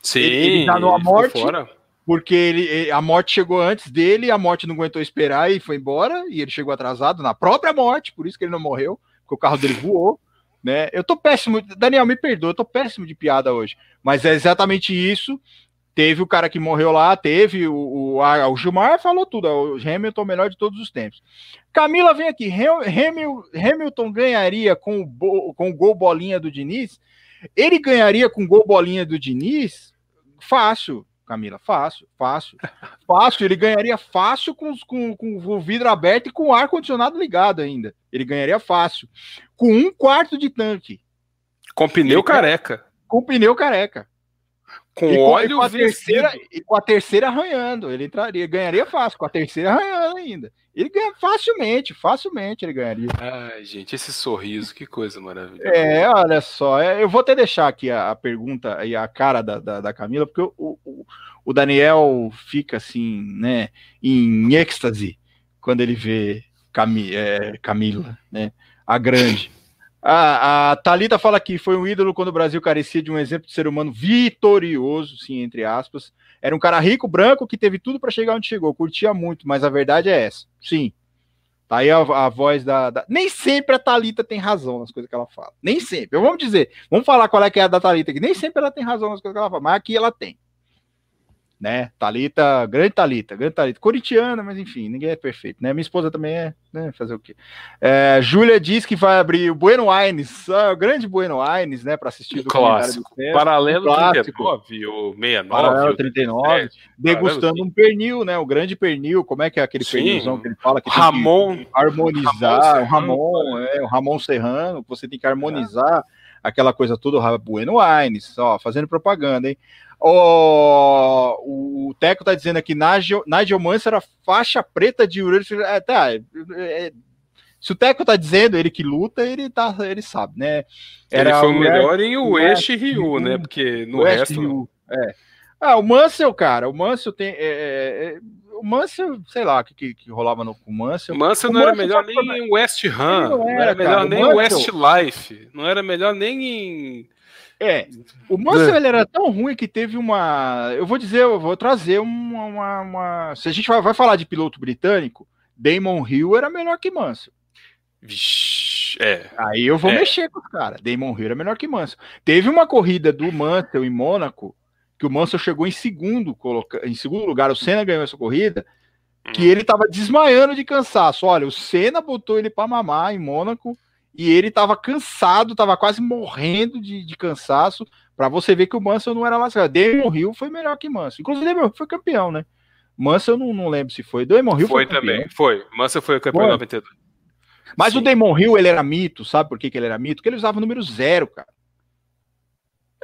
Sim, ele, ele tá numa morte. Fora porque ele, a morte chegou antes dele, a morte não aguentou esperar e foi embora, e ele chegou atrasado na própria morte, por isso que ele não morreu, porque o carro dele voou, né? Eu tô péssimo, Daniel, me perdoa, eu tô péssimo de piada hoje, mas é exatamente isso. Teve o cara que morreu lá, teve o, o, a, o Gilmar falou tudo, o Hamilton é o melhor de todos os tempos. Camila vem aqui, Hamilton, Hamilton ganharia com o, com o gol bolinha do Diniz? Ele ganharia com gol bolinha do Diniz? Fácil, Camila, fácil, fácil. Fácil, ele ganharia fácil com, com, com o vidro aberto e com o ar-condicionado ligado ainda. Ele ganharia fácil. Com um quarto de tanque. Com pneu ele careca. Com pneu careca. Com e óleo com, a terceira E com a terceira arranhando. Ele entraria, ganharia fácil, com a terceira arranhando ainda. Ele ganha facilmente, facilmente ele ganharia. Ai, gente, esse sorriso, que coisa maravilhosa. É, olha só, é, eu vou até deixar aqui a, a pergunta e a cara da, da, da Camila, porque o, o, o, Daniel fica assim, né, em êxtase quando ele vê Cami, é, Camila, né, a grande. A, a Thalita fala que foi um ídolo quando o Brasil carecia de um exemplo de ser humano vitorioso, sim, entre aspas. Era um cara rico, branco, que teve tudo para chegar onde chegou, curtia muito, mas a verdade é essa. Sim. Tá aí a, a voz da, da, Nem sempre a Thalita tem razão nas coisas que ela fala. Nem sempre. Vamos dizer, vamos falar qual é que é a da Thalita aqui. Nem sempre ela tem razão nas coisas que ela fala, mas aqui ela tem né? Talita, grande Talita, grande Talita, corintiana, mas enfim, ninguém é perfeito, né? Minha esposa também é, né? Fazer o quê? É, Júlia diz que vai abrir o Bueno Aires, o grande Bueno Aires, né? Para assistir o clássico, paralelo clássico, 39 ou 69, paralelo 39, é, degustando um pernil, né? O grande pernil, como é que é aquele Sim, pernilzão que ele fala que Ramon, que harmonizar, Ramon, o Ramon, é, o Ramon Serrano, você tem que harmonizar. É aquela coisa toda, Bueno Aires, ó, fazendo propaganda, hein? O, o Teco tá dizendo aqui, Nigel, Nigel Mansell era faixa preta de Uranus. É, tá, é, é, se o Teco tá dizendo, ele que luta, ele, tá, ele sabe, né? Era ele foi o melhor em West Ryu, né? Porque no West resto... Ryu, é. Ah, o Mansell, cara, o Mansell tem... É, é, é o Mansell, sei lá, o que, que, que, rolava no com o Mansell. O Mansell não era melhor nem em West Ham, não era, melhor nem em West Life, não era melhor nem em é, o Mansell ele era tão ruim que teve uma. Eu vou dizer, eu vou trazer uma. uma, uma... Se a gente vai, vai, falar de piloto britânico, Damon Hill era melhor que Mansell. Vixe, é. Aí eu vou é. mexer com os caras. Damon Hill era melhor que Mansell. Teve uma corrida do Mansell em Mônaco, que o Mansell chegou em segundo, coloca... em segundo lugar, o Senna ganhou essa corrida, que hum. ele tava desmaiando de cansaço. Olha, o Senna botou ele para mamar em Mônaco e ele estava cansado, estava quase morrendo de, de cansaço, para você ver que o Mansell não era lascado. Damon Hill foi melhor que Mansell. Inclusive, Damon Hill foi campeão, né? Mansell eu não, não lembro se foi. Damon Hill foi, foi também, foi. Mansell foi o campeão em 92. Mas Sim. o Damon Hill, ele era mito, sabe por que, que ele era mito? Porque ele usava o número zero, cara.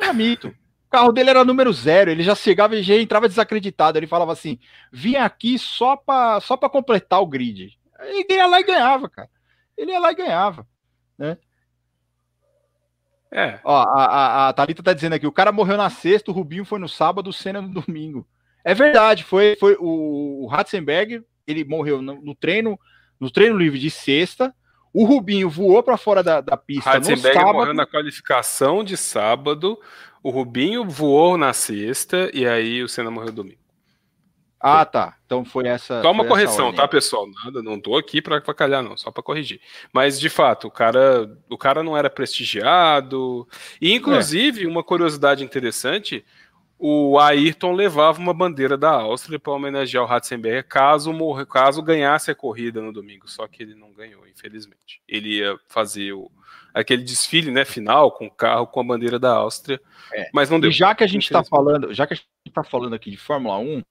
Era mito. O carro dele era número zero, ele já chegava e já entrava desacreditado. Ele falava assim: vim aqui só para só pra completar o grid. Ele ia lá e ganhava, cara. Ele ia lá e ganhava né? É. Ó, a, a, a Thalita tá dizendo aqui: o cara morreu na sexta, o Rubinho foi no sábado, o Senna no domingo. É verdade, foi, foi o, o Ratzenberg, ele morreu no, no, treino, no treino livre de sexta. O Rubinho voou para fora da, da pista Ratzenberg no sábado. morreu na qualificação de sábado. O Rubinho voou na sexta e aí o Senna morreu domingo. Ah, tá. Então foi essa. Só uma correção, tá, pessoal? Nada, não tô aqui para calhar, não, só para corrigir. Mas de fato, o cara, o cara não era prestigiado. E inclusive, é. uma curiosidade interessante, o Ayrton levava uma bandeira da Áustria para homenagear o Ratzenberger caso morre, caso ganhasse a corrida no domingo, só que ele não ganhou, infelizmente. Ele ia fazer o, aquele desfile, né, final com o carro com a bandeira da Áustria, é. mas não deu. E já que a gente está falando, já que a gente está falando aqui de Fórmula 1,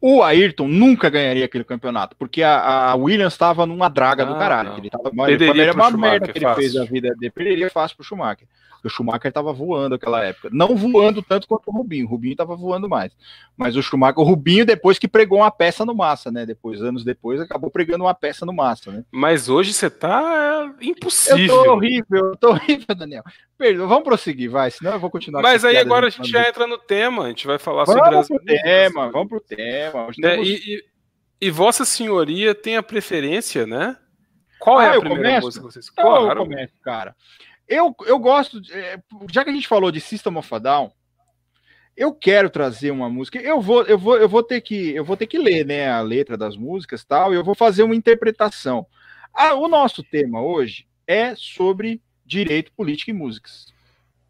o Ayrton nunca ganharia aquele campeonato, porque a, a Williams estava numa draga ah, do caralho. Não. Ele tava, perderia uma merda que ele fácil. fez a vida dele. Perderia fácil pro Schumacher. O Schumacher estava voando naquela época. Não voando tanto quanto o Rubinho. O Rubinho estava voando mais. Mas o Schumacher, o Rubinho, depois que pregou uma peça no Massa, né? Depois, anos depois, acabou pregando uma peça no Massa, né? Mas hoje você tá impossível. Eu tô horrível, eu tô horrível, Daniel. Perdão, vamos prosseguir, vai, senão eu vou continuar. Mas aí agora a gente já entra no tema, a gente vai falar vamos sobre as. Pro tema, vamos pro tema. Né? E, e, e, Vossa Senhoria tem a preferência, né? Qual é ah, é a primeira começo? música que vocês Claro. Eu começo, cara. Eu, eu gosto, é, já que a gente falou de System of a Down, eu quero trazer uma música. Eu vou, eu vou, eu vou ter que, eu vou ter que ler, né, a letra das músicas, tal. E eu vou fazer uma interpretação. Ah, o nosso tema hoje é sobre direito, política e músicas,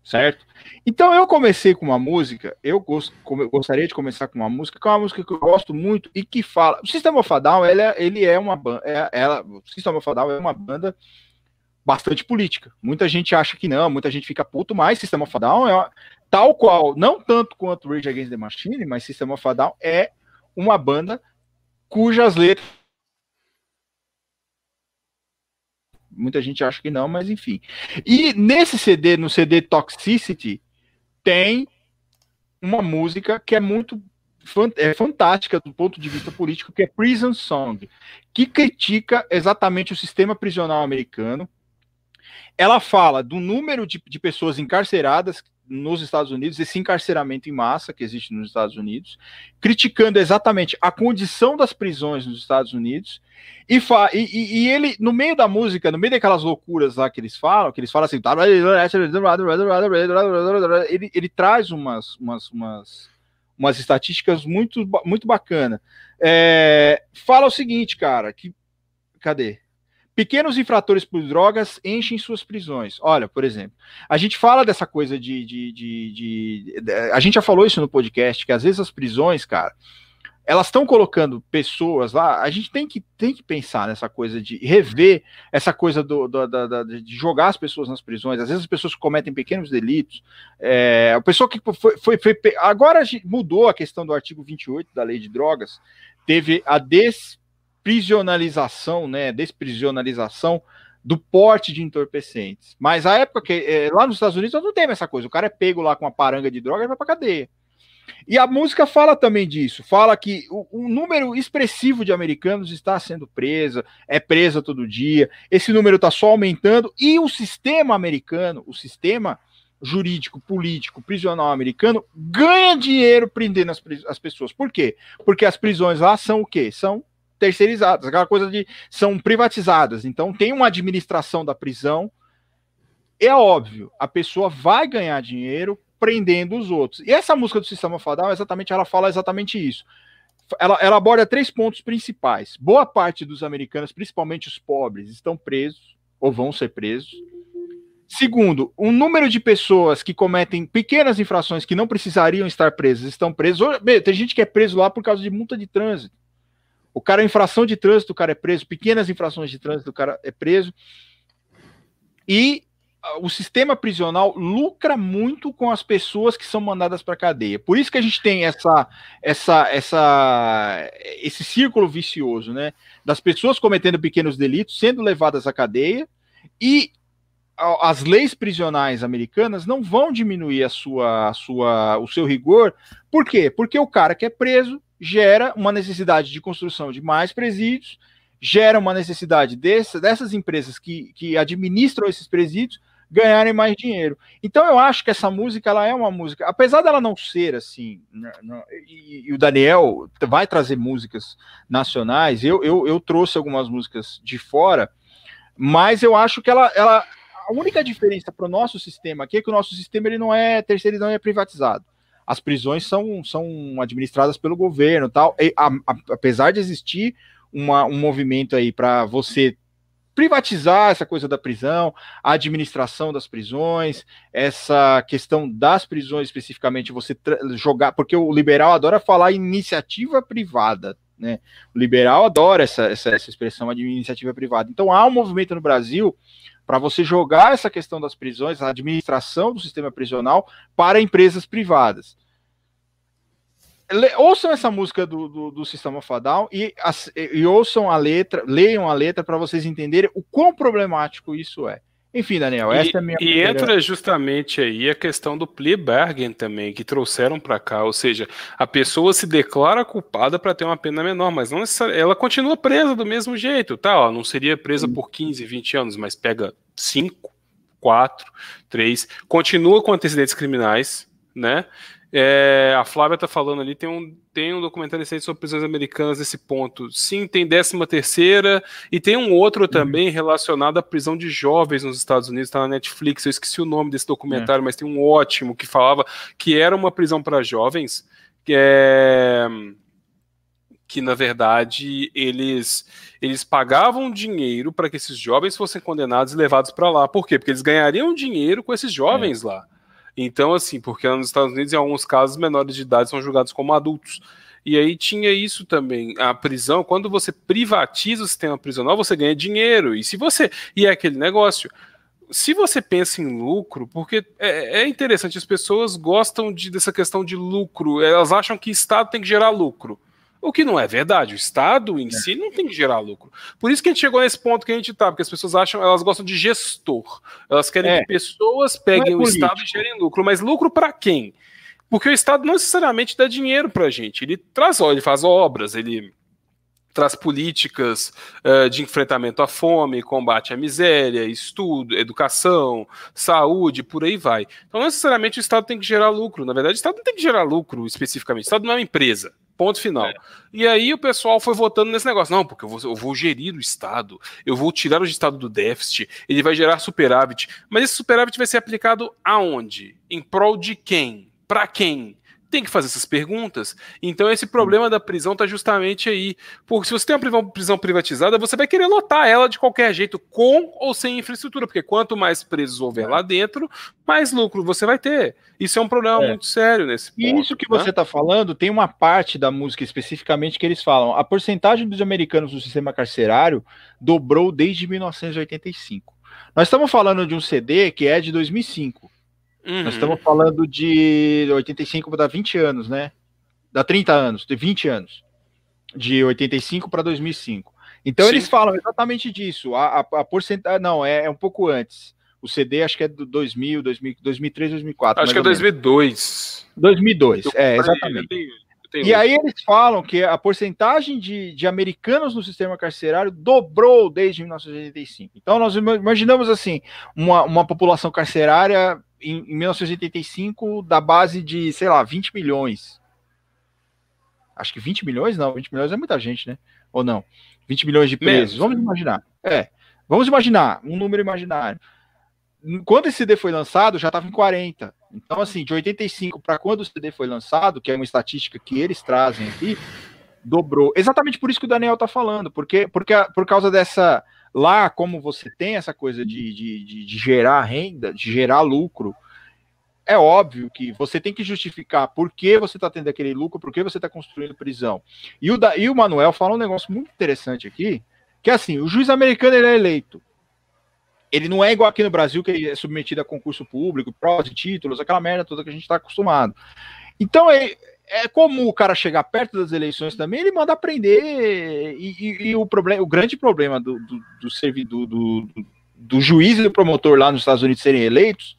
certo? Então eu comecei com uma música. Eu gost, gostaria de começar com uma música que é uma música que eu gosto muito e que fala. O System of a Down, ele é, ele é uma. É, ela, o é uma banda bastante política. Muita gente acha que não, muita gente fica puto, mas System of Down é tal qual, não tanto quanto Rage Against the Machine, mas System of Down é uma banda cujas letras muita gente acha que não, mas enfim. E nesse CD, no CD Toxicity, tem uma música que é muito é fantástica do ponto de vista político, que é Prison Song, que critica exatamente o sistema prisional americano. Ela fala do número de, de pessoas encarceradas nos Estados Unidos, esse encarceramento em massa que existe nos Estados Unidos, criticando exatamente a condição das prisões nos Estados Unidos, e, e, e, ele, no meio da música, no meio daquelas loucuras lá que eles falam, que eles falam assim, ele, ele traz umas, umas, umas umas estatísticas muito, muito bacana. É, fala o seguinte, cara, que cadê? Pequenos infratores por drogas enchem suas prisões. Olha, por exemplo, a gente fala dessa coisa de, de, de, de, A gente já falou isso no podcast, que às vezes as prisões, cara, elas estão colocando pessoas lá, a gente tem que, tem que pensar nessa coisa de rever essa coisa do, do, do, do de jogar as pessoas nas prisões. Às vezes as pessoas cometem pequenos delitos. É, a pessoa que foi, foi, foi, Agora mudou a questão do artigo 28 da lei de drogas, teve a desprisionalização, né? Desprisionalização do porte de entorpecentes. Mas a época que é, lá nos Estados Unidos não tem essa coisa. O cara é pego lá com uma paranga de droga e vai pra cadeia. E a música fala também disso, fala que o, número expressivo de americanos está sendo preso, é presa todo dia, esse número está só aumentando, e o sistema americano, o sistema jurídico, político, prisional americano, ganha dinheiro prendendo as, as pessoas. Por quê? Porque as prisões lá são o quê? São terceirizadas, aquela coisa de são privatizadas. Então tem uma administração da prisão. É óbvio, a pessoa vai ganhar dinheiro prendendo os outros. E essa música do Sistema Fadal, exatamente, ela fala exatamente isso. Ela, ela aborda três pontos principais. Boa parte dos americanos, principalmente os pobres, estão presos ou vão ser presos. Segundo, o número de pessoas que cometem pequenas infrações que não precisariam estar presas estão presos. Tem gente que é preso lá por causa de multa de trânsito. O cara, infração de trânsito, o cara é preso. Pequenas infrações de trânsito, o cara é preso. E o sistema prisional lucra muito com as pessoas que são mandadas para cadeia. Por isso que a gente tem essa, essa, essa, esse círculo vicioso, né? Das pessoas cometendo pequenos delitos, sendo levadas à cadeia e as leis prisionais americanas não vão diminuir a sua, a sua, o seu rigor. Por quê? Porque o cara que é preso gera uma necessidade de construção de mais presídios, gera uma necessidade dessas empresas que, que administram esses presídios ganharem mais dinheiro. Então eu acho que essa música ela é uma música, apesar dela não ser assim, né, não, e, e, o Daniel vai trazer músicas nacionais, eu, eu, eu trouxe algumas músicas de fora, mas eu acho que ela, ela a única diferença para o nosso sistema aqui é que o nosso sistema ele não é terceirizado, é privatizado. As prisões são, são administradas pelo governo, tal. E, apesar de existir uma, um movimento aí para você privatizar essa coisa da prisão, a administração das prisões, essa questão das prisões especificamente, você jogar, porque o liberal adora falar iniciativa privada, né? O liberal adora essa, essa, essa expressão de iniciativa privada. Então há um movimento no Brasil para você jogar essa questão das prisões, a administração do sistema prisional para empresas privadas ouçam essa música do, do, do Sistema Fadal e, e, ouçam a letra, leiam a letra para vocês entenderem o quão problemático isso é. Enfim, Daniel, essa e, é a minha. E entra justamente aí a questão do plea bargain também, que trouxeram para cá, ou seja, a pessoa se declara culpada para ter uma pena menor, mas não ela continua presa do mesmo jeito, tá? Ela não seria presa por 15, 20 anos, mas pega 5, 4, 3, continua com antecedentes criminais, né? É, a Flávia tá falando ali, tem um, tem um documentário recente sobre prisões americanas nesse ponto. Sim, tem 13 terceira e tem um outro uhum. também relacionado à prisão de jovens nos Estados Unidos, tá na Netflix, eu esqueci o nome desse documentário, é. mas tem um ótimo que falava que era uma prisão para jovens, que é que na verdade eles eles pagavam dinheiro para que esses jovens fossem condenados e levados para lá. Por quê? Porque eles ganhariam dinheiro com esses jovens é. lá. Então, assim, porque nos Estados Unidos, em alguns casos, menores de idade são julgados como adultos. E aí tinha isso também. A prisão, quando você privatiza o sistema prisional, você ganha dinheiro. E se você. E é aquele negócio. Se você pensa em lucro, porque é, é interessante, as pessoas gostam de, dessa questão de lucro, elas acham que Estado tem que gerar lucro. O que não é verdade. O Estado em é. si não tem que gerar lucro. Por isso que a gente chegou nesse ponto que a gente está, porque as pessoas acham, elas gostam de gestor. Elas querem é. que pessoas peguem é o Estado e gerem lucro. Mas lucro para quem? Porque o Estado não necessariamente dá dinheiro para a gente. Ele traz, ele faz obras, ele traz políticas uh, de enfrentamento à fome, combate à miséria, estudo, educação, saúde, por aí vai. Então, não necessariamente o Estado tem que gerar lucro. Na verdade, o Estado não tem que gerar lucro especificamente. O Estado não é uma empresa. Ponto final. É. E aí o pessoal foi votando nesse negócio. Não, porque eu vou, eu vou, gerir o Estado, eu vou tirar o Estado do déficit, ele vai gerar superávit. Mas esse superávit vai ser aplicado aonde? Em prol de quem? Para quem? Tem que fazer essas perguntas. Então esse problema da prisão está justamente aí. Porque se você tem uma prisão privatizada, você vai querer lotar ela de qualquer jeito, com ou sem infraestrutura, porque quanto mais presos houver lá dentro, mais lucro você vai ter. Isso é um problema é. muito sério nesse ponto. E isso que né? você está falando, tem uma parte da música especificamente que eles falam. A porcentagem dos americanos no sistema carcerário dobrou desde 1985. Nós estamos falando de um CD que é de 2005. Uhum. Nós estamos falando de 85 para 20 anos, né? Dá 30 anos, de 20 anos. De 85 para 2005. Então Sim. eles falam exatamente disso. A, a, a porcentagem. Não, é, é, um pouco antes. O CD acho que é do 2000, 2000 2003, 2004. Acho que é 2002. 2002, é, exatamente. E aí eles falam que a porcentagem de, de americanos no sistema carcerário dobrou desde 1985. Então nós imaginamos assim, uma, uma população carcerária em, em 1985 da base de, sei lá, 20 milhões. Acho que 20 milhões não, 20 milhões é muita gente, né? Ou não? 20 milhões de presos. Vamos imaginar. É. Vamos imaginar, um número imaginário. Quando esse CD foi lançado, já estava em 40. Então, assim, de 85 para quando o CD foi lançado, que é uma estatística que eles trazem aqui, dobrou. Exatamente por isso que o Daniel está falando, porque, porque por causa dessa Lá, como você tem essa coisa de, de, de, de gerar renda, de gerar lucro, é óbvio que você tem que justificar por que você está tendo aquele lucro, por que você está construindo prisão. E o, da, e o Manuel fala um negócio muito interessante aqui, que é assim, o juiz americano ele é eleito. Ele não é igual aqui no Brasil, que é submetido a concurso público, provas e títulos, aquela merda toda que a gente está acostumado. Então, é, é comum o cara chegar perto das eleições também, ele manda aprender. E, e, e o, problema, o grande problema do, do, do servidor, do, do juiz e do promotor lá nos Estados Unidos serem eleitos,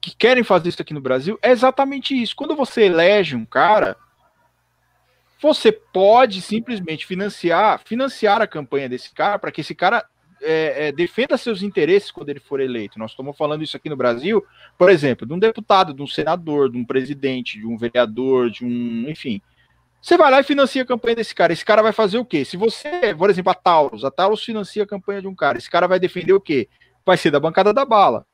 que querem fazer isso aqui no Brasil, é exatamente isso. Quando você elege um cara, você pode simplesmente financiar, financiar a campanha desse cara para que esse cara é, é, defenda seus interesses quando ele for eleito. Nós estamos falando isso aqui no Brasil, por exemplo, de um deputado, de um senador, de um presidente, de um vereador, de um. Enfim. Você vai lá e financia a campanha desse cara. Esse cara vai fazer o quê? Se você, por exemplo, a Taurus, a Taurus financia a campanha de um cara, esse cara vai defender o quê? Vai ser da bancada da bala.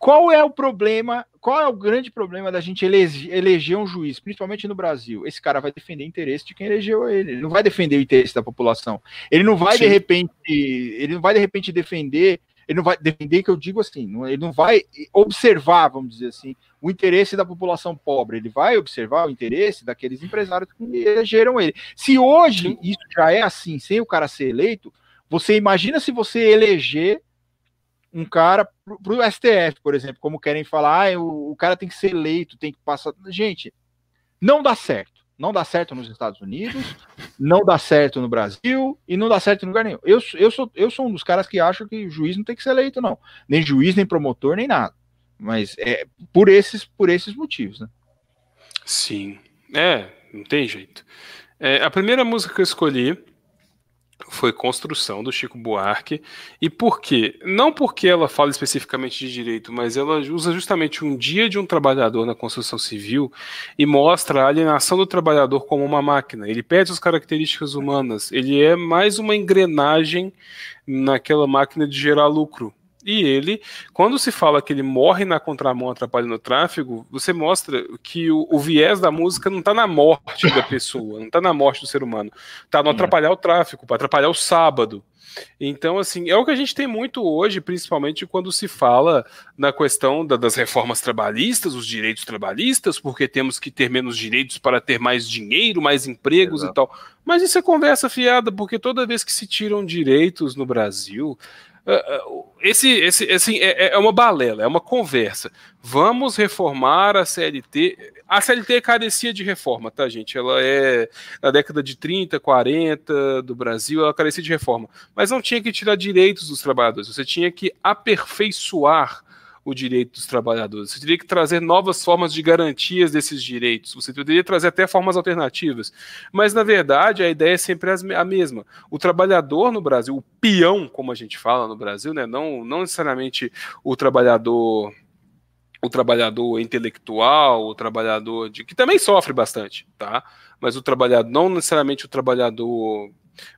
Qual é o problema? Qual é o grande problema da gente eleger, eleger um juiz, principalmente no Brasil? Esse cara vai defender o interesse de quem elegeu ele. Ele não vai defender o interesse da população. Ele não vai Sim. de repente, ele não vai de repente defender, ele não vai defender que eu digo assim, ele não vai observar, vamos dizer assim, o interesse da população pobre. Ele vai observar o interesse daqueles empresários que elegeram ele. Se hoje isso já é assim, sem o cara ser eleito, você imagina se você eleger um cara para o STF, por exemplo, como querem falar, ah, o, o, cara tem que ser eleito, tem que passar. Gente, não dá certo. Não dá certo nos Estados Unidos, não dá certo no Brasil e não dá certo em lugar nenhum. Eu, eu, sou, eu sou um dos caras que acho que juiz não tem que ser eleito, não. Nem juiz, nem promotor, nem nada. Mas é por esses, por esses motivos, né? Sim. É, não tem jeito. É, a primeira música que eu escolhi foi Construção do Chico Buarque. E por quê? Não porque ela fala especificamente de direito, mas ela usa justamente um dia de um trabalhador na construção civil e mostra a alienação do trabalhador como uma máquina. Ele perde as características humanas. Ele é mais uma engrenagem naquela máquina de gerar lucro. E ele, quando se fala que ele morre na contramão atrapalhando o tráfego, você mostra que o, o viés da música não está na morte da pessoa, não está na morte do ser humano, está no é. atrapalhar o tráfego, para atrapalhar o sábado. Então, assim, é o que a gente tem muito hoje, principalmente quando se fala na questão da, das reformas trabalhistas, os direitos trabalhistas, porque temos que ter menos direitos para ter mais dinheiro, mais empregos Exato. e tal. Mas isso é conversa fiada, porque toda vez que se tiram direitos no Brasil, ah, ah, esse, esse, assim, é, é, uma balela, é uma conversa. Vamos reformar a CLT. A CLT carecia de reforma, tá, gente? Ela é na década de 30, 40 do Brasil, ela carecia de reforma. Mas não tinha que tirar direitos dos trabalhadores, você tinha que aperfeiçoar o direito dos trabalhadores. Você teria que trazer novas formas de garantias desses direitos. Você poderia trazer até formas alternativas. Mas, na verdade, a ideia é sempre a mesma. O trabalhador no Brasil, o peão, como a gente fala no Brasil, né? não, não necessariamente o trabalhador o trabalhador intelectual, o trabalhador de que também sofre bastante, tá? Mas o trabalhador, não necessariamente o trabalhador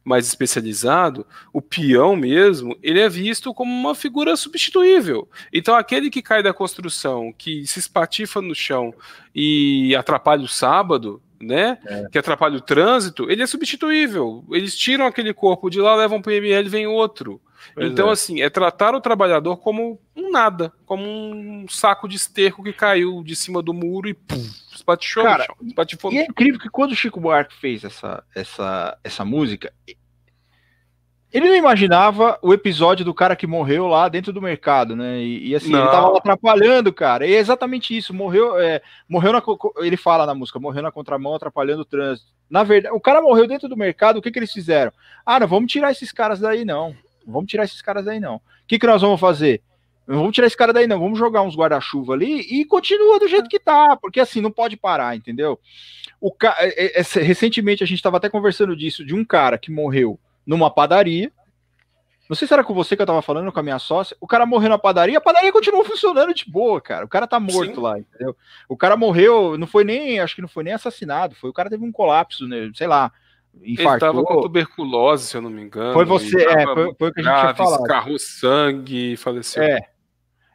mais especializado, o peão mesmo, ele é visto como uma figura substituível. Então, aquele que cai da construção, que se espatifa no chão e atrapalha o sábado, né? É. Que atrapalha o trânsito, ele é substituível. Eles tiram aquele corpo de lá, levam para o IML, vem outro. Pois então, é. assim, é tratar o trabalhador como um nada, como um saco de esterco que caiu de cima do muro e pum, Cara, E é incrível que quando o Chico Buarque fez essa, essa, essa música, ele não imaginava o episódio do cara que morreu lá dentro do mercado, né? E, e assim, não. ele tava atrapalhando, cara. E é exatamente isso. Morreu, é, morreu na, ele fala na música, morreu na contramão, atrapalhando o trânsito. Na verdade, o cara morreu dentro do mercado, o que, que eles fizeram? Ah, não vamos tirar esses caras daí, não. Vamos tirar esses caras daí, não. O que, que nós vamos fazer? Não vamos tirar esse cara daí, não. Vamos jogar uns guarda-chuva ali e continua do jeito que tá, porque assim, não pode parar, entendeu? O ca... É, é, é, recentemente a gente estava até conversando disso, de um cara que morreu numa padaria. Não sei se era com você que eu tava falando, com a minha sócia. O cara morreu na padaria, a padaria continuou funcionando de boa, cara. O cara tá morto Sim. lá, entendeu? O cara morreu, não foi nem, acho que não foi nem assassinado, foi o cara teve um colapso, né? Sei lá, infartou. Ele tava com tuberculose, se eu não me engano. Foi você, é, foi, foi o que a gente grave, tinha falado. Escarrou sangue e faleceu. É.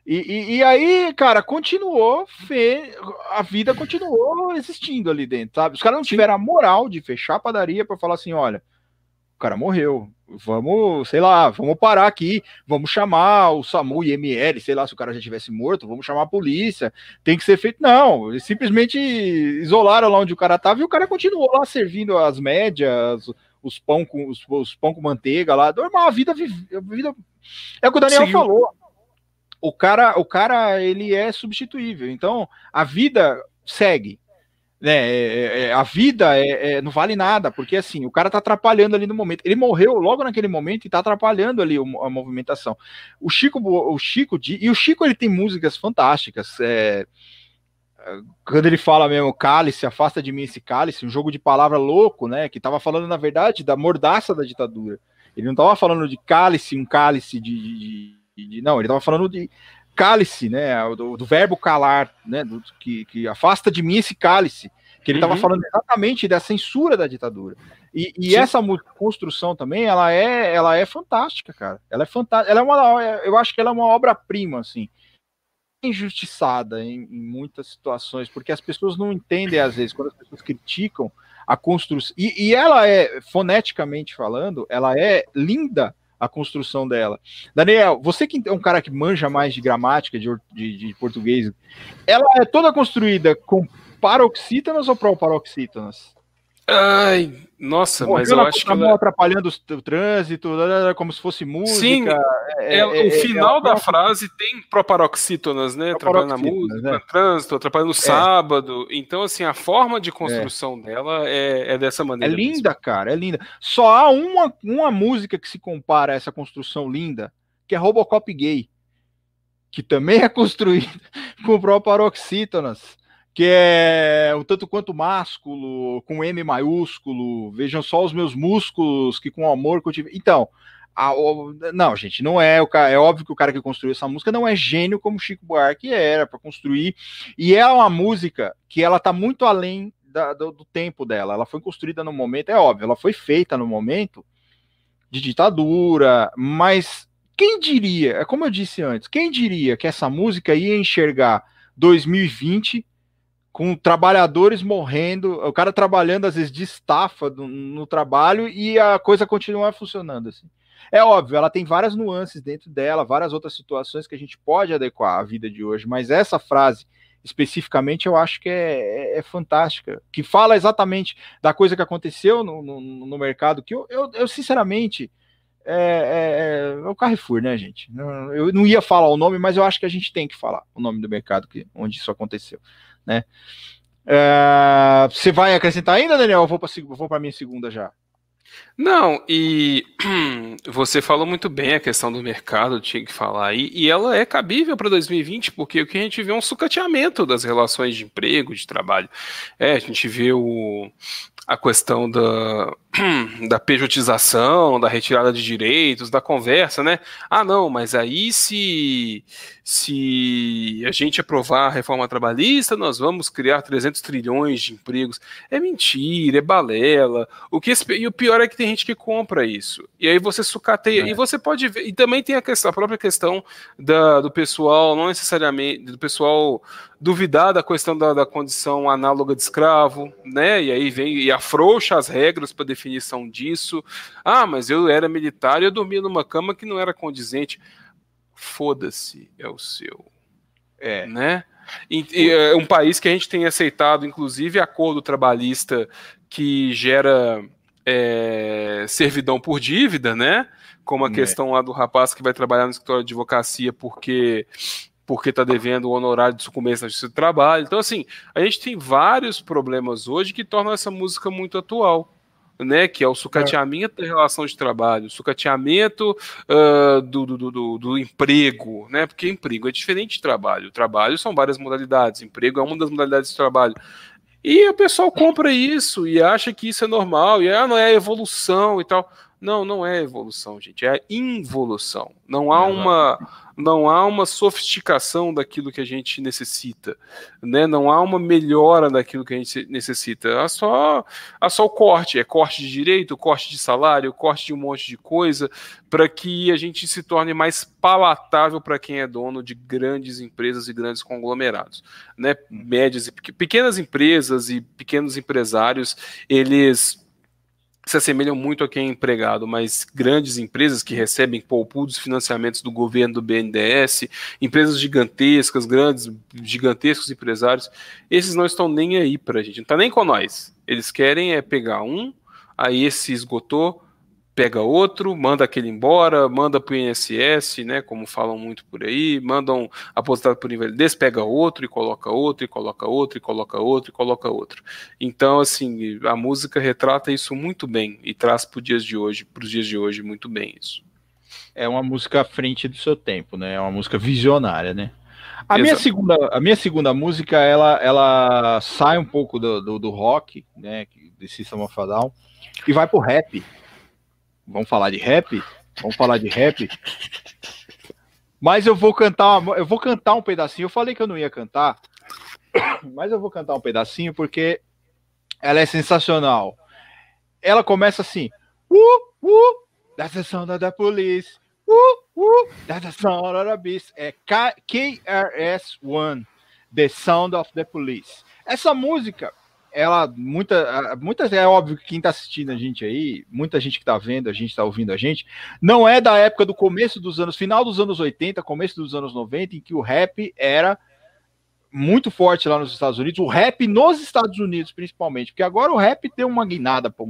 E, e, e, aí, cara, continuou, fe... a vida continuou existindo ali dentro, sabe? Os caras não tiveram a moral de fechar a padaria para falar assim, olha, o cara morreu, vamos, sei lá, vamos parar aqui, vamos chamar o SAMU e ML, sei lá, se o cara já tivesse morto, vamos chamar a polícia, tem que ser feito. Não, eles simplesmente isolaram lá onde o cara tava e o cara continuou lá servindo as médias, os pão com, os, os pão com manteiga lá, normal, a vida, a vida... É o que o Daniel falou o cara, o cara ele é substituível. Então a vida segue. Né, é, é, é, a vida é, é, não vale nada, porque assim, o cara tá atrapalhando ali no momento. Ele morreu logo naquele momento e tá atrapalhando ali a movimentação. O Chico, o Chico, e o Chico ele tem músicas fantásticas. É, quando ele fala mesmo, cálice, afasta de mim esse cálice, um jogo de palavra louco, né? Que tava falando, na verdade, da mordaça da ditadura. Ele não tava falando de cálice, um cálice de, de de, não, ele estava falando de cálice, né? Do, do verbo calar, né? Do, que, que, afasta de mim esse cálice. Que ele estava uhum. falando exatamente da censura da ditadura. E, e essa construção também, ela é, ela é fantástica, cara. Ela é fantástica. Ela é uma, eu acho que ela é uma obra-prima, assim injustiçada em, em, muitas situações, porque as pessoas não entendem, às vezes, quando as pessoas criticam a construção. E, e, ela é, foneticamente falando, ela é linda a construção dela. Daniel, você que é um cara que manja mais de gramática, de, de, de português, ela é toda construída com paroxítonas ou proparoxítonas? Ai, nossa, mas eu acho que ela... atrapalhando o trânsito, como se fosse música. Sim, é, é, o é, final é da frase tem proparoxítonas, né? Atrapalhando a música, é. trânsito, atrapalhando o é. sábado. Então, assim, a forma de construção dela é, dessa maneira. É linda, mesmo. cara, é linda. Só há uma, uma música que se compara a essa construção linda, que é Robocop Gay, que também é construída com proparoxítonas que é o tanto quanto másculo, com M maiúsculo, vejam só os meus músculos, que com amor que eu tive. Então, a, o, não, gente, não é o é óbvio que o cara que construiu essa música não é gênio como Chico Buarque era para construir, e é uma música que ela tá muito além da, do, do tempo dela. Ela foi construída no momento, é óbvio, ela foi feita no momento de ditadura, mas quem diria, é como eu disse antes, quem diria que essa música ia enxergar 2020 com trabalhadores morrendo, o cara trabalhando às vezes de estafa no, no trabalho e a coisa continua funcionando assim. É óbvio, ela tem várias nuances dentro dela, várias outras situações que a gente pode adequar à vida de hoje, mas essa frase especificamente eu acho que é, é, é fantástica, que fala exatamente da coisa que aconteceu no, no, no mercado, que eu, eu, eu sinceramente é, é, é, o Carrefour, né, gente? Eu não ia falar o nome, mas eu acho que a gente tem que falar o nome do mercado que, onde isso aconteceu, né? É, você vai acrescentar ainda, Daniel? Eu vou para a minha segunda já. Não, e você falou muito bem a questão do mercado, tinha que falar aí, e ela é cabível para 2020, porque o que a gente vê é um sucateamento das relações de emprego, de trabalho. É, a gente vê o, a questão da, da pejotização, da retirada de direitos, da conversa, né? Ah, não, mas aí se, se a gente aprovar a reforma trabalhista, nós vamos criar 300 trilhões de empregos. É mentira, é balela. O que, e o pior é que tem gente que compra isso. E aí você sucateia. É. E você pode ver. E também tem a, questão, a própria questão da, do pessoal, não necessariamente, do pessoal duvidar da questão da, da condição análoga de escravo, né? E aí vem e afrouxa as regras para definição disso. Ah, mas eu era militar e eu dormia numa cama que não era condizente. Foda-se, é o seu. É. Né? E, e, é um país que a gente tem aceitado, inclusive, acordo trabalhista que gera é, servidão por dívida, né? Como a é. questão lá do rapaz que vai trabalhar no escritório de advocacia porque porque está devendo o honorário de sucumbência na justiça do trabalho. Então, assim, a gente tem vários problemas hoje que tornam essa música muito atual né, que é o sucateamento da relação de trabalho, o sucateamento uh, do, do, do, do, emprego, né, porque emprego é diferente de trabalho. Trabalho são várias modalidades, emprego é uma das modalidades de trabalho. E o pessoal compra isso e acha que isso é normal, e ah, não é evolução e tal. Não, não é evolução, gente, é involução. Não há uma não há uma sofisticação daquilo que a gente necessita, né? Não há uma melhora daquilo que a gente necessita. Há só, há só o corte, é corte de direito, corte de salário, corte de um monte de coisa, para que a gente se torne mais palatável para quem é dono de grandes empresas e grandes conglomerados, né? Médias e pequenas empresas e pequenos empresários, eles se assemelham muito a quem é empregado, mas grandes empresas que recebem poupudos financiamentos do governo do BNDES, empresas gigantescas, grandes, gigantescos empresários, esses não estão nem aí para a gente, não está nem com nós. Eles querem é pegar um, aí esse esgotou, pega outro, manda aquele embora, manda para o INSS, né, como falam muito por aí, mandam aposentado por invalidez, pega outro e coloca outro, e coloca outro, e coloca outro, e coloca outro. Então, assim, a música retrata isso muito bem e traz para os dias de hoje, para os dias de hoje, muito bem isso. É uma música à frente do seu tempo, né? É uma música visionária, né? A minha, segunda, a minha segunda música, ela, ela sai um pouco do, do, do rock, né, de System of a Down, e vai pro rap. Vamos falar de rap? Vamos falar de rap. Mas eu vou cantar, eu vou cantar um pedacinho. Eu falei que eu não ia cantar, mas eu vou cantar um pedacinho porque ela é sensacional. Ela começa assim: uh, uh, that's the sound of the police. Uh, uh, that's the sound of the beast. É KRS-One, The Sound of the Police. Essa música ela, muita, muitas, é óbvio que quem está assistindo a gente aí, muita gente que está vendo, a gente está ouvindo a gente, não é da época do começo dos anos, final dos anos 80, começo dos anos 90, em que o rap era muito forte lá nos Estados Unidos, o rap nos Estados Unidos, principalmente, porque agora o rap tem uma guinada para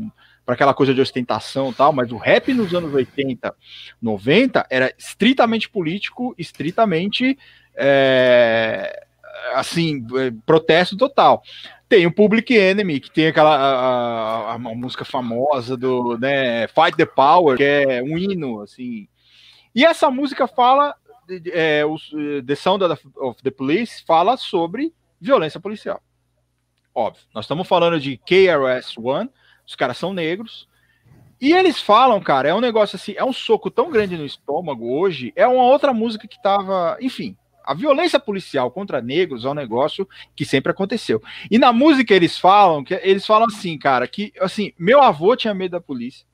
aquela coisa de ostentação e tal, mas o rap nos anos 80, 90 era estritamente político, estritamente é, assim, é, protesto total. Tem o Public Enemy, que tem aquela a, a, a, música famosa do né, Fight the Power, que é um hino, assim. E essa música fala, é, o, The Sound of the Police fala sobre violência policial. Óbvio, nós estamos falando de KRS-One, os caras são negros, e eles falam, cara, é um negócio assim, é um soco tão grande no estômago hoje, é uma outra música que tava, enfim, a violência policial contra negros é um negócio que sempre aconteceu. E na música eles falam que eles falam assim, cara, que assim, meu avô tinha medo da polícia.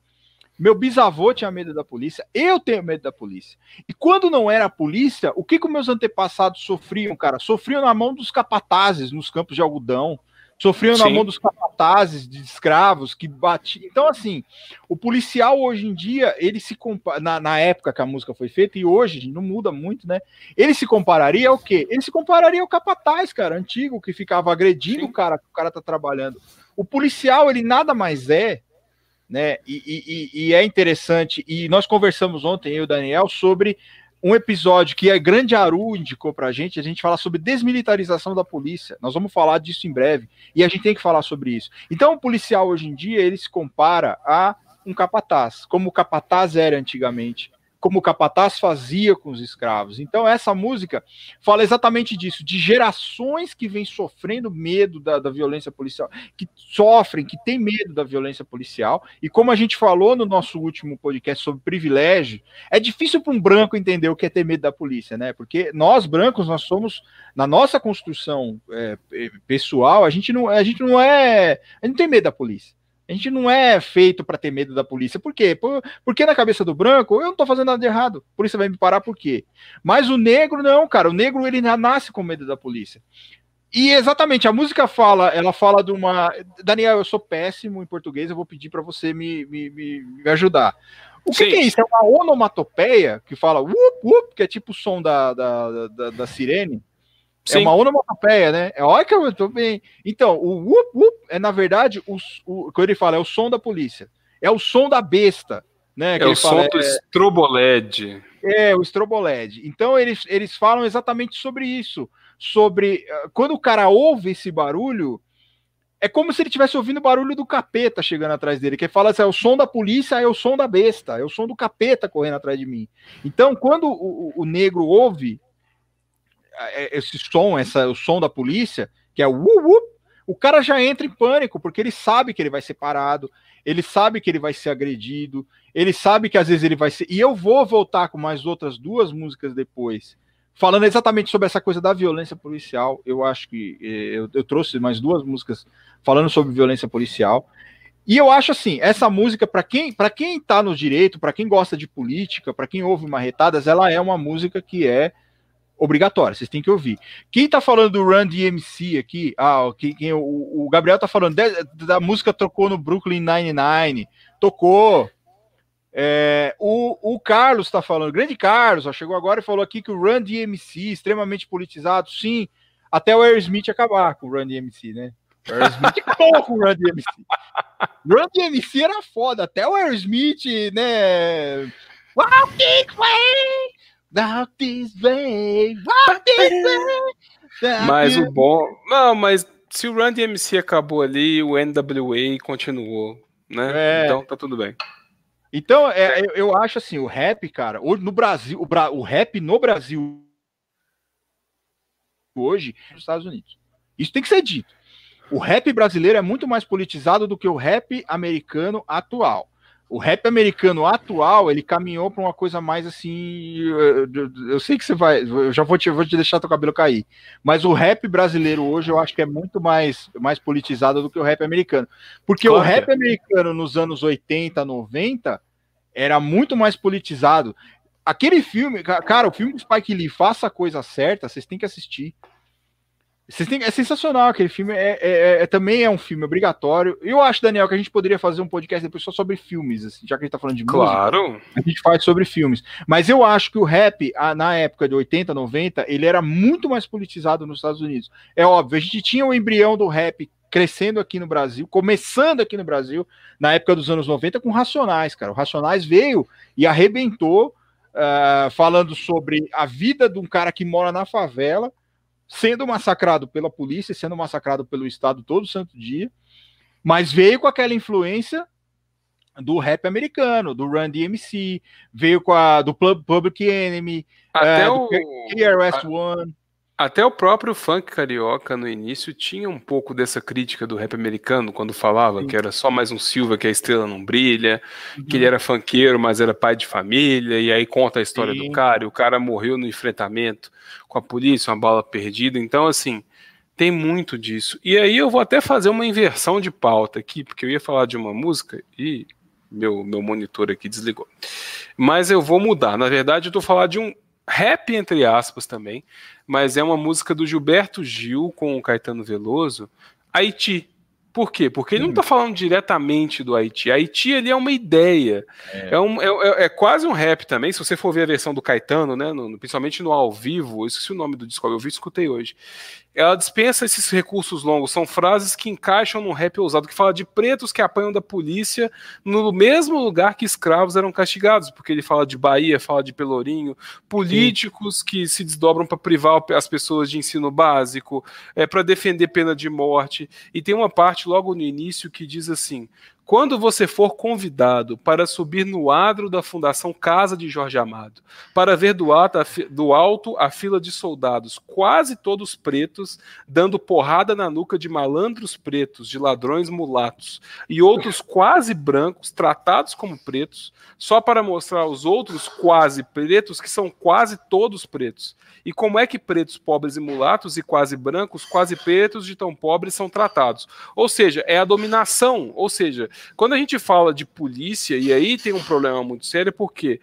Meu bisavô tinha medo da polícia, eu tenho medo da polícia. E quando não era a polícia, o que, que meus antepassados sofriam, cara? Sofriam na mão dos capatazes nos campos de algodão, sofriam Sim. na mão dos capatazes, de escravos que batiam. Então, assim, o policial hoje em dia, ele se compara, na, na, época que a música foi feita, e hoje não muda muito, né? Ele se compararia ao quê? Ele se compararia ao capataz, cara, antigo, que ficava agredindo Sim. o cara que o cara tá trabalhando. O policial, ele nada mais é, né? E, e, e é interessante, e nós conversamos ontem, eu e o Daniel, sobre um episódio que a Grande Aru indicou pra gente, a gente fala sobre desmilitarização da polícia. Nós vamos falar disso em breve. E a gente tem que falar sobre isso. Então, o policial hoje em dia, ele se compara a um capataz, como o capataz era antigamente como o capataz fazia com os escravos. Então, essa música fala exatamente disso, de gerações que vêm sofrendo medo da, da, violência policial, que sofrem, que têm medo da violência policial. E como a gente falou no nosso último podcast sobre privilégio, é difícil para um branco entender o que é ter medo da polícia, né? Porque nós, brancos, nós somos, na nossa construção é, pessoal, a gente não, a gente não é. A gente não tem medo da polícia. A gente não é feito para ter medo da polícia. Por quê? Por, porque na cabeça do branco, eu não tô fazendo nada de errado. A polícia vai me parar por quê? Mas o negro não, cara. O negro ele nasce com medo da polícia. E exatamente, a música fala, ela fala de uma. Daniel, eu sou péssimo em português, eu vou pedir para você me, me, me, ajudar. O que, que, é isso? É uma onomatopeia que fala whoop, whoop, que é tipo o som da, da, da, da sirene. É Sim. É uma onomatopeia, né? É olha que eu tô bem. Então, o whoop, whoop é, na verdade, o, o que ele fala, é o som da polícia. É o som da besta. Né, é o som fala, do é, estroboled. É, o estroboled. Então, eles, eles falam exatamente sobre isso. Sobre. Ah, quando o cara ouve esse barulho, é como se ele estivesse ouvindo o barulho do capeta chegando atrás dele, que fala assim, é o som da polícia, é o som da besta, é o som do capeta correndo atrás de mim. Então, quando o, o negro ouve esse som, essa, o som da polícia, que é o uh, o cara já entra em pânico, porque ele sabe que ele vai ser parado, ele sabe que ele vai ser agredido, ele sabe que às vezes ele vai ser. E eu vou voltar com mais outras duas músicas depois, falando exatamente sobre essa coisa da violência policial. Eu acho que eh, eu, eu trouxe mais duas músicas falando sobre violência policial. E eu acho assim, essa música para quem para quem tá no direito, para quem gosta de política, para quem ouve marretadas, ela é uma música que é obrigatória, vocês têm que ouvir. Quem tá falando do Run DMC aqui, ah, quem, quem, o, o, Gabriel tá falando de, da música tocou no Brooklyn Nine-Nine, tocou. É, o, o Carlos tá falando, grande Carlos, ó, chegou agora e falou aqui que o Run DMC, extremamente politizado, sim, até o Aerosmith acabar com o Run DMC, né? O Aerosmith acabou com o Run DMC. Run DMC era foda, até o Aerosmith, né? Walking way, Out this way, out this way. Mas o bom. Não, mas se o Run DMC acabou ali, o NWA continuou, né? É. Então tá tudo bem. Então, é, eu, eu acho assim, o rap, cara, no Brasil, o, Bra o rap no Brasil hoje, nos Estados Unidos. Isso tem que ser dito. O rap brasileiro é muito mais politizado do que o rap americano atual o rap americano atual, ele caminhou para uma coisa mais assim. Eu, eu, sei que você vai. Eu já vou te, vou te deixar teu cabelo cair. Mas o rap brasileiro hoje eu acho que é muito mais, mais politizado do que o rap americano. Porque claro. o rap americano nos anos 80, 90 era muito mais politizado. Aquele filme, cara, o filme do Spike Lee, faça a coisa certa, vocês têm que assistir. Têm, é sensacional aquele filme. É, é, é, é, também é um filme obrigatório. Eu acho, Daniel, que a gente poderia fazer um podcast depois só sobre filmes, assim, já que a gente tá falando de claro. música. A gente faz sobre filmes. Mas eu acho que o rap, na época de 80, 90, ele era muito mais politizado nos Estados Unidos. É óbvio, a gente tinha o embrião do rap crescendo aqui no Brasil, começando aqui no Brasil, na época dos anos 90, com Racionais, cara. O Racionais veio e arrebentou, uh, falando sobre a vida de um cara que mora na favela sendo massacrado pela polícia, sendo massacrado pelo Estado todo santo dia, mas veio com aquela influência do rap americano, do Run DMC, veio com a do Public Enemy, até é, o KRS One. Até o próprio funk carioca no início tinha um pouco dessa crítica do rap americano quando falava Sim. que era só mais um Silva que a estrela não brilha, uhum. que ele era funkeiro, mas era pai de família, e aí conta a história Sim. do cara, e o cara morreu no enfrentamento com a polícia, uma bala perdida. Então, assim, tem muito disso. E aí eu vou até fazer uma inversão de pauta aqui, porque eu ia falar de uma música e meu, meu monitor aqui desligou. Mas eu vou mudar. Na verdade, eu tô falando de um rap, entre aspas, também, mas é uma música do Gilberto Gil com o Caetano Veloso, Haiti. Por quê? Porque ele não está hum. falando diretamente do Haiti. Haiti ele é uma ideia. É. É, um, é, é, é, quase um rap também. Se você for ver a versão do Caetano, né, no, principalmente no ao vivo, eu esqueci o nome do disco, eu vi escutei hoje ela dispensa esses recursos longos. São frases que encaixam num rap ousado, que fala de pretos que apanham da polícia no mesmo lugar que escravos eram castigados, porque ele fala de Bahia, fala de Pelourinho, políticos Sim. que se desdobram para privar as pessoas de ensino básico, é para defender pena de morte. E tem uma parte logo no início que diz assim: quando você for convidado para subir no adro da Fundação Casa de Jorge Amado, para ver do alto, a, fila de soldados, quase todos pretos, dando porrada na nuca de malandros pretos, de ladrões mulatos, e outros quase brancos, tratados como pretos, só para mostrar aos outros quase pretos que são quase todos pretos. E como é que pretos, pobres e mulatos, e quase brancos, quase pretos de tão pobres são tratados? Ou seja, é a dominação, ou seja, quando a gente fala de polícia, e aí tem um problema muito sério, porque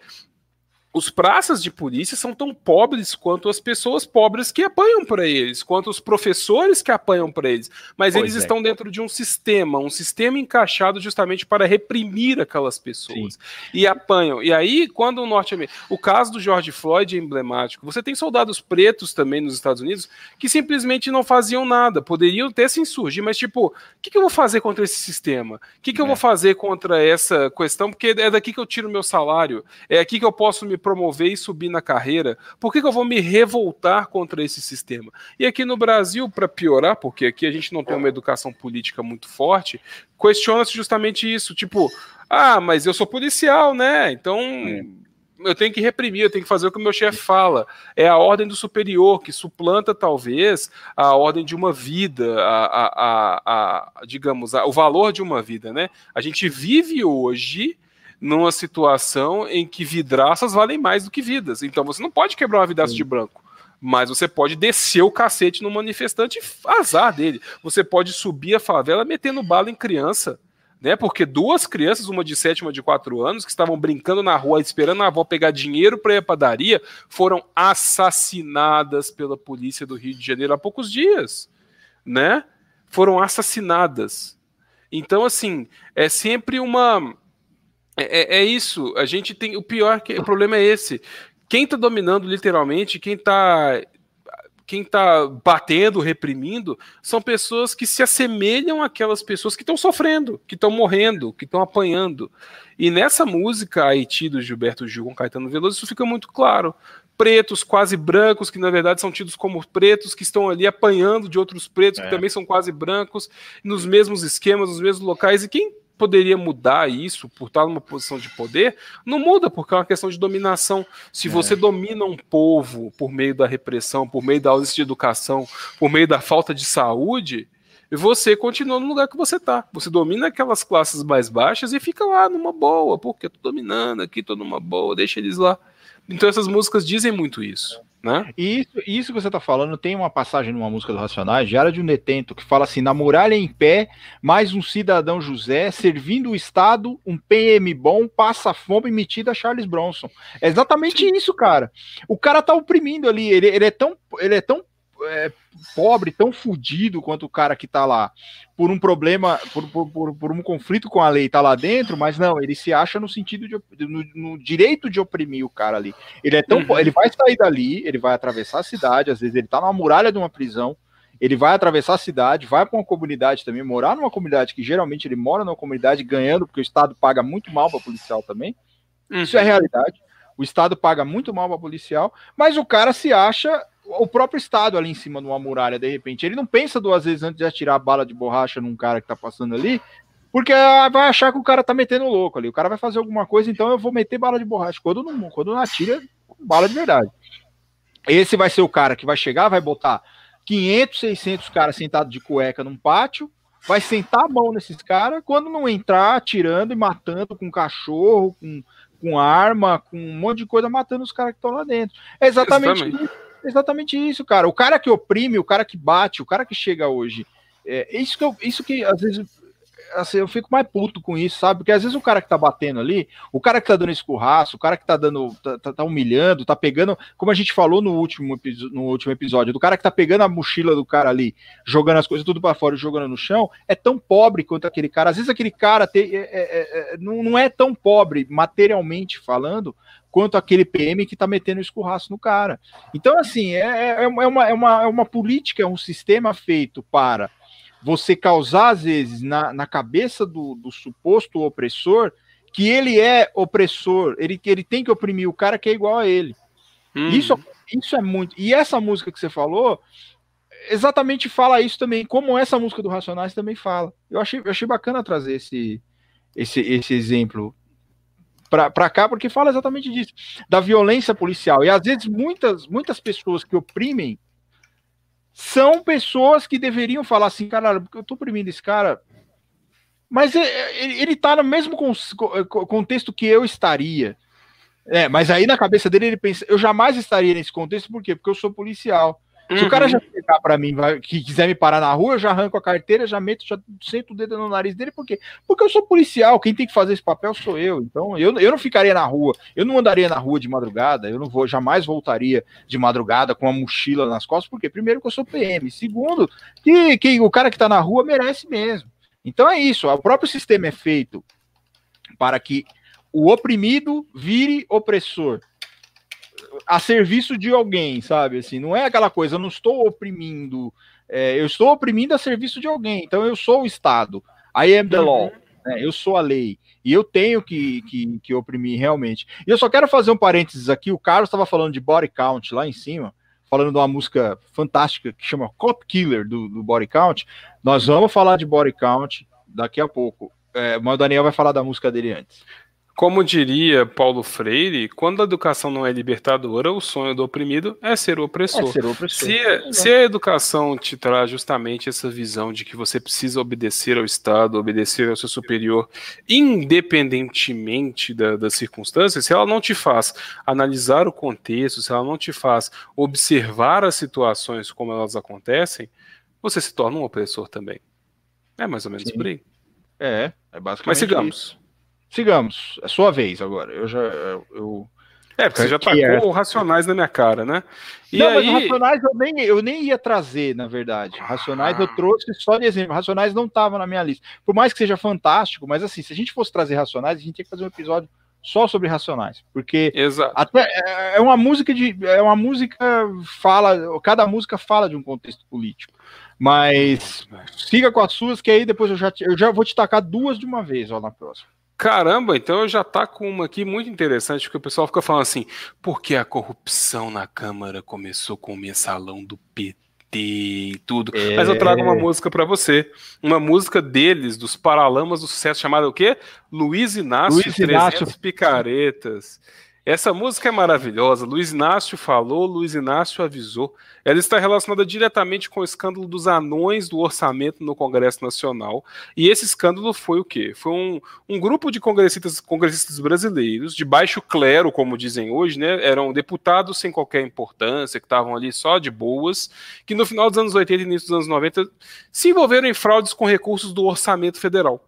os praças de polícia são tão pobres quanto as pessoas pobres que apanham para eles, quanto os professores que apanham para eles. Mas pois eles é. estão dentro de um sistema, um sistema encaixado justamente para reprimir aquelas pessoas. Sim. E apanham. E aí, quando o norte o caso do George Floyd é emblemático. Você tem soldados pretos também nos Estados Unidos que simplesmente não faziam nada, poderiam até se insurgir, mas tipo, o que, que, eu vou fazer contra esse sistema? O que, que é. eu vou fazer contra essa questão? Porque é daqui que eu tiro meu salário, é aqui que eu posso me promover e subir na carreira, por que, que eu vou me revoltar contra esse sistema? E aqui no Brasil, para piorar, porque aqui a gente não tem uma educação política muito forte, questiona-se justamente isso, tipo, ah, mas eu sou policial, né? Então é. eu tenho que reprimir, eu tenho que fazer o que o meu chefe fala. É a ordem do superior que suplanta talvez a ordem de uma vida, a, a, a, a digamos, o valor de uma vida, né? A gente vive hoje numa situação em que vidraças valem mais do que vidas. Então você não pode quebrar uma vidraça Sim. de branco. Mas você pode descer o cacete no manifestante e azar dele. Você pode subir a favela metendo bala em criança. Né, porque duas crianças, uma de 7 e uma de 4 anos, que estavam brincando na rua esperando a avó pegar dinheiro para ir à padaria, foram assassinadas pela polícia do Rio de Janeiro há poucos dias. Né? Foram assassinadas. Então, assim, é sempre uma é, é, é, isso. A gente tem. O pior que o problema é esse. Quem está dominando literalmente, quem está quem tá batendo, reprimindo, são pessoas que se assemelham àquelas pessoas que estão sofrendo, que estão morrendo, que estão apanhando. E nessa música Haiti do Gilberto Gil com Caetano Veloso, isso fica muito claro. Pretos, quase brancos, que na verdade são tidos como pretos, que estão ali apanhando de outros pretos, é. que também são quase brancos, nos mesmos esquemas, nos mesmos locais. E quem poderia mudar isso por estar numa posição de poder, não muda, porque é uma questão de dominação. Se é. você domina um povo por meio da repressão, por meio da ausência de educação, por meio da falta de saúde, você continua no lugar que você está. Você domina aquelas classes mais baixas e fica lá numa boa, porque eu tô dominando aqui, tô numa boa, deixa eles lá. Então essas músicas dizem muito isso. Né? E isso, isso que você está falando, tem uma passagem numa música do Racionais, Diário de um Detento, que fala assim: na muralha em pé, mais um cidadão José, servindo o Estado, um PM bom, passa fome metida a Charles Bronson. É exatamente isso, cara. O cara tá oprimindo ali, ele, ele é tão. Ele é tão é, pobre, tão fudido quanto o cara que tá lá, por um problema, por, por, por, um conflito com a lei, tá lá dentro, mas não, ele se acha no sentido de no, no direito de oprimir o cara ali. Ele é tão uhum. ele vai sair dali, ele vai atravessar a cidade, às vezes ele tá numa muralha de uma prisão, ele vai atravessar a cidade, vai para uma comunidade também, morar numa comunidade que geralmente ele mora numa comunidade ganhando, porque o Estado paga muito mal para policial também. Uhum. Isso é realidade. O Estado paga muito mal para policial, mas o cara se acha o próprio Estado ali em cima de uma muralha, de repente. Ele não pensa duas vezes antes de atirar a bala de borracha num cara que tá passando ali, porque vai achar que o cara tá metendo louco ali. O cara vai fazer alguma coisa, então eu vou meter bala de borracha. Quando não, quando não atira, bala de verdade. Esse vai ser o cara que vai chegar, vai botar 500, 600 caras sentados de cueca num pátio, vai sentar a mão nesses caras, quando não entrar atirando e matando com cachorro, com, com arma, com um monte de coisa, matando os caras que estão lá dentro. É exatamente, exatamente. isso exatamente isso, cara. O cara que oprime, o cara que bate, o cara que chega hoje. É, isso, que eu, isso que às vezes assim, eu fico mais puto com isso, sabe? Porque às vezes o cara que tá batendo ali, o cara que tá dando escurraço, o cara que tá dando, tá, tá, tá humilhando, tá pegando, como a gente falou no último, no último episódio, do cara que tá pegando a mochila do cara ali, jogando as coisas tudo para fora e jogando no chão, é tão pobre quanto aquele cara. Às vezes aquele cara te, é, é, é, não, é tão pobre, materialmente falando, quanto aquele PM que tá metendo escurraço no cara. Então, assim, é, é, é, uma, é, uma, é uma política, é um sistema feito para você causar, às vezes, na, na cabeça do, do suposto opressor, que ele é opressor, ele, ele tem que oprimir o cara que é igual a ele. Hum. Isso, isso é muito. E essa música que você falou, exatamente fala isso também, como essa música do Racionais também fala. Eu achei, eu achei bacana trazer esse, esse, esse exemplo para cá, porque fala exatamente disso, da violência policial. E às vezes muitas, muitas pessoas que oprimem são pessoas que deveriam falar assim, cara, eu tô oprimindo esse cara, mas ele, ele tá no mesmo contexto que eu estaria. É, mas aí na cabeça dele ele pensa, eu jamais estaria nesse contexto, por quê? Porque eu sou policial. Uhum. Se o cara uhum. já chegar para mim, vai, que quiser me parar na rua, eu já arranco a carteira, já meto, já sento o dedo no nariz dele, por quê? Porque eu sou policial, quem tem que fazer esse papel sou eu. Então, eu, eu não ficaria na rua, eu não andaria na rua de madrugada, eu não vou, jamais voltaria de madrugada com uma mochila nas costas, porque primeiro que eu sou PM, segundo, que, que o cara que tá na rua merece mesmo. Então é isso, o próprio sistema é feito para que o oprimido vire opressor a serviço de alguém, sabe? Assim, não é aquela coisa, eu não estou oprimindo, é, eu estou oprimindo a serviço de alguém. Então eu sou o Estado. I am the law. Né? Eu sou a lei. E eu tenho que, que, que oprimir realmente. E eu só quero fazer um parênteses aqui. O Carlos estava falando de body count lá em cima, falando de uma música fantástica que chama Cop Killer do, do Body Count. Nós vamos falar de body count daqui a pouco. É, mas o Daniel vai falar da música dele antes. Como diria Paulo Freire, quando a educação não é libertadora, o sonho do oprimido é ser o opressor. É ser o opressor. Se, se, a educação te traz justamente essa visão de que você precisa obedecer ao Estado, obedecer ao seu superior, independentemente da, das circunstâncias, se ela não te faz analisar o contexto, se ela não te faz observar as situações como elas acontecem, você se torna um opressor também. É mais ou menos Sim. por aí. É, é basicamente. Mas sigamos. Isso. Sigamos, é sua vez agora. Eu já. Eu... É, porque você já tacou é... Racionais na minha cara, né? E não, aí... mas Racionais eu nem, eu nem ia trazer, na verdade. Racionais ah. eu trouxe só de exemplo. Racionais não estava na minha lista. Por mais que seja fantástico, mas assim, se a gente fosse trazer Racionais, a gente tinha que fazer um episódio só sobre Racionais, porque Exato. até é, é uma música de é uma música fala, cada música fala de um contexto político. Mas siga com as suas que aí depois eu já eu já vou te tacar duas de uma vez, ó, na próxima. Caramba, então eu já tá com uma aqui muito interessante, porque o pessoal fica falando assim, porque a corrupção na Câmara começou com o mensalão do PT e tudo. É... Mas eu trago uma música para você. Uma música deles, dos Paralamas do Sucesso, chamada o quê? Luiz Inácio, Luiz Inácio. Picaretas. Essa música é maravilhosa. Luiz Inácio falou, Luiz Inácio avisou. Ela está relacionada diretamente com o escândalo dos anões do orçamento no Congresso Nacional. E esse escândalo foi o quê? Foi um, um grupo de congressistas, congressistas brasileiros, de baixo clero, como dizem hoje, né? Eram deputados sem qualquer importância, que estavam ali só de boas, que no final dos anos 80 e início dos anos 90 se envolveram em fraudes com recursos do orçamento federal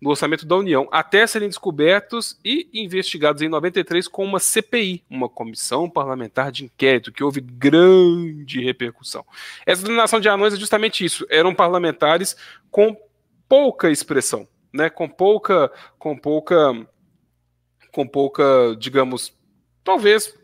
no orçamento da União, até serem descobertos e investigados em 93 com uma CPI, uma comissão parlamentar de inquérito, que houve grande repercussão. Essa denominação de anões é justamente isso, eram parlamentares com pouca expressão, né, com pouca, com pouca, com pouca, digamos, talvez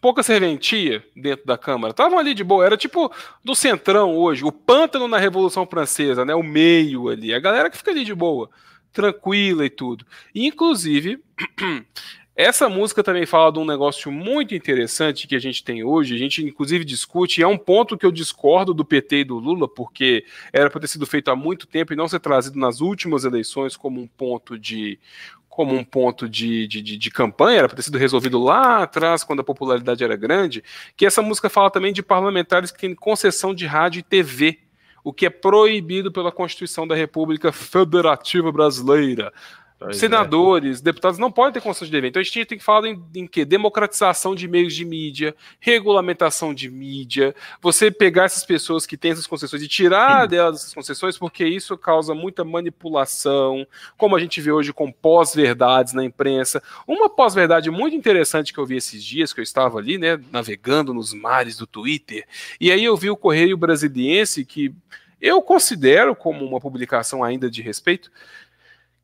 pouca serventia dentro da Câmara. Estavam ali de boa, era tipo do centrão hoje, o pântano na Revolução Francesa, né? O meio ali, a galera que fica ali de boa tranquila e tudo. inclusive, essa música também fala de um negócio muito interessante que a gente tem hoje, a gente inclusive discute, e é um ponto que eu discordo do PT e do Lula, porque era para ter sido feito há muito tempo e não ser trazido nas últimas eleições como um ponto de como um ponto de, de, de, de campanha, era para ter sido resolvido lá atrás, quando a popularidade era grande, que essa música fala também de parlamentares que têm concessão de rádio e TV o que é proibido pela Constituição da República Federativa Brasileira. Pois Senadores, é. deputados não podem ter concessão de dever. Então a gente tem que falar em, em que? Democratização de meios de mídia, regulamentação de mídia, você pegar essas pessoas que têm essas concessões e tirar Sim. delas essas concessões, porque isso causa muita manipulação, como a gente vê hoje com pós-verdades na imprensa. Uma pós-verdade muito interessante que eu vi esses dias, que eu estava ali, né, navegando nos mares do Twitter, e aí eu vi o Correio Brasiliense, que eu considero como uma publicação ainda de respeito,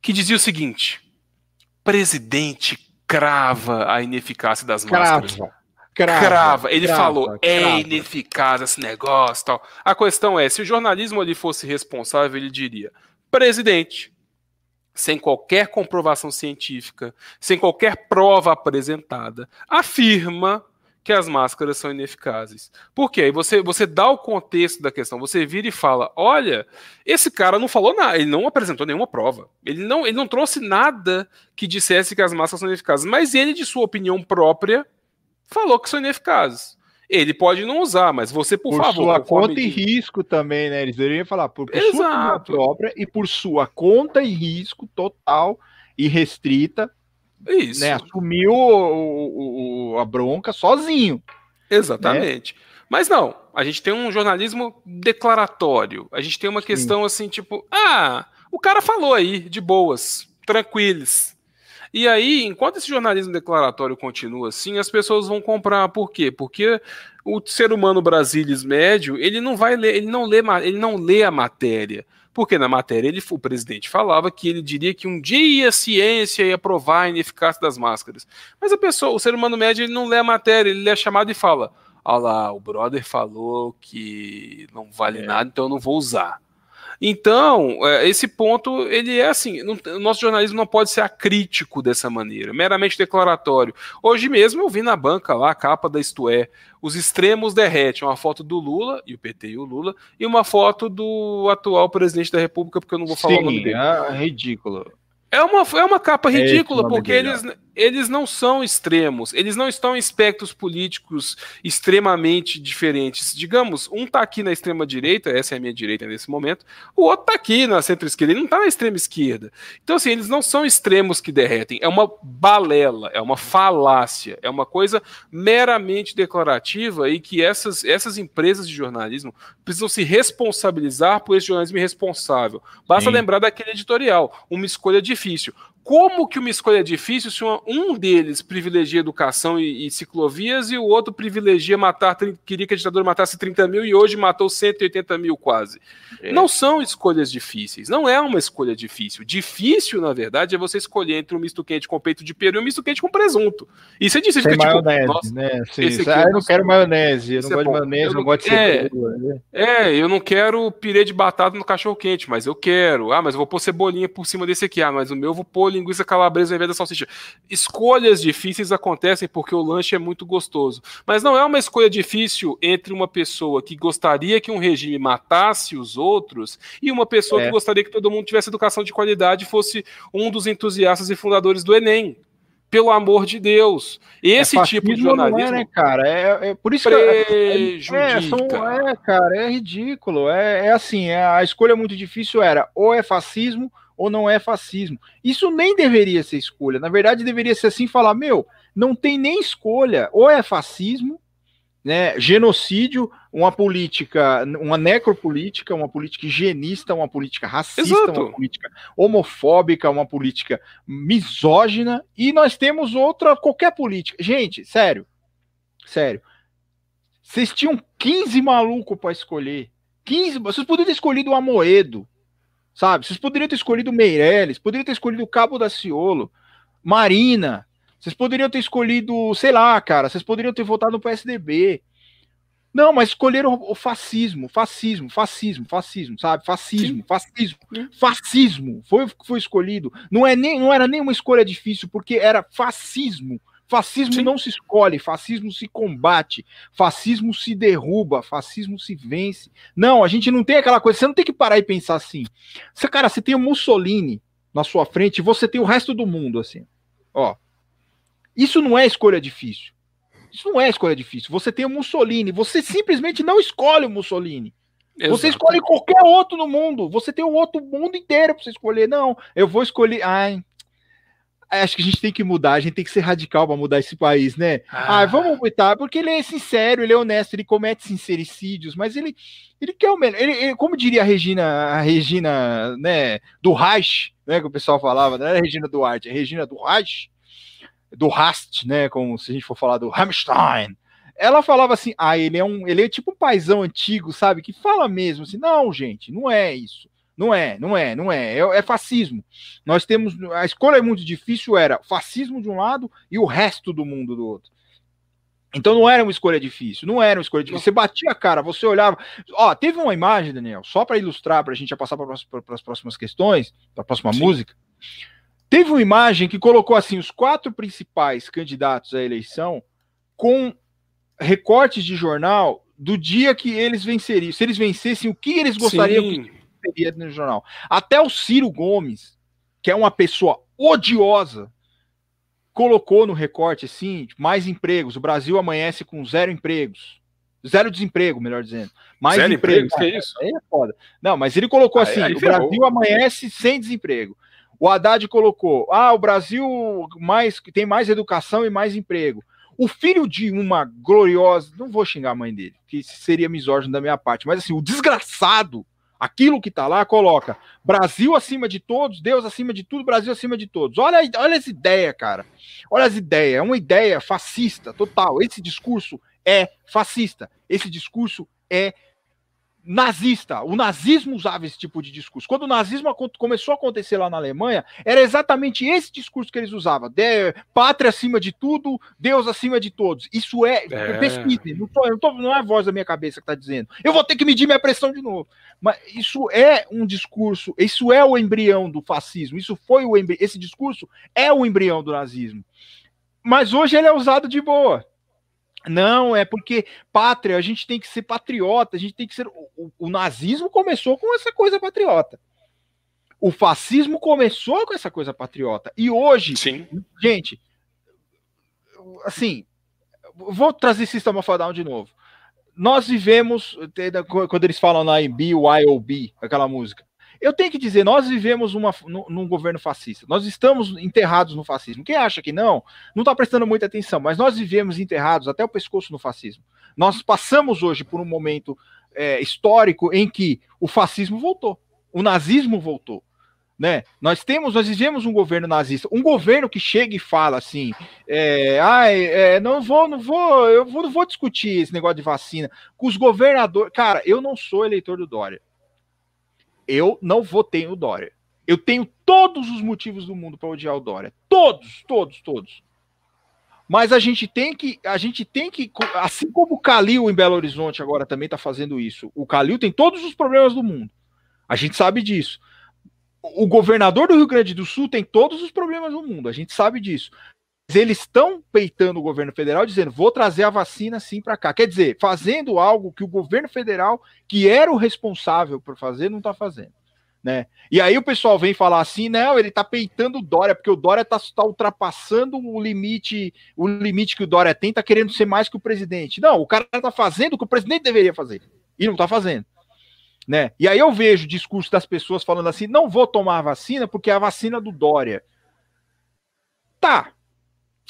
que dizia o seguinte: presidente crava a ineficácia das crava, máscaras. Crava, crava. Ele crava, falou, é crava. é ineficaz esse negócio tal. A questão é, se o jornalismo ali fosse responsável, ele diria, presidente, sem qualquer comprovação científica, sem qualquer prova apresentada, afirma que as máscaras são ineficazes. Por quê? Aí você, você dá o contexto da questão, você vira e fala: olha, esse cara não falou nada, ele não apresentou nenhuma prova. Ele não, ele não trouxe nada que dissesse que as máscaras são ineficazes, mas ele, de sua opinião própria, falou que são ineficazes. Ele pode não usar, mas você, por, por favor. Por sua conta e risco também, né? Eles deveriam falar por, por sua própria e por sua conta e risco total e restrita isso. Né, assumiu o, o, a bronca sozinho. Exatamente. Né? Mas não, a gente tem um jornalismo declaratório. A gente tem uma Sim. questão assim, tipo, ah, o cara falou aí, de boas, tranquilos. E aí, enquanto esse jornalismo declaratório continua assim, as pessoas vão comprar. Por quê? Porque o ser humano brasileiro médio, ele não vai ler, ele não lê, ele não lê a matéria. Porque na matéria ele, o presidente falava que ele diria que um dia a ciência ia provar a ineficácia das máscaras. Mas a pessoa, o ser humano médio, ele não lê a matéria, ele lê a chamada e fala: Olha lá, o brother falou que não vale é. nada, então eu não vou usar. Então, é, esse ponto, ele é assim, o nosso jornalismo não pode ser acrítico dessa maneira, meramente declaratório. Hoje mesmo eu vi na banca lá a capa da Isto É, os extremos derretem, uma foto do Lula, e o PT e o Lula, e uma foto do atual presidente da República, porque eu não vou falar Sim, o nome dele. É ridículo. É uma, é uma capa é ridícula, é porque eles, eles não são extremos, eles não estão em espectros políticos extremamente diferentes. Digamos, um está aqui na extrema direita, essa é a minha direita nesse momento, o outro está aqui na centro-esquerda, ele não está na extrema esquerda. Então, assim, eles não são extremos que derretem, é uma balela, é uma falácia, é uma coisa meramente declarativa e que essas, essas empresas de jornalismo precisam se responsabilizar por esse jornalismo irresponsável. Basta Sim. lembrar daquele editorial, uma escolha difícil. Como que uma escolha é difícil se um deles privilegia educação e, e ciclovias e o outro privilegia matar, queria que a ditadura matasse 30 mil e hoje matou 180 mil quase? É. Não são escolhas difíceis, não é uma escolha difícil. Difícil, na verdade, é você escolher entre um misto quente com peito de peru e um misto quente com presunto. Isso é difícil. Sem tipo, maionese, nossa, né? Sim, esse ah, eu não quero maionese, eu não é gosto de maionese, eu não, gosto de é, né? é, eu não quero pirê de batata no cachorro quente, mas eu quero. Ah, mas eu vou pôr cebolinha por cima desse aqui. Ah, mas o meu eu vou pôr linguiça calabresa ao invés da salsicha. Escolhas difíceis acontecem porque o lanche é muito gostoso. Mas não é uma escolha difícil entre uma pessoa que gostaria que um regime matasse os outros e uma pessoa é. que gostaria que todo mundo tivesse educação de qualidade e fosse um dos entusiastas e fundadores do Enem pelo amor de Deus. Esse é tipo de jornalismo. Não é, né, cara? É, é por isso prejudica. que. É, são, é, cara, é ridículo. É, é assim, é, a escolha muito difícil era ou é fascismo ou não é fascismo. Isso nem deveria ser escolha. Na verdade, deveria ser assim: falar, meu, não tem nem escolha. Ou é fascismo, né, genocídio, uma política, uma necropolítica, uma política higienista, uma política racista, Exato. uma política homofóbica, uma política misógina, e nós temos outra, qualquer política. Gente, sério, sério. Vocês tinham 15 malucos para escolher. 15, vocês poderiam ter escolhido o Amoedo, Sabe? Vocês poderiam ter escolhido o Meirelles, poderiam ter escolhido o Cabo da Ciolo, Marina. Vocês poderiam ter escolhido, sei lá, cara, vocês poderiam ter votado no PSDB. Não, mas escolheram o fascismo, fascismo, fascismo, fascismo, sabe? Fascismo, fascismo, fascismo. Foi o que foi escolhido. Não, é nem, não era nem uma escolha difícil, porque era fascismo. Fascismo Sim. não se escolhe, fascismo se combate, fascismo se derruba, fascismo se vence. Não, a gente não tem aquela coisa, você não tem que parar e pensar assim. Você, cara, você tem o Mussolini na sua frente e você tem o resto do mundo assim. Ó. Isso não é escolha difícil. Isso não é escolha difícil. Você tem o Mussolini, você simplesmente não escolhe o Mussolini. Exato. Você escolhe qualquer outro no mundo. Você tem o outro mundo inteiro para você escolher. Não, eu vou escolher. Ai, acho que a gente tem que mudar, a gente tem que ser radical para mudar esse país, né? Ah. ah. vamos mudar, porque ele é sincero, ele é honesto, ele comete sincericídios, mas ele, ele quer o melhor. Ele, ele, como diria a Regina, a Regina, né, do Reich, né, que o pessoal falava, não era a Regina Duarte, é a Regina do Reich, do Rast, né, como se a gente for falar do Hamstein. Ela falava assim: "Ah, ele é um, ele é tipo um paizão antigo, sabe, que fala mesmo assim: "Não, gente, não é isso. Não é, não é, não é. é. É, fascismo. Nós temos. A escolha é muito difícil, era fascismo de um lado e o resto do mundo do outro. Então não era uma escolha difícil, não era uma escolha difícil. Você batia a cara, você olhava. Ó, teve uma imagem, Daniel, só para ilustrar, para a gente já passar para as próximas questões, para a próxima Sim. música. Teve uma imagem que colocou assim os quatro principais candidatos à eleição com recortes de jornal do dia que eles venceriam. Se eles vencessem, o que eles gostariam Sim. Teria no jornal. Até o Ciro Gomes, que é uma pessoa odiosa, colocou no recorte assim, mais empregos. O Brasil amanhece com zero empregos. Zero desemprego, melhor dizendo. Mais zero emprego, que é isso? Aí é foda. Não, mas ele colocou aí, assim: aí o Brasil amanhece sem desemprego. O Haddad colocou: ah, o Brasil mais tem mais educação e mais emprego. O filho de uma gloriosa, não vou xingar a mãe dele, que seria misógino da minha parte, mas assim, o desgraçado Aquilo que está lá coloca Brasil acima de todos, Deus acima de tudo, Brasil acima de todos. Olha, olha essa ideia, cara. Olha as ideias. É uma ideia fascista total. Esse discurso é fascista. Esse discurso é nazista. O nazismo usava esse tipo de discurso. Quando o nazismo começou a acontecer lá na Alemanha, era exatamente esse discurso que eles usavam: de, pátria acima de tudo, Deus acima de todos. Isso é, é. pesquisa, não, tô, não, tô, não é a voz da minha cabeça que está dizendo. Eu vou ter que medir minha pressão de novo. Mas isso é um discurso, isso é o embrião do fascismo. Isso foi o esse discurso é o embrião do nazismo. Mas hoje ele é usado de boa. Não, é porque pátria, a gente tem que ser patriota, a gente tem que ser. O, o, nazismo começou com essa coisa patriota. O fascismo começou com essa coisa patriota. E hoje, Sim. gente, assim, vou trazer Sistema Fadal de novo. Nós vivemos, quando eles falam na BYOB, aquela música, eu tenho que dizer, nós vivemos uma, num, num governo fascista. Nós estamos enterrados no fascismo. Quem acha que não, não está prestando muita atenção, mas nós vivemos enterrados até o pescoço no fascismo. Nós passamos hoje por um momento é, histórico em que o fascismo voltou, o nazismo voltou. Né? Nós temos, nós vivemos um governo nazista, um governo que chega e fala assim, é, ai, é, não vou, não vou, eu vou, não vou discutir esse negócio de vacina com os governadores. Cara, eu não sou eleitor do Dória eu não votei no Dória. Eu tenho todos os motivos do mundo para odiar o Dória. Todos, todos, todos. Mas a gente tem que, a gente tem que, assim como o Calil em Belo Horizonte agora também está fazendo isso. O Calil tem todos os problemas do mundo. A gente sabe disso. O governador do Rio Grande do Sul tem todos os problemas do mundo. A gente sabe disso eles estão peitando o governo federal, dizendo: vou trazer a vacina sim para cá. Quer dizer, fazendo algo que o governo federal, que era o responsável por fazer, não está fazendo. Né? E aí o pessoal vem falar assim: não, ele está peitando o Dória, porque o Dória está tá ultrapassando o limite, o limite que o Dória tem, está querendo ser mais que o presidente. Não, o cara está fazendo o que o presidente deveria fazer. E não está fazendo. Né? E aí eu vejo o discurso das pessoas falando assim: não vou tomar a vacina porque é a vacina do Dória. Tá,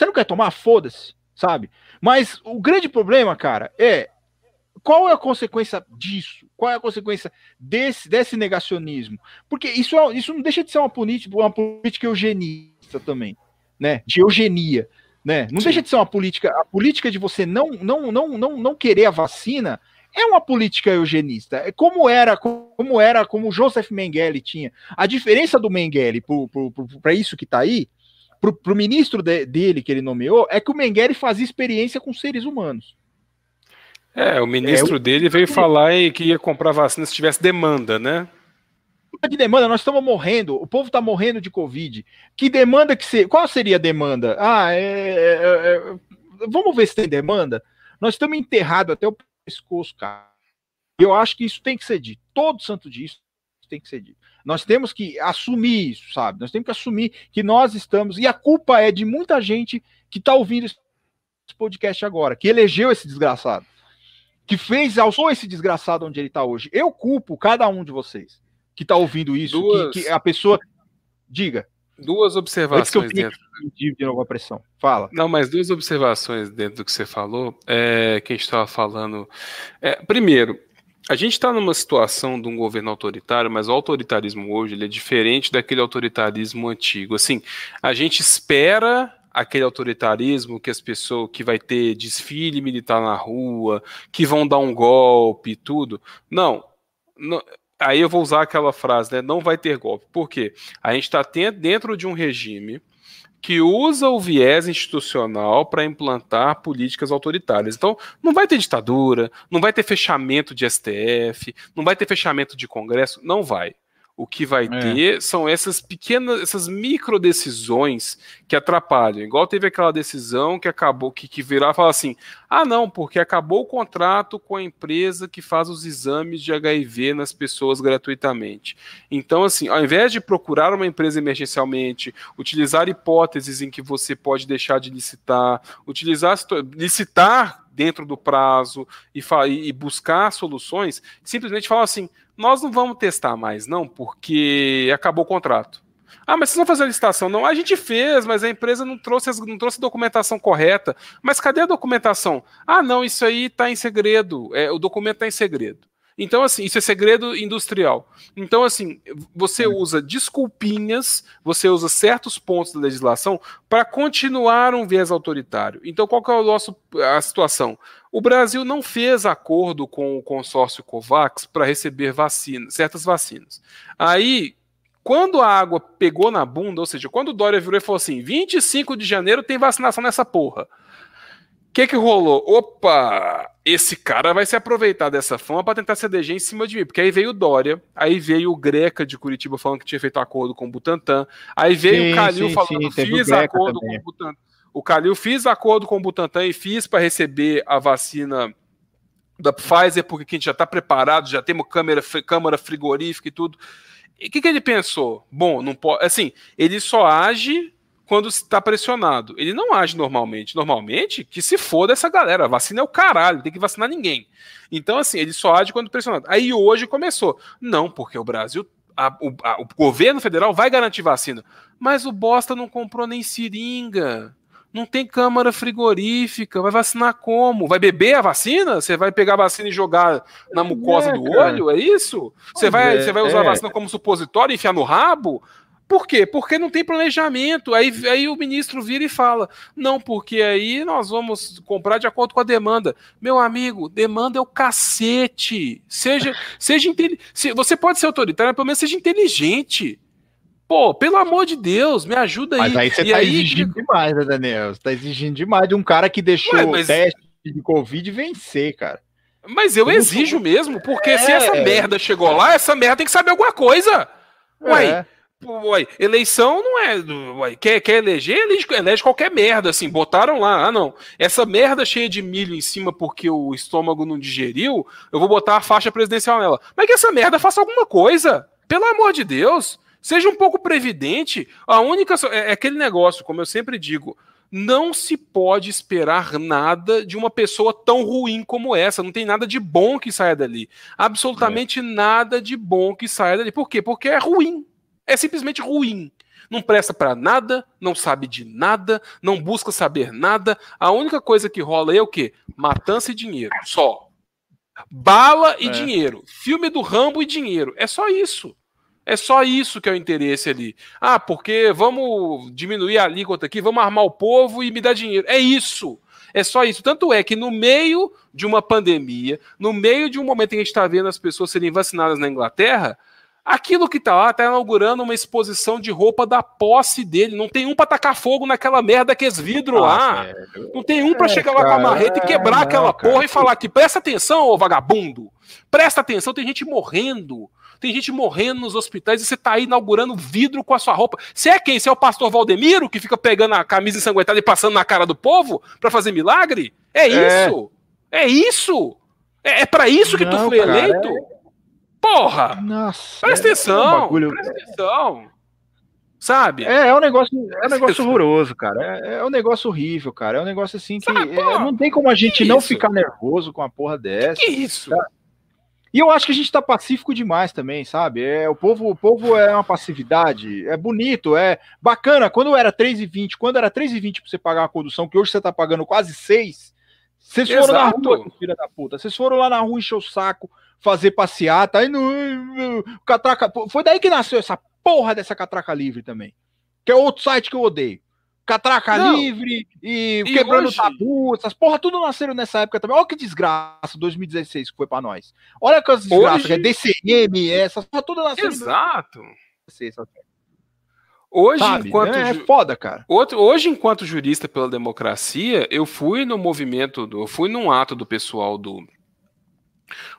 você não quer tomar? Foda-se, sabe? Mas o grande problema, cara, é qual é a consequência disso? Qual é a consequência desse, desse negacionismo? Porque isso, é, isso não deixa de ser uma política, uma política eugenista também, né? De eugenia, né? Não Sim. deixa de ser uma política, a política de você não, não, não, não, não querer a vacina é uma política eugenista. É como era, como era, como o Joseph Mengele tinha. A diferença do Mengele para isso que está aí pro, pro ministro de, dele que ele nomeou é que o Mengele fazia experiência com seres humanos. É, o ministro é, dele veio falar que ia comprar vacina se tivesse demanda, né? De demanda, nós estamos morrendo, o povo está morrendo de Covid. Que demanda que ser? Qual seria a demanda? Ah, é, é, é, é, vamos ver se tem demanda. Nós estamos enterrados até o pescoço, cara. Eu acho que isso tem que ser dito. Todo santo dia isso tem que ser dito. Nós temos que assumir isso, sabe? Nós temos que assumir que nós estamos. E a culpa é de muita gente que está ouvindo esse podcast agora, que elegeu esse desgraçado, que fez, alçou esse desgraçado onde ele está hoje. Eu culpo cada um de vocês que está ouvindo isso, Duas... que, que, a pessoa. Diga. duas observações dentro. De novo a pressão. Fala. Não, mas duas observações dentro do que você falou, é, que a gente estava falando. É, primeiro, a gente está numa situação de um governo autoritário, mas o autoritarismo hoje ele é diferente daquele autoritarismo antigo. Assim, a gente espera aquele autoritarismo que as pessoas que vai ter desfile militar na rua, que vão dar um golpe e tudo. Não, não aí eu vou usar aquela frase, né? Não vai ter golpe. Por quê? A gente está dentro de um regime que usa o viés institucional para implantar políticas autoritárias. Então, não vai ter ditadura, não vai ter fechamento de STF, não vai ter fechamento de Congresso, não vai. O que vai é. ter são essas pequenas, essas micro decisões que atrapalham. Igual teve aquela decisão que acabou, que, que virar e falar assim: ah, não, porque acabou o contrato com a empresa que faz os exames de HIV nas pessoas gratuitamente. Então, assim, ao invés de procurar uma empresa emergencialmente, utilizar hipóteses em que você pode deixar de licitar, utilizar licitar dentro do prazo e, e buscar soluções, simplesmente falar assim: nós não vamos testar mais, não, porque acabou o contrato. Ah, mas vocês vão fazer a licitação? Não, a gente fez, mas a empresa não trouxe, não trouxe a documentação correta. Mas cadê a documentação? Ah, não, isso aí está em segredo. É, o documento está em segredo. Então, assim, isso é segredo industrial. Então, assim, você usa desculpinhas, você usa certos pontos da legislação para continuar um viés autoritário. Então, qual que é o nosso, a situação? O Brasil não fez acordo com o consórcio COVAX para receber vacinas, certas vacinas. Aí, quando a água pegou na bunda, ou seja, quando o Dória virou e falou assim: 25 de janeiro tem vacinação nessa porra. O que, que rolou? Opa! Esse cara vai se aproveitar dessa fama para tentar CDG em cima de mim. Porque aí veio o Dória, aí veio o Greca de Curitiba falando que tinha feito acordo com o Butantan, aí veio sim, o Calil sim, falando que fiz acordo também. com o Butantan. O Calil fiz acordo com o Butantan e fiz para receber a vacina da Pfizer, porque a gente já está preparado, já temos câmera, câmara frigorífica e tudo. E o que, que ele pensou? Bom, não pode. Assim, ele só age quando está pressionado. Ele não age normalmente. Normalmente, que se foda essa galera. A vacina é o caralho, tem que vacinar ninguém. Então, assim, ele só age quando pressionado. Aí hoje começou. Não, porque o Brasil. A, o, a, o governo federal vai garantir vacina. Mas o bosta não comprou nem seringa. Não tem câmara frigorífica. Vai vacinar como? Vai beber a vacina? Você vai pegar a vacina e jogar na mucosa é, do olho? É isso? Você vai, é, você vai usar a é. vacina como supositório e enfiar no rabo? Por quê? Porque não tem planejamento. Aí, aí o ministro vira e fala: não, porque aí nós vamos comprar de acordo com a demanda. Meu amigo, demanda é o cacete. Seja, seja inteligente. Você pode ser autoritário, mas pelo menos seja inteligente. Pô, pelo amor de Deus, me ajuda aí. Mas aí você e tá aí... exigindo demais, né, Daniel? Você tá exigindo demais de um cara que deixou Ué, mas... o teste de Covid vencer, cara. Mas eu exijo mesmo, porque é... se essa merda chegou lá, essa merda tem que saber alguma coisa. Ué, é. Ué, eleição não é. Ué, quer, quer eleger, elege, elege qualquer merda, assim. Botaram lá, ah, não. Essa merda cheia de milho em cima porque o estômago não digeriu, eu vou botar a faixa presidencial nela. Mas que essa merda faça alguma coisa. Pelo amor de Deus. Seja um pouco previdente. A única. É, é aquele negócio, como eu sempre digo. Não se pode esperar nada de uma pessoa tão ruim como essa. Não tem nada de bom que saia dali. Absolutamente é. nada de bom que saia dali. Por quê? Porque é ruim é simplesmente ruim. Não presta para nada, não sabe de nada, não busca saber nada. A única coisa que rola é o quê? Matança e dinheiro, só. Bala e é. dinheiro. Filme do Rambo e dinheiro. É só isso. É só isso que é o interesse ali. Ah, porque vamos diminuir a alíquota aqui, vamos armar o povo e me dar dinheiro. É isso. É só isso. Tanto é que no meio de uma pandemia, no meio de um momento em que a gente está vendo as pessoas serem vacinadas na Inglaterra, Aquilo que tá lá tá inaugurando uma exposição de roupa da posse dele. Não tem um pra tacar fogo naquela merda que é vidro ah, lá. Sério? Não tem um pra é, chegar lá com a marreta e quebrar não, aquela cara. porra e falar que presta atenção, ô vagabundo. Presta atenção, tem gente morrendo. Tem gente morrendo nos hospitais e você tá aí inaugurando vidro com a sua roupa. Você é quem? Você é o pastor Valdemiro que fica pegando a camisa ensanguentada e passando na cara do povo para fazer milagre? É, é isso. É isso. É, é para isso que não, tu foi cara, eleito? É... Porra! Nossa, presta é atenção! É um bagulho... Presta atenção! Sabe? É, é um negócio, é um negócio horroroso, cara. É, é um negócio horrível, cara. É um negócio assim que Sabe, é, não tem como a gente não isso? ficar nervoso com a porra dessa. Que, que isso? E eu acho que a gente tá pacífico demais também, sabe? É, o povo, o povo é uma passividade, é bonito, é bacana. Quando era 3,20, quando era 3,20 pra você pagar uma condução, que hoje você tá pagando quase 6, vocês foram Exato. na rua, filha da puta. Vocês foram lá na rua encher o saco, fazer passeata, aí no catraca, foi daí que nasceu essa porra dessa catraca livre também. Que é outro site que eu odeio. Catraca Não. Livre e, e quebrando hoje... tabu, essas porra tudo nasceram nessa época também. Olha que desgraça 2016 que foi para nós. Olha que desgraças, hoje... é DCM, essas porra tudo nasceram. Exato. Hoje, Sabe? enquanto. É, é foda, cara. Outro, hoje, enquanto jurista pela democracia, eu fui no movimento, do, eu fui num ato do pessoal do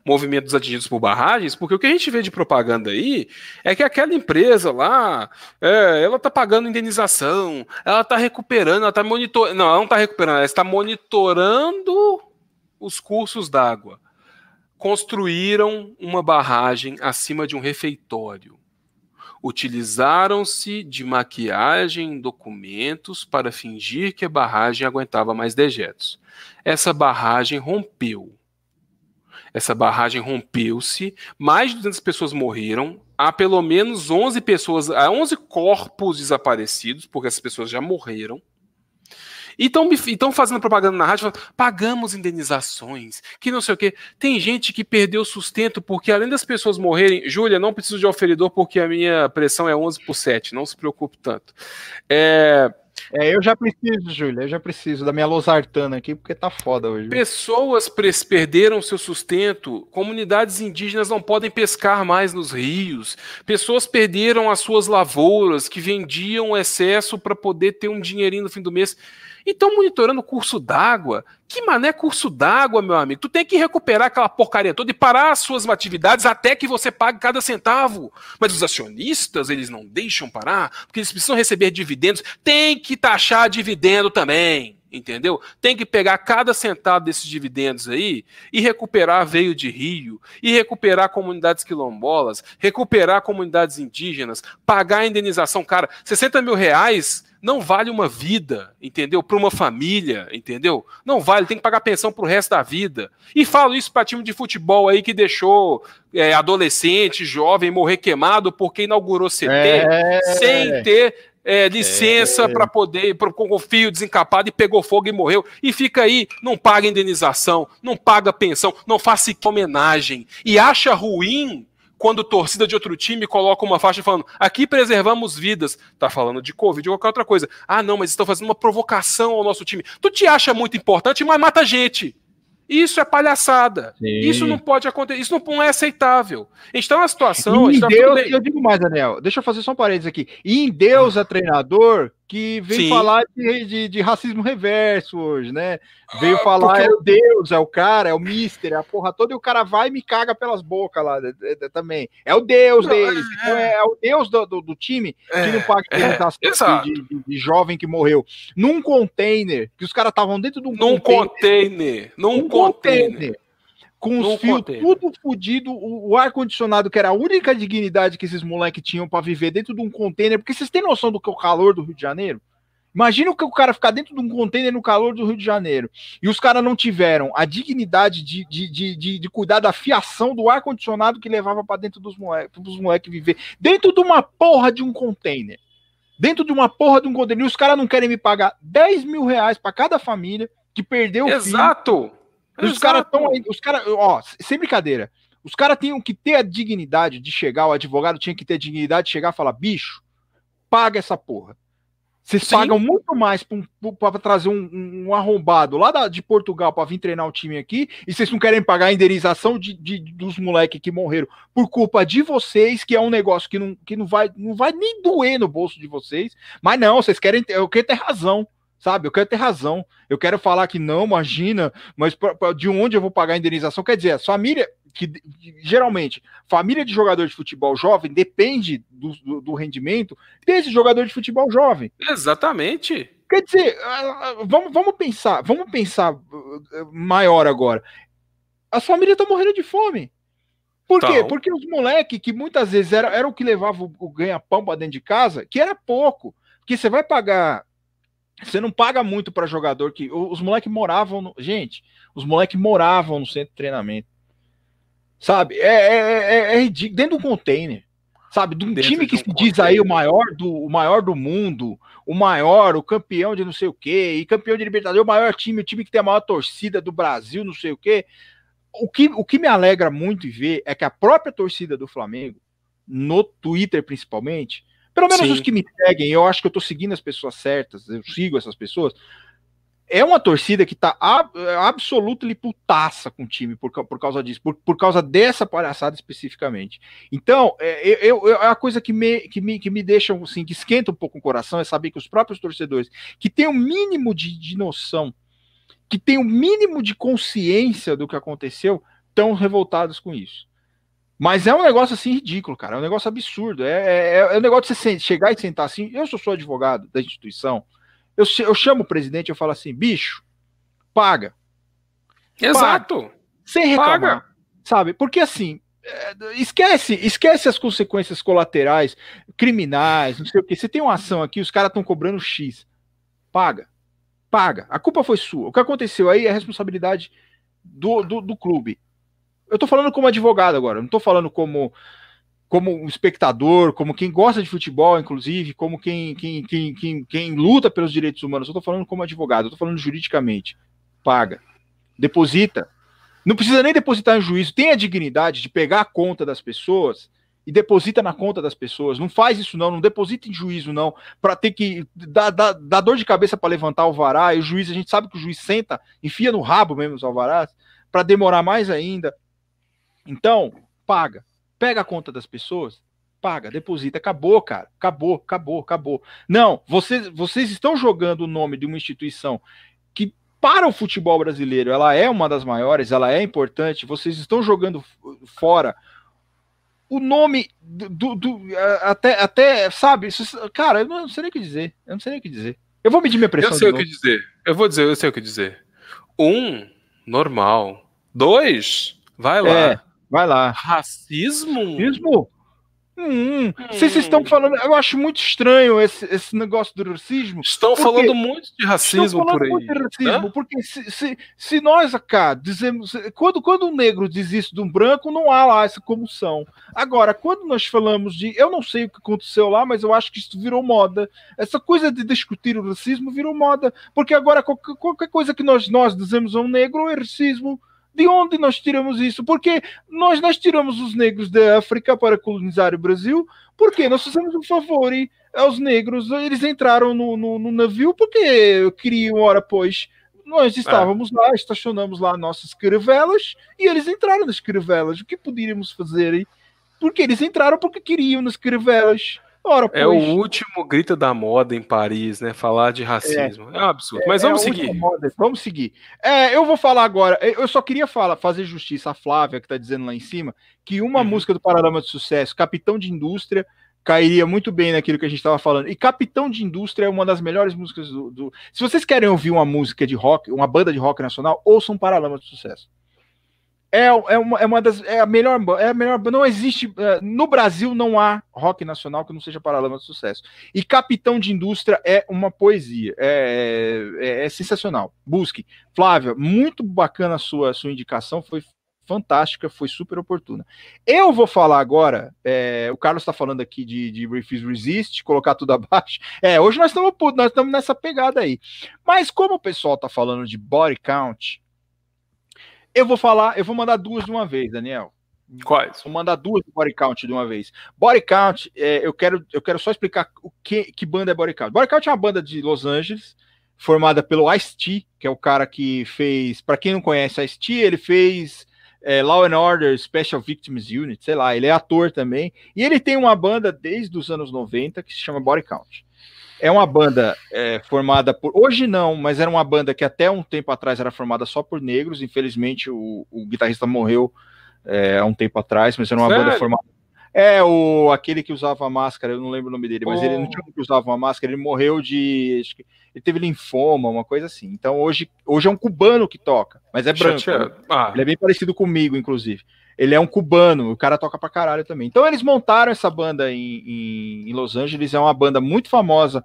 movimento dos atingidos por barragens, porque o que a gente vê de propaganda aí é que aquela empresa lá, é, ela tá pagando indenização, ela tá recuperando, ela tá monitorando, não, ela não tá recuperando, ela está monitorando os cursos d'água. Construíram uma barragem acima de um refeitório. Utilizaram-se de maquiagem em documentos para fingir que a barragem aguentava mais dejetos. Essa barragem rompeu essa barragem rompeu-se, mais de 200 pessoas morreram, há pelo menos 11 pessoas, há 11 corpos desaparecidos, porque essas pessoas já morreram. E estão fazendo propaganda na rádio, falando, pagamos indenizações, que não sei o quê. Tem gente que perdeu sustento, porque além das pessoas morrerem, Júlia, não preciso de oferidor porque a minha pressão é 11 por 7, não se preocupe tanto. É, é, eu já preciso, Júlia, eu já preciso da minha losartana aqui, porque tá foda hoje. Pessoas perderam seu sustento, comunidades indígenas não podem pescar mais nos rios, pessoas perderam as suas lavouras, que vendiam excesso para poder ter um dinheirinho no fim do mês. E estão monitorando o curso d'água. Que mané curso d'água, meu amigo? Tu tem que recuperar aquela porcaria toda e parar as suas atividades até que você pague cada centavo. Mas os acionistas, eles não deixam parar, porque eles precisam receber dividendos. Tem que taxar dividendo também entendeu? Tem que pegar cada centavo desses dividendos aí e recuperar veio de rio, e recuperar comunidades quilombolas, recuperar comunidades indígenas, pagar a indenização. Cara, 60 mil reais não vale uma vida, entendeu? Para uma família, entendeu? Não vale, tem que pagar pensão para o resto da vida. E falo isso para time de futebol aí que deixou é, adolescente, jovem morrer queimado porque inaugurou CT é... sem ter é, licença é. para poder, pro, com o fio desencapado e pegou fogo e morreu. E fica aí, não paga indenização, não paga pensão, não faz homenagem. E acha ruim quando torcida de outro time coloca uma faixa falando aqui preservamos vidas, tá falando de Covid ou qualquer outra coisa. Ah, não, mas estão fazendo uma provocação ao nosso time. Tu te acha muito importante, mas mata gente. Isso é palhaçada. Sim. Isso não pode acontecer. Isso não é aceitável. A gente está numa situação. E em tá Deus, eu digo mais, Daniel. Deixa eu fazer só um parênteses aqui. E em Deus é treinador que vem Sim. falar de, de, de, racismo reverso hoje, né? Veio ah, falar, porque... é o Deus, é o cara, é o mister, é a porra toda, e o cara vai e me caga pelas bocas lá é, é, também. É o Deus deles, é, então é, é, o Deus do, do, do time que não paga é, de, de, de, jovem que morreu. Num container, que os caras estavam dentro de um num container. container num um container. container com os fios tudo fodido, o, o ar-condicionado, que era a única dignidade que esses moleques tinham para viver dentro de um container, porque vocês têm noção do que é o calor do Rio de Janeiro? Imagina o que o cara ficar dentro de um container no calor do Rio de Janeiro. E os caras não tiveram a dignidade de, de, de, de, de cuidar da fiação do ar-condicionado que levava para dentro dos moleques moleque viver. Dentro de uma porra de um container. Dentro de uma porra de um container. E os caras não querem me pagar 10 mil reais para cada família que perdeu o Exato! Filho, os caras estão aí, os caras, ó, sem brincadeira, os caras tinham que ter a dignidade de chegar, o advogado tinha que ter a dignidade de chegar e falar: bicho, paga essa porra. Vocês pagam muito mais para trazer um, um, arrombado lá da, de Portugal para vir treinar o time aqui, e vocês não querem pagar a indenização de, de dos moleques que morreram por culpa de vocês, que é um negócio que não, que não, vai, não vai nem doer no bolso de vocês. Mas não, vocês querem. Eu quero ter razão sabe? Eu quero ter razão. Eu quero falar que não, imagina, mas pra, pra, de onde eu vou pagar a indenização? Quer dizer, a família, que geralmente, família de jogador de futebol jovem depende do, do, do rendimento desse jogador de futebol jovem. Exatamente. Quer dizer, vamos, vamos pensar, vamos pensar uh, maior agora. As famílias estão morrendo de fome. Por quê? Porque os moleques, que muitas vezes era, era o que levava o, o ganha-pão para dentro de casa, que era pouco. Porque você vai pagar você não paga muito para jogador que. Os moleques moravam. No, gente, os moleques moravam no centro de treinamento. Sabe? É, é, é, é ridículo. Dentro do container. Sabe? De um Dentro time que de um se diz aí o maior, do, o maior do mundo, o maior, o campeão de não sei o quê, e campeão de Libertadores, o maior time, o time que tem a maior torcida do Brasil, não sei o quê. O que, o que me alegra muito ver é que a própria torcida do Flamengo, no Twitter principalmente, pelo menos Sim. os que me seguem, eu acho que eu tô seguindo as pessoas certas, eu sigo essas pessoas, é uma torcida que tá ab, absolutamente putaça com o time por, por causa disso, por, por causa dessa palhaçada especificamente. Então, é, eu, eu, a coisa que me, que, me, que me deixa, assim, que esquenta um pouco o coração é saber que os próprios torcedores, que têm o um mínimo de, de noção, que têm o um mínimo de consciência do que aconteceu, estão revoltados com isso. Mas é um negócio assim ridículo, cara. É um negócio absurdo. É, é, é um negócio de você chegar e sentar assim. Eu sou, sou advogado da instituição. Eu, eu chamo o presidente eu falo assim, bicho, paga. Exato. Paga, sem reclamar. Paga. Sabe? Porque assim, é, esquece, esquece as consequências colaterais, criminais, não sei o que. Você tem uma ação aqui, os caras estão cobrando X. Paga. Paga. A culpa foi sua. O que aconteceu aí é responsabilidade do, do, do clube. Eu tô falando como advogado agora, não tô falando como como um espectador, como quem gosta de futebol, inclusive, como quem, quem, quem, quem, quem luta pelos direitos humanos. Eu estou falando como advogado, eu estou falando juridicamente. Paga. Deposita. Não precisa nem depositar em juízo. Tem a dignidade de pegar a conta das pessoas e deposita na conta das pessoas. Não faz isso, não. Não deposita em juízo, não. Para ter que dar, dar, dar, dor de cabeça para levantar o vará. E o juiz, a gente sabe que o juiz senta, enfia no rabo mesmo os alvarás, para demorar mais ainda. Então, paga pega a conta das pessoas, paga, deposita, acabou, cara, acabou, acabou, acabou. Não, vocês, vocês estão jogando o nome de uma instituição que para o futebol brasileiro ela é uma das maiores, ela é importante, vocês estão jogando fora o nome do, do, até, até, sabe, cara, eu não sei nem o que dizer, eu não sei nem o que dizer. Eu vou medir minha pressão. Eu sei o que dizer. Eu vou dizer, eu sei o que dizer. Um, normal. Dois, vai lá. É. Vai lá. Racismo? Racismo? Hum, hum. Vocês estão falando. Eu acho muito estranho esse, esse negócio do racismo. Estão falando muito de racismo por aí. Muito de racismo, né? porque se, se, se, nós acá dizemos. Quando, quando um negro diz isso de um branco, não há lá essa comoção. Agora, quando nós falamos de. Eu não sei o que aconteceu lá, mas eu acho que isso virou moda. Essa coisa de discutir o racismo virou moda. Porque agora qualquer, qualquer coisa que nós, nós dizemos a um negro é racismo. De onde nós tiramos isso? Porque nós, nós tiramos os negros da África para colonizar o Brasil, porque nós fizemos um favor aos negros, eles entraram no, no, no navio porque queriam, hora pois, nós estávamos lá, estacionamos lá nossas caravelas e eles entraram nas caravelas. O que poderíamos fazer? Porque eles entraram porque queriam nas caravelas. Ora, é o último grito da moda em Paris, né? Falar de racismo. É, é um absurdo. Mas é, vamos é seguir. Moda. Vamos seguir. É, eu vou falar agora. Eu só queria falar, fazer justiça à Flávia, que está dizendo lá em cima, que uma uhum. música do Panorama de Sucesso, Capitão de Indústria, cairia muito bem naquilo que a gente estava falando. E Capitão de Indústria é uma das melhores músicas do, do, Se vocês querem ouvir uma música de rock, uma banda de rock nacional, ouçam Paralama de Sucesso é, é, uma, é uma das. É a melhor. É a melhor. Não existe. É, no Brasil não há rock nacional que não seja paralama de sucesso. E Capitão de Indústria é uma poesia. É, é, é sensacional. Busque. Flávia, muito bacana a sua, sua indicação. Foi fantástica, foi super oportuna. Eu vou falar agora. É, o Carlos está falando aqui de, de Refuse Resist, colocar tudo abaixo. É, hoje nós estamos nós estamos nessa pegada aí. Mas como o pessoal está falando de body count, eu vou falar, eu vou mandar duas de uma vez, Daniel. Quais? Vou mandar duas body count de uma vez. Body count, é, eu, quero, eu quero só explicar o que, que banda é body count. Body count é uma banda de Los Angeles, formada pelo Ice-T, que é o cara que fez. Para quem não conhece Ice-T, ele fez é, Law and Order Special Victims Unit, sei lá, ele é ator também. E ele tem uma banda desde os anos 90 que se chama Body Count. É uma banda é, formada por. Hoje não, mas era uma banda que até um tempo atrás era formada só por negros. Infelizmente, o, o guitarrista morreu é, há um tempo atrás, mas era uma Sério? banda formada. É, o, aquele que usava máscara, eu não lembro o nome dele, mas oh. ele não tinha que usava uma máscara, ele morreu de. Acho que, ele teve linfoma, uma coisa assim. Então hoje, hoje é um cubano que toca, mas é branco. Né? Ah. Ele é bem parecido comigo, inclusive. Ele é um cubano, o cara toca pra caralho também. Então eles montaram essa banda em, em, em Los Angeles, é uma banda muito famosa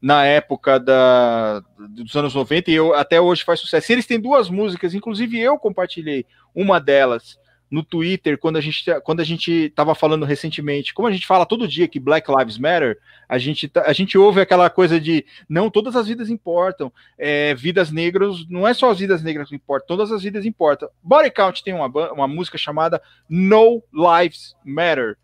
na época da, dos anos 90 e eu, até hoje faz sucesso. Eles têm duas músicas, inclusive eu compartilhei uma delas no Twitter, quando a gente quando a gente estava falando recentemente, como a gente fala todo dia que Black Lives Matter, a gente, tá, a gente ouve aquela coisa de não, todas as vidas importam, é, vidas negras, não é só as vidas negras que importam, todas as vidas importam. Body Count tem uma, uma música chamada No Lives Matter,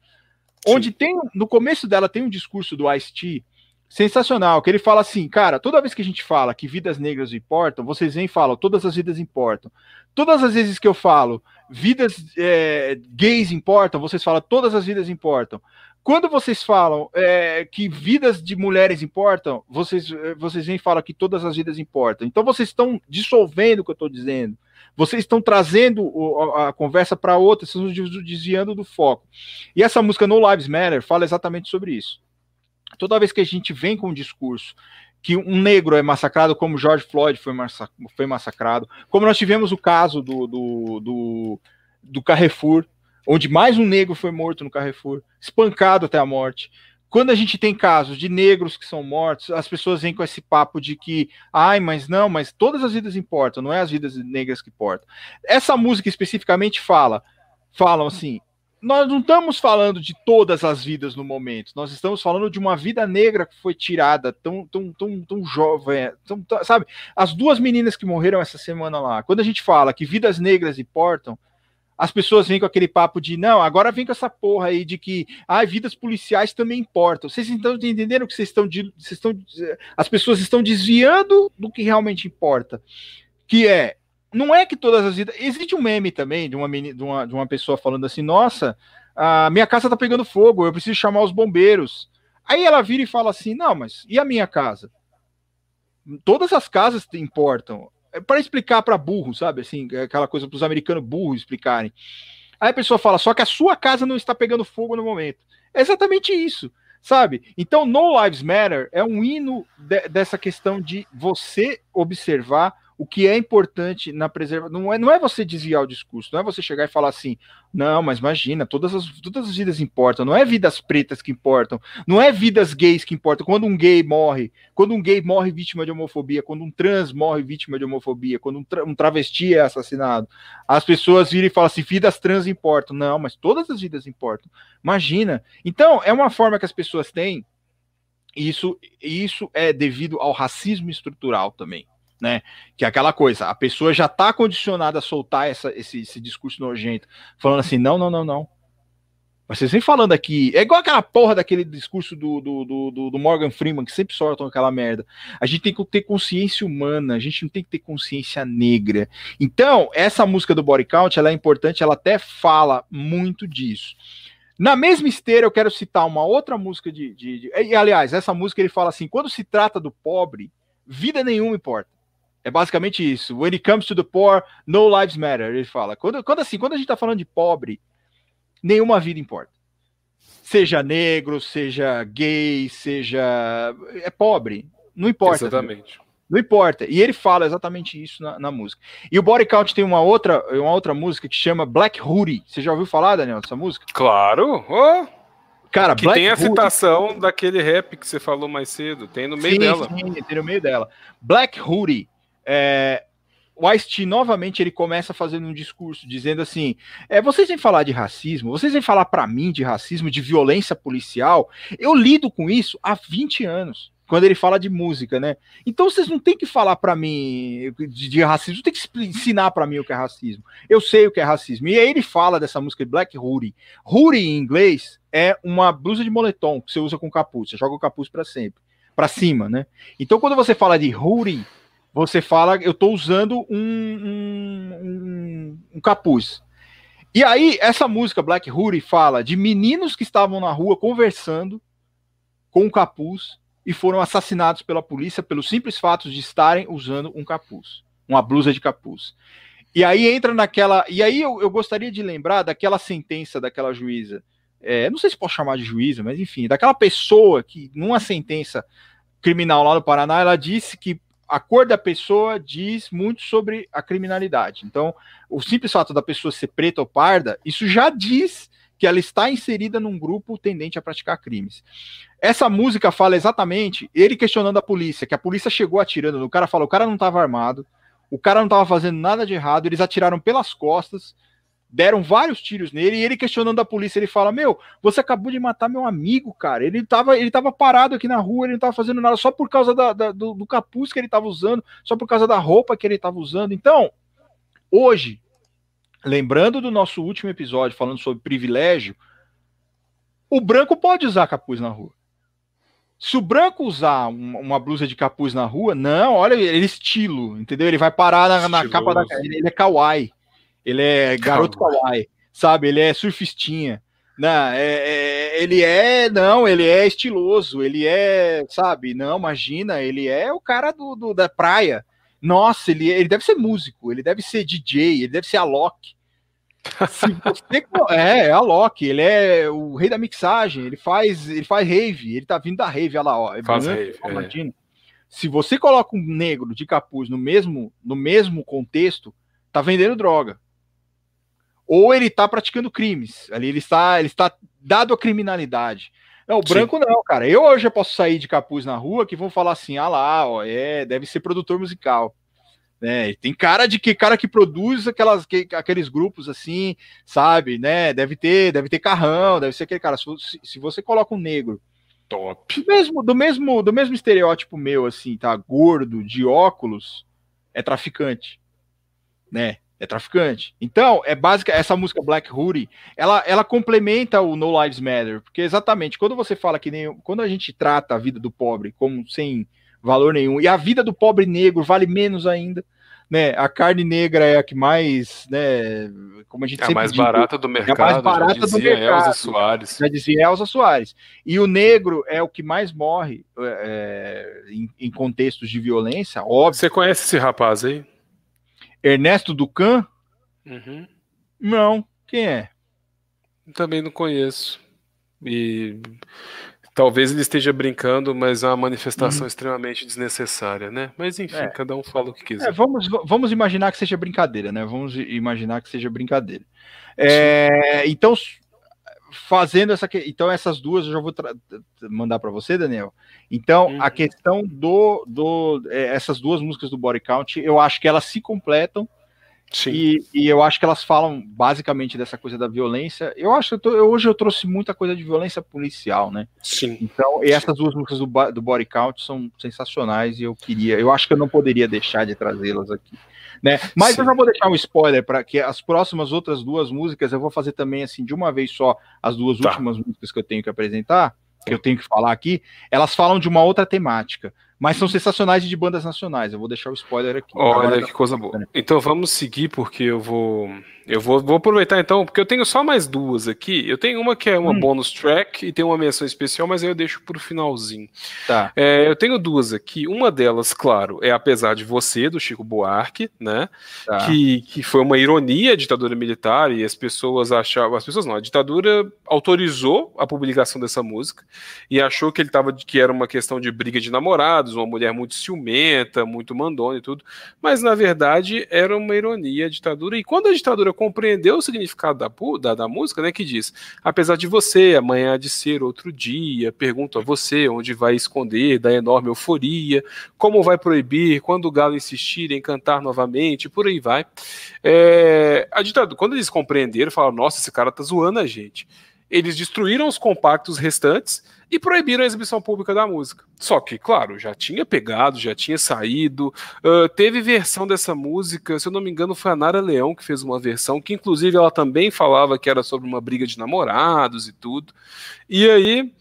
onde tem, no começo dela tem um discurso do Ice-T, sensacional, que ele fala assim, cara, toda vez que a gente fala que vidas negras importam, vocês vêm e falam, todas as vidas importam. Todas as vezes que eu falo, vidas é, gays importam, vocês falam, todas as vidas importam. Quando vocês falam é, que vidas de mulheres importam, vocês, é, vocês vêm e falam que todas as vidas importam. Então vocês estão dissolvendo o que eu estou dizendo. Vocês estão trazendo a, a conversa para outra, vocês estão desviando do foco. E essa música No Lives Matter fala exatamente sobre isso toda vez que a gente vem com um discurso que um negro é massacrado, como George Floyd foi, foi massacrado, como nós tivemos o caso do, do, do, do Carrefour, onde mais um negro foi morto no Carrefour, espancado até a morte. Quando a gente tem casos de negros que são mortos, as pessoas vêm com esse papo de que, ai, mas não, mas todas as vidas importam, não é as vidas negras que importam. Essa música especificamente fala, falam assim, nós não estamos falando de todas as vidas no momento, nós estamos falando de uma vida negra que foi tirada tão, tão, tão, tão jovem, tão, tão, sabe? As duas meninas que morreram essa semana lá, quando a gente fala que vidas negras importam, as pessoas vêm com aquele papo de não, agora vem com essa porra aí de que ah, vidas policiais também importam. Vocês estão entendendo que vocês estão, vocês estão as pessoas estão desviando do que realmente importa, que é não é que todas as vidas. Existe um meme também de uma, de uma, de uma pessoa falando assim: nossa, a minha casa tá pegando fogo, eu preciso chamar os bombeiros. Aí ela vira e fala assim: não, mas e a minha casa? Todas as casas importam. É para explicar para burro, sabe? Assim, é aquela coisa para os americanos burros explicarem. Aí a pessoa fala: só que a sua casa não está pegando fogo no momento. É exatamente isso sabe? Então, No Lives Matter é um hino de, dessa questão de você observar o que é importante na preservação. Não é, não é você desviar o discurso, não é você chegar e falar assim, não, mas imagina, todas as, todas as vidas importam, não é vidas pretas que importam, não é vidas gays que importam. Quando um gay morre, quando um gay morre vítima de homofobia, quando um trans morre vítima de homofobia, quando um, tra um travesti é assassinado, as pessoas viram e falam assim, vidas trans importam. Não, mas todas as vidas importam. Imagina. Então, é uma forma que as pessoas têm, isso, isso é devido ao racismo estrutural também né? Que é aquela coisa, a pessoa já está condicionada a soltar essa, esse, esse, discurso nojento, falando assim: não, não, não, não. Vocês vem falando aqui, é igual aquela porra daquele discurso do, do, do, do, Morgan Freeman, que sempre soltam aquela merda. A gente tem que ter consciência humana, a gente não tem que ter consciência negra. Então, essa música do Body Count, ela é importante, ela até fala muito disso. Na mesma esteira, eu quero citar uma outra música de, de, de. E, aliás, essa música ele fala assim: quando se trata do pobre, vida nenhuma importa. É basicamente isso. When it comes to the poor, no lives matter. Ele fala. Quando, quando assim, quando a gente está falando de pobre, nenhuma vida importa. Seja negro, seja gay, seja. É pobre. Não importa. Exatamente. Não importa. E ele fala exatamente isso na, na, música. E o Body Count tem uma outra, uma outra música que chama Black Hoodie. Você já ouviu falar, Daniel, dessa música? Claro! Oh. Cara, que Black tem a Hoodie... citação daquele rap que você falou mais cedo. Tem no meio sim, dela. Sim, tem no meio dela. Black Hoodie é, o Ice-T, novamente, ele começa fazendo um discurso dizendo assim: é, vocês vêm falar de racismo, vocês vêm falar para mim de racismo, de violência policial. Eu lido com isso há 20 anos. Quando ele fala de música, né? Então vocês não tem que falar para mim de, de, racismo, tem que ensinar para mim o que é racismo. Eu sei o que é racismo. E aí ele fala dessa música de Black Hoodie. Hoodie em inglês é uma blusa de moletom que você usa com capuz, você joga o capuz para sempre, para cima, né? Então quando você fala de hoodie, você fala, eu estou usando um, um, um, um, capuz. E aí, essa música, Black Hoodie, fala de meninos que estavam na rua conversando com um capuz e foram assassinados pela polícia pelo simples fato de estarem usando um capuz, uma blusa de capuz. E aí entra naquela. E aí eu, eu gostaria de lembrar daquela sentença daquela juíza. É, não sei se posso chamar de juíza, mas enfim, daquela pessoa que, numa sentença criminal lá no Paraná, ela disse que a cor da pessoa diz muito sobre a criminalidade. Então, o simples fato da pessoa ser preta ou parda, isso já diz que ela está inserida num grupo tendente a praticar crimes. Essa música fala exatamente ele questionando a polícia, que a polícia chegou atirando no cara, falou: o cara não estava armado, o cara não estava fazendo nada de errado, eles atiraram pelas costas deram vários tiros nele e ele questionando a polícia, ele fala: "Meu, você acabou de matar meu amigo, cara. Ele tava, ele tava parado aqui na rua, ele não tava fazendo nada só por causa da, da, do, do capuz que ele tava usando, só por causa da roupa que ele tava usando. Então, hoje, lembrando do nosso último episódio falando sobre privilégio, o branco pode usar capuz na rua. Se o branco usar uma blusa de capuz na rua, não, olha, ele é estilo, entendeu? Ele vai parar na, na capa da. Ele é kawaii. Ele é garoto kawaii, kawaii sabe? Ele é surfistinha. Não, é, é, ele é, não, ele é estiloso, ele é, sabe? Não, imagina, ele é o cara do, do da praia. Nossa, ele, ele deve ser músico, ele deve ser DJ, ele deve ser a Loki. Se você, é, é a Loki, ele é o rei da mixagem, ele faz, ele faz rave, ele tá vindo da rave, olha lá, ó. É faz rave, é. Se você coloca um negro de capuz no mesmo, no mesmo contexto, tá vendendo droga. Ou ele tá praticando crimes. Ali ele está, ele está dado a criminalidade. Não, o branco Sim. não, cara. Eu hoje eu posso sair de capuz na rua que vão falar assim: ah lá, ó, é, deve ser produtor musical. Né? Tem cara de que cara que produz aquelas, que, aqueles grupos assim, sabe, né? Deve ter, deve ter carrão, deve ser aquele cara. Se, se você coloca um negro top, do mesmo, do mesmo, do mesmo estereótipo meu, assim, tá gordo, de óculos, é traficante, né? É traficante. Então, é básica essa música Black Hoodie, ela, ela complementa o No Lives Matter, porque exatamente quando você fala que nem quando a gente trata a vida do pobre como sem valor nenhum. E a vida do pobre negro vale menos ainda. Né, a carne negra é a que mais, né, como a gente é a mais diz, barata do mercado, é a mais barata do mercado. Elza Soares. Já dizia Elza Soares. E o negro é o que mais morre é, em, em, contextos de violência, óbvio. Você conhece esse rapaz aí? Ernesto Ducan? Uhum. Não, quem é? Também não conheço. E Talvez ele esteja brincando, mas é uma manifestação uhum. extremamente desnecessária, né? Mas enfim, é. cada um fala o que quiser. É, vamos, vamos imaginar que seja brincadeira, né? Vamos imaginar que seja brincadeira. É, então, fazendo essa. Então, essas duas eu já vou mandar para você, Daniel. Então, uhum. a questão do. do é, essas duas músicas do Body Count, eu acho que elas se completam e, e, eu acho que elas falam basicamente dessa coisa da violência. Eu acho que eu tô, eu, hoje eu trouxe muita coisa de violência policial, né? Sim. Então, e essas duas músicas do, do Body Count são sensacionais e eu queria, eu acho que eu não poderia deixar de trazê-las aqui. Né? Mas Sim. eu já vou deixar um spoiler para que as próximas outras duas músicas eu vou fazer também assim de uma vez só as duas tá. últimas músicas que eu tenho que apresentar, que eu tenho que falar aqui, elas falam de uma outra temática mas são sensacionais de bandas nacionais. Eu vou deixar o spoiler aqui. Olha que coisa boa. Então vamos seguir, porque eu vou. Eu vou, vou aproveitar então, porque eu tenho só mais duas aqui. Eu tenho uma que é uma hum. bonus track e tem uma menção especial, mas aí eu deixo pro finalzinho. Tá. É, eu tenho duas aqui. Uma delas, claro, é Apesar de Você, do Chico Buarque, né? Tá. Que, que foi uma ironia a ditadura militar e as pessoas achavam. As pessoas não, a ditadura autorizou a publicação dessa música e achou que ele tava que era uma questão de briga de namorados, uma mulher muito ciumenta, muito mandona e tudo. Mas na verdade era uma ironia a ditadura. E quando a ditadura compreendeu o significado da, da, da, música, né, que diz: apesar de você, amanhã há de ser outro dia, pergunto a você onde vai esconder da enorme euforia, como vai proibir quando o galo insistir em cantar novamente, por aí vai. É, a ditadura, quando eles compreenderam, falaram: nossa, esse cara tá zoando a gente. Eles destruíram os compactos restantes e proibiram a exibição pública da música. Só que, claro, já tinha pegado, já tinha saído. Uh, teve versão dessa música, se eu não me engano, foi a Nara Leão que fez uma versão, que inclusive ela também falava que era sobre uma briga de namorados e tudo. E aí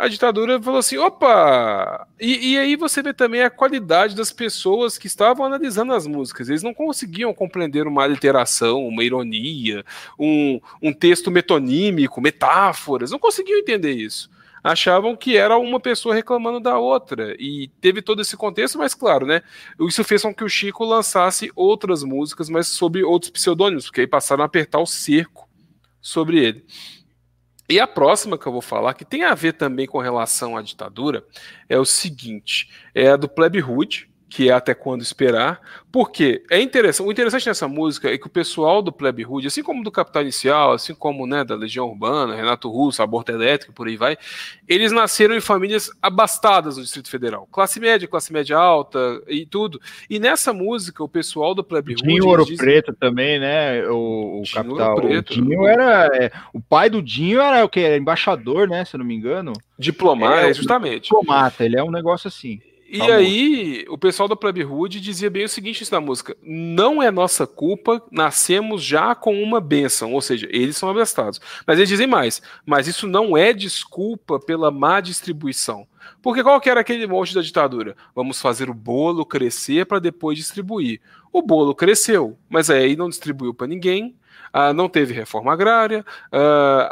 a ditadura falou assim: opa! E, e, aí você vê também a qualidade das pessoas que estavam analisando as músicas. Eles não conseguiam compreender uma literação, uma ironia, um, um texto metonímico, metáforas, não conseguiam entender isso achavam que era uma pessoa reclamando da outra. E teve todo esse contexto, mas claro, né? Isso fez com que o Chico lançasse outras músicas, mas sob outros pseudônimos, porque aí passaram a apertar o cerco sobre ele. E a próxima que eu vou falar, que tem a ver também com relação à ditadura, é o seguinte: é a do Plebe Hood, que é Até Quando Esperar, porque é interessante, o interessante nessa música é que o pessoal do Plebe Rude, assim como do Capital Inicial, assim como né, da Legião Urbana, Renato Russo, Aborto Elétrico, por aí vai, eles nasceram em famílias abastadas no Distrito Federal, classe média, classe média alta e tudo. E nessa música, o pessoal do Plebe Rude... Dinho Ouro Preto também, né, o, o Dinho Capital. Preto. O Dinho era... É, o pai do Dinho era o que? Era embaixador, né, se eu não me engano. Diplomata, é, justamente. Diplomata, ele é um negócio assim. E tá aí, o pessoal da Plebe Hood dizia bem o seguinte na música: não é nossa culpa, nascemos já com uma bênção, ou seja, eles são abastados. Mas eles dizem mais, mas isso não é desculpa pela má distribuição. Porque qual que era aquele monte da ditadura? Vamos fazer o bolo crescer para depois distribuir. O bolo cresceu, mas aí não distribuiu para ninguém, ah, não teve reforma agrária, ah,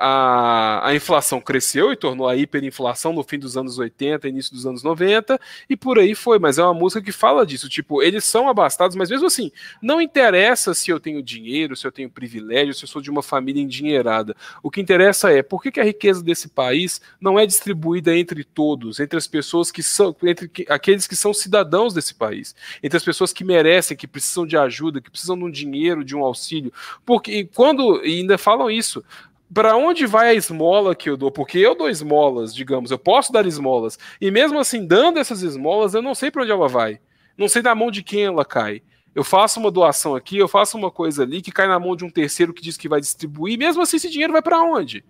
a, a inflação cresceu e tornou a hiperinflação no fim dos anos 80, início dos anos 90, e por aí foi. Mas é uma música que fala disso. Tipo, eles são abastados, mas mesmo assim, não interessa se eu tenho dinheiro, se eu tenho privilégio, se eu sou de uma família endinheirada. O que interessa é por que, que a riqueza desse país não é distribuída entre todos, entre as pessoas que são, entre aqueles que são cidadãos desse país, entre as pessoas que merecem, que precisam de ajuda, que precisam de um dinheiro, de um auxílio. Porque quando e ainda falam isso, para onde vai a esmola que eu dou? Porque eu dou esmolas, digamos, eu posso dar esmolas. E mesmo assim, dando essas esmolas, eu não sei para onde ela vai. Não sei na mão de quem ela cai. Eu faço uma doação aqui, eu faço uma coisa ali que cai na mão de um terceiro que diz que vai distribuir, mesmo assim esse dinheiro vai para onde?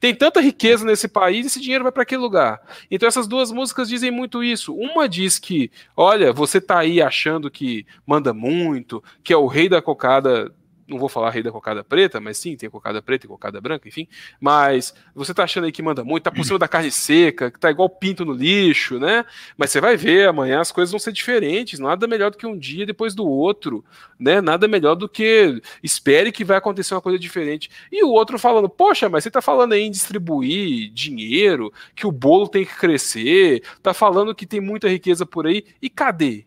Tem tanta riqueza nesse país, esse dinheiro vai para aquele lugar. Então essas duas músicas dizem muito isso. Uma diz que, olha, você tá aí achando que manda muito, que é o rei da cocada não vou falar rei da cocada preta, mas sim, tem cocada preta e cocada branca, enfim. Mas você tá achando aí que manda muito, tá por cima da carne seca, que tá igual pinto no lixo, né? Mas você vai ver, amanhã as coisas vão ser diferentes, nada melhor do que um dia depois do outro, né? Nada melhor do que espere que vai acontecer uma coisa diferente. E o outro falando, poxa, mas você tá falando aí em distribuir dinheiro, que o bolo tem que crescer, tá falando que tem muita riqueza por aí, e cadê?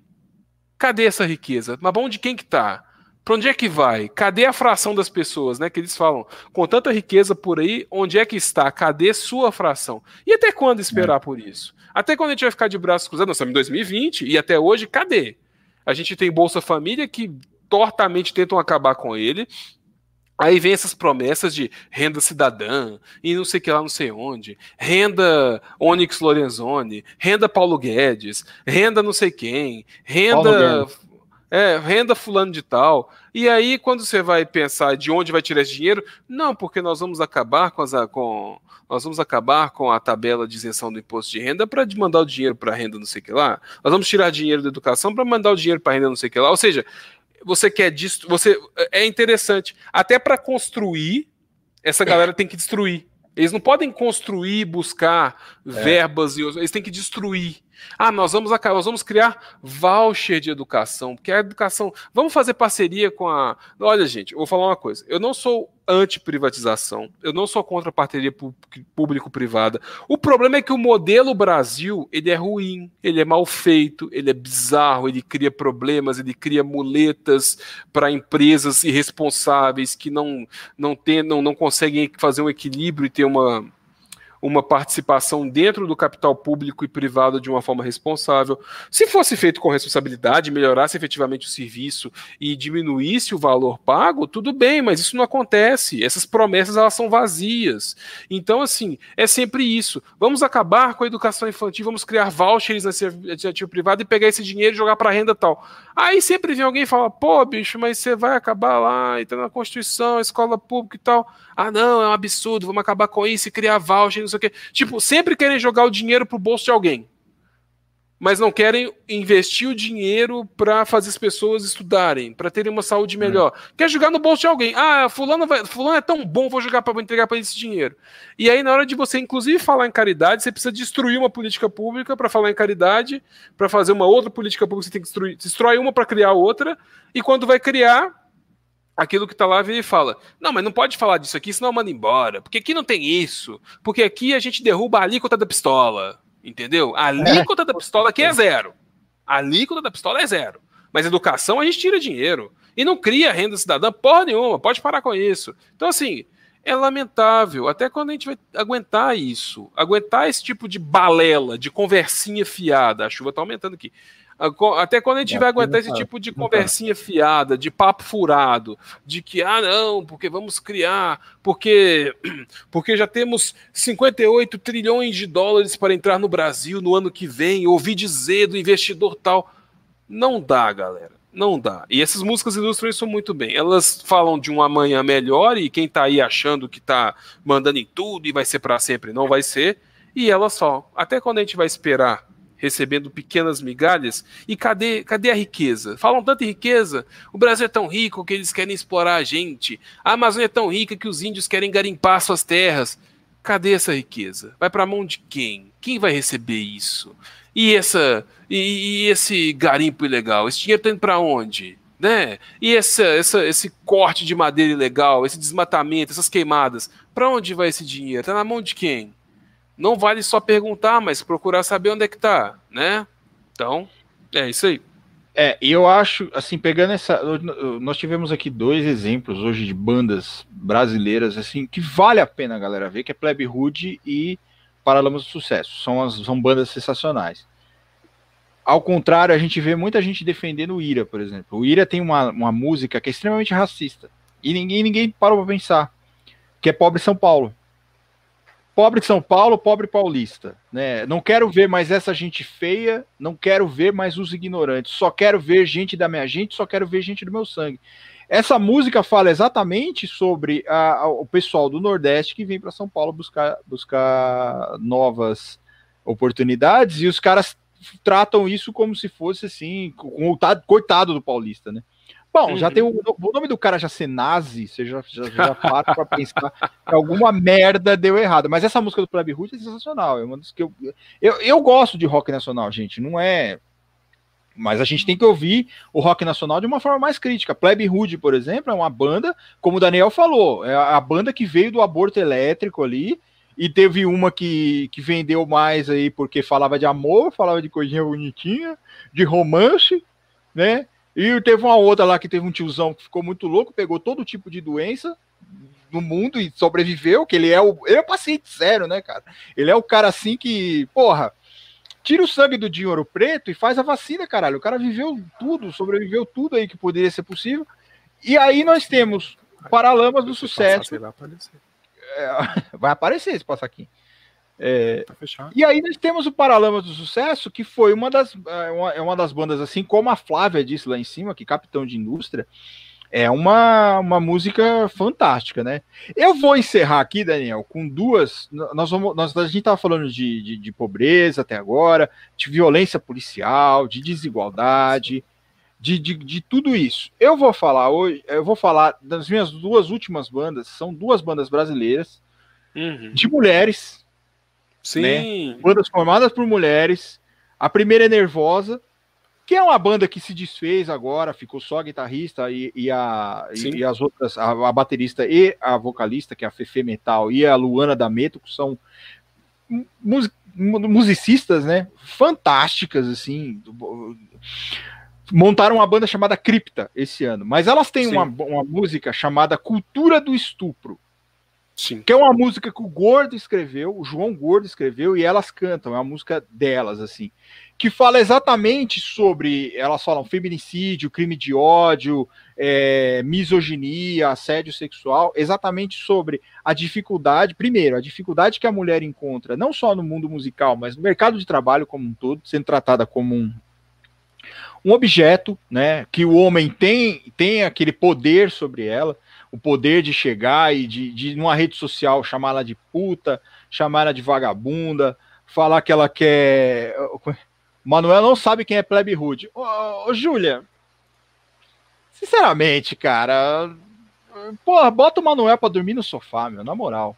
Cadê essa riqueza? Mas bom de quem que tá? Para onde é que vai? Cadê a fração das pessoas, né? Que eles falam, com tanta riqueza por aí, onde é que está? Cadê sua fração? E até quando esperar é. por isso? Até quando a gente vai ficar de braços cruzados? Nós estamos em 2020 e até hoje, cadê? A gente tem Bolsa Família que tortamente tentam acabar com ele. Aí vem essas promessas de renda cidadã e não sei que lá, não sei onde, renda Onyx Lorenzoni, renda Paulo Guedes, renda não sei quem, renda é, renda fulano de tal. E aí, quando você vai pensar de onde vai tirar esse dinheiro, não, porque nós vamos acabar com as com nós vamos acabar com a tabela de isenção do imposto de renda para mandar o dinheiro para a renda não sei que lá. Nós vamos tirar dinheiro da educação para mandar o dinheiro para a renda não sei que lá. Ou seja, você quer dist... você é interessante até para construir essa galera tem que destruir. Eles não podem construir, buscar. Verbas e eles têm que destruir. Ah, nós vamos, nós vamos criar voucher de educação, porque a educação. Vamos fazer parceria com a. Olha, gente, vou falar uma coisa. Eu não sou anti-privatização, eu não sou contra a parceria público-privada. O problema é que o modelo Brasil ele é ruim, ele é mal feito, ele é bizarro, ele cria problemas, ele cria muletas para empresas irresponsáveis que não, não, tem, não, não conseguem fazer um equilíbrio e ter uma uma participação dentro do capital público e privado de uma forma responsável. Se fosse feito com responsabilidade, melhorasse efetivamente o serviço e diminuísse o valor pago, tudo bem, mas isso não acontece. Essas promessas elas são vazias. Então, assim, é sempre isso. Vamos acabar com a educação infantil, vamos criar vouchers na iniciativa privada e pegar esse dinheiro e jogar para renda tal. Aí sempre vem alguém e fala: pô, bicho, mas você vai acabar lá, e tá na Constituição, escola pública e tal. Ah, não, é um absurdo, vamos acabar com isso e criar voucher, não sei o quê. Tipo, sempre querem jogar o dinheiro pro bolso de alguém. Mas não querem investir o dinheiro para fazer as pessoas estudarem, para terem uma saúde melhor. Hum. Quer jogar no bolso de alguém. Ah, fulano, vai, fulano é tão bom, vou jogar para entregar para esse dinheiro. E aí, na hora de você, inclusive, falar em caridade, você precisa destruir uma política pública para falar em caridade, para fazer uma outra política pública, você tem que destruir, destrói uma para criar outra, e quando vai criar, aquilo que está lá vem e fala: Não, mas não pode falar disso aqui, senão manda embora. Porque aqui não tem isso. Porque aqui a gente derruba a alíquota da pistola. Entendeu? A alíquota da pistola aqui é zero. A alíquota da pistola é zero. Mas educação a gente tira dinheiro. E não cria renda cidadã porra nenhuma. Pode parar com isso. Então, assim, é lamentável. Até quando a gente vai aguentar isso, aguentar esse tipo de balela, de conversinha fiada. A chuva está aumentando aqui Até quando a gente vai aguentar esse tipo de conversinha fiada, de papo furado, de que, ah, não, porque vamos criar, porque, porque já temos 58 trilhões de dólares para entrar no Brasil no ano que vem, ouvi dizer do investidor tal. Não dá, galera. Não dá. E essas músicas ilustram isso muito bem. Elas falam de um amanhã melhor e quem tá aí achando que tá mandando em tudo e vai ser para sempre, não vai ser. E elas falam, até quando a gente vai esperar recebendo pequenas migalhas. E cadê, cadê a riqueza? Falam tanto em riqueza. O Brasil é tão rico que eles querem explorar a gente. A Amazônia é tão rica que os índios querem garimpar suas terras. Cadê essa riqueza? Vai para a mão de quem? Quem vai receber isso? E essa e, e esse garimpo ilegal? Esse dinheiro está indo para onde? Né? E essa, essa, esse corte de madeira ilegal, esse desmatamento, essas queimadas, para onde vai esse dinheiro? Está na mão de quem? Não vale só perguntar, mas procurar saber onde é que tá, né? Então, é isso aí. É, e eu acho, assim, pegando essa. Nós tivemos aqui dois exemplos hoje de bandas brasileiras, assim, que vale a pena a galera ver, que é Plebe Hood e Paralamas do Sucesso. São, as, são bandas sensacionais. Ao contrário, a gente vê muita gente defendendo o Ira, por exemplo. O Ira tem uma, uma música que é extremamente racista. E ninguém, ninguém parou pra pensar. Que é Pobre São Paulo pobre São Paulo, pobre paulista, né? Não quero ver mais essa gente feia, não quero ver mais os ignorantes, só quero ver gente da minha gente, só quero ver gente do meu sangue. Essa música fala exatamente sobre a, a, o pessoal do Nordeste que vem para São Paulo buscar, buscar novas oportunidades e os caras tratam isso como se fosse assim, coitado do paulista, né? Bom, uhum. já tem o, o, nome do cara já ser nazi, você já, já, já para pra pensar que alguma merda deu errado. Mas essa música do Plebe Rude é sensacional. É uma das que eu, eu, eu gosto de rock nacional, gente. Não é. Mas a gente tem que ouvir o rock nacional de uma forma mais crítica. Plebe Rude, por exemplo, é uma banda, como o Daniel falou, é a banda que veio do aborto elétrico ali. E teve uma que, que vendeu mais aí porque falava de amor, falava de coisinha bonitinha, de romance, né? E teve uma outra lá que teve um tiozão que ficou muito louco, pegou todo tipo de doença no mundo e sobreviveu, que ele é o, ele é o paciente zero, né, cara? Ele é o cara assim que, porra, tira o sangue do dinheiro preto e faz a vacina, caralho. O cara viveu tudo, sobreviveu tudo aí que poderia ser possível. E aí nós temos Paralamas do Sucesso. Vai aparecer. É, vai aparecer esse passaquinho. É, e aí nós temos o Paralamas do Sucesso, que foi uma das, é uma, é uma das bandas, assim como a Flávia disse lá em cima, que Capitão de Indústria, é uma, uma música fantástica, né? Eu vou encerrar aqui, Daniel, com duas. Nós vamos, nós, a gente estava falando de, de, de, pobreza até agora, de violência policial, de desigualdade, de, de, de tudo isso. Eu vou falar hoje, eu vou falar das minhas duas últimas bandas, são duas bandas brasileiras, uhum. de mulheres, Sim. Né? Bandas formadas por mulheres. A primeira é Nervosa, que é uma banda que se desfez agora, ficou só a guitarrista e, e a, e, e, as outras, a, a, baterista e a vocalista, que é a Fefe Metal, e a Luana da Meto, que são mus, musicistas, né? Fantásticas, assim. Montaram uma banda chamada Cripta esse ano, mas elas têm uma, uma música chamada Cultura do Estupro. Sim. Que é uma música que o Gordo escreveu, o João Gordo escreveu, e elas cantam, é uma música delas, assim, que fala exatamente sobre. Elas falam feminicídio, crime de ódio, é, misoginia, assédio sexual, exatamente sobre a dificuldade, primeiro, a dificuldade que a mulher encontra, não só no mundo musical, mas no mercado de trabalho como um todo, sendo tratada como um, um objeto, né? Que o homem tem, tem aquele poder sobre ela o poder de chegar e de, de numa rede social chamar ela de puta, chamar ela de vagabunda, falar que ela quer. Manuel não sabe quem é Plebe Rude. Ô, ô Júlia, sinceramente, cara, porra, bota o Manuel pra dormir no sofá, meu, na moral.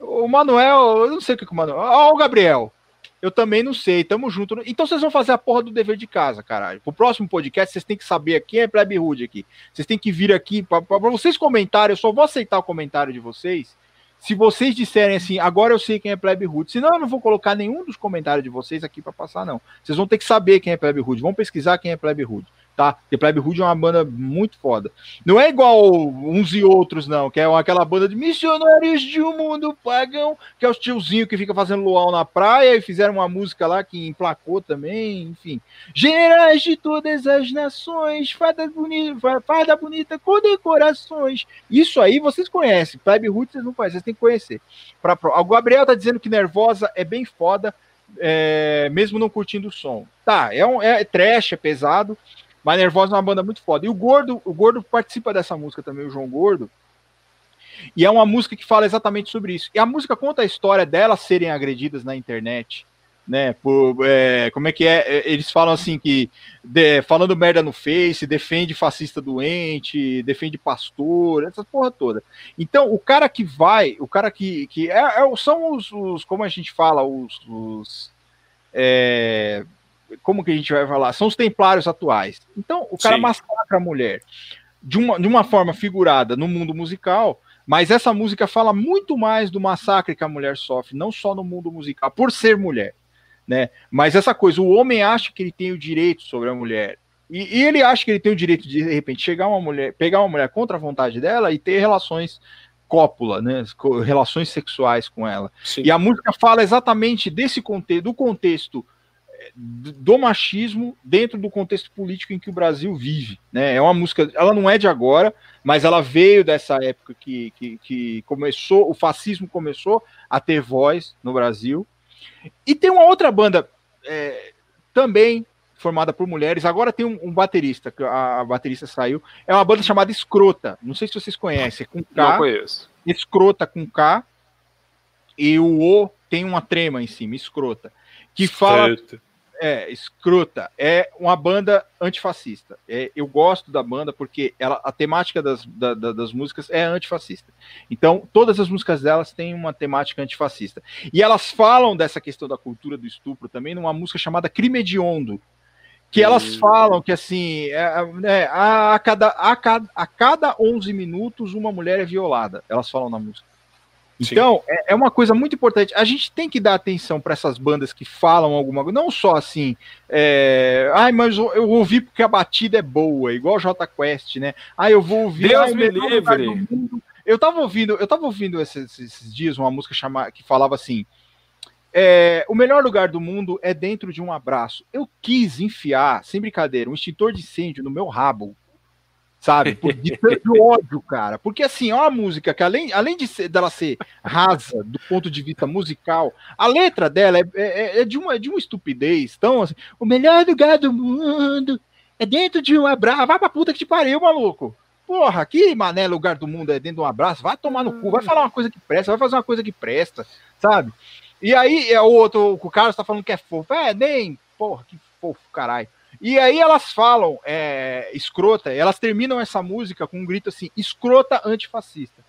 O Manuel, eu não sei o que, que o Manuel. Ó, o Gabriel. Eu também não sei, tamo junto. Então vocês vão fazer a porra do dever de casa, caralho. Pro próximo podcast, vocês têm que saber quem é Plebe Rude aqui. Vocês têm que vir aqui para vocês comentarem. Eu só vou aceitar o comentário de vocês se vocês disserem assim, agora eu sei quem é Plebe Rude. Senão eu não vou colocar nenhum dos comentários de vocês aqui para passar, não. Vocês vão ter que saber quem é Plebe Rude. Vão pesquisar quem é Plebe Rude. Tá? Plebe Rude é uma banda muito foda. Não é igual uns e outros, não, que é aquela banda de missionários de um mundo pagão, que é os tiozinho que fica fazendo luau na praia e fizeram uma música lá que emplacou também, enfim. Generais de todas as nações, fada bonita, fada bonita com decorações. Isso aí vocês conhecem, Plebe Rude vocês não conhecem, vocês têm que conhecer. Pra, o Gabriel tá dizendo que Nervosa é bem foda, é, mesmo não curtindo o som. Tá, é, um, é trash, é pesado, mas Nervosa é uma banda muito foda. E o Gordo, o Gordo participa dessa música também, o João Gordo. E é uma música que fala exatamente sobre isso. E a música conta a história delas serem agredidas na internet, né? Por, é, como é que é? é eles falam assim que de, falando merda no Face, defende fascista doente, defende pastor, essa porra toda. Então, o cara que vai, o cara que, que é, é são os, os, como a gente fala, os, os é, como que a gente vai falar? São os templários atuais. Então, o cara Sim. massacra a mulher de uma, de uma forma figurada no mundo musical, mas essa música fala muito mais do massacre que a mulher sofre, não só no mundo musical, por ser mulher. Né? Mas essa coisa, o homem acha que ele tem o direito sobre a mulher. E, e ele acha que ele tem o direito de, de repente, chegar uma mulher, pegar uma mulher contra a vontade dela e ter relações cópula, né, relações sexuais com ela. Sim. E a música fala exatamente desse contexto, do contexto do machismo dentro do contexto político em que o Brasil vive. Né? É uma música, ela não é de agora, mas ela veio dessa época que, que, que começou, o fascismo começou a ter voz no Brasil. E tem uma outra banda é, também formada por mulheres. Agora tem um, um baterista, que a, a, baterista saiu. É uma banda chamada Escrota. Não sei se vocês conhecem. É com K. Não conheço. Escrota com K. E o O tem uma trema em cima, Escrota. Que fala. É, escrota. É uma banda antifascista. É, eu gosto da banda porque ela, a temática das, da, das músicas é antifascista. Então, todas as músicas delas têm uma temática antifascista. E elas falam dessa questão da cultura do estupro também numa música chamada Crime Hediondo. Que elas falam que assim, é, é, a, a, cada, a, cada, a cada 11 minutos uma mulher é violada. Elas falam na música. Então, é, é, uma coisa muito importante. A gente tem que dar atenção para essas bandas que falam alguma coisa, não só assim, é, ai, mas eu, eu, ouvi porque a batida é boa, igual J Quest, né? Ah, eu vou ouvir. Deus me livre. Eu tava ouvindo, eu tava ouvindo esses, esses dias uma música chama, que falava assim: é, o melhor lugar do mundo é dentro de um abraço. Eu quis enfiar, sem brincadeira, um extintor de incêndio no meu rabo sabe? Por, de tanto ódio, cara. Porque assim, é uma música que além, além de ser, dela ser rasa do ponto de vista musical, a letra dela é, é, é, é de, uma, é de uma estupidez. Então, assim, o melhor lugar do mundo é dentro de um abraço. Vai pra puta que te pariu, maluco. Porra, que mané lugar do mundo é dentro de um abraço? Vai tomar no cu, vai falar uma coisa que presta, vai fazer uma coisa que presta, sabe? E aí, é o outro, o cara está falando que é fofo. É, nem, porra, que fofo, caralho. E aí elas falam, é, escrota, elas terminam essa música com um grito assim, escrota antifascista,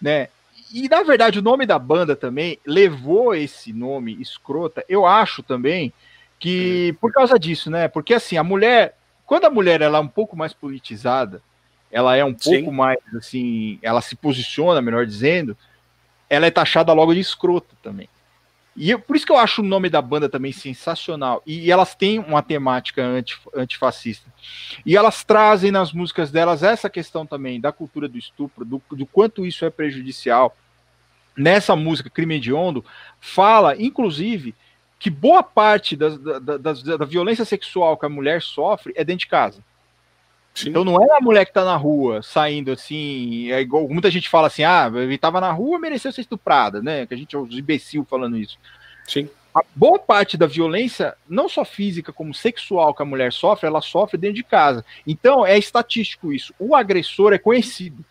né? E na verdade o nome da banda também levou esse nome, escrota, eu acho também que por causa disso, né? Porque assim, a mulher, quando a mulher ela é um pouco mais politizada, ela é um pouco Sim. mais assim, ela se posiciona, melhor dizendo, ela é taxada logo de escrota também. E eu, por isso que eu acho o nome da banda também sensacional. E, e elas têm uma temática anti, antifascista. E elas trazem nas músicas delas essa questão também da cultura do estupro, do, do quanto isso é prejudicial. Nessa música, Crime de Ondo, fala, inclusive, que boa parte da, da, da, da violência sexual que a mulher sofre é dentro de casa. Sim. Então não é a mulher que tá na rua saindo assim, é igual muita gente fala assim, ah, ele tava na rua, mereceu ser estuprada, né? Que a gente é os imbecil falando isso. Sim. A boa parte da violência, não só física como sexual que a mulher sofre, ela sofre dentro de casa. Então é estatístico isso. O agressor é conhecido.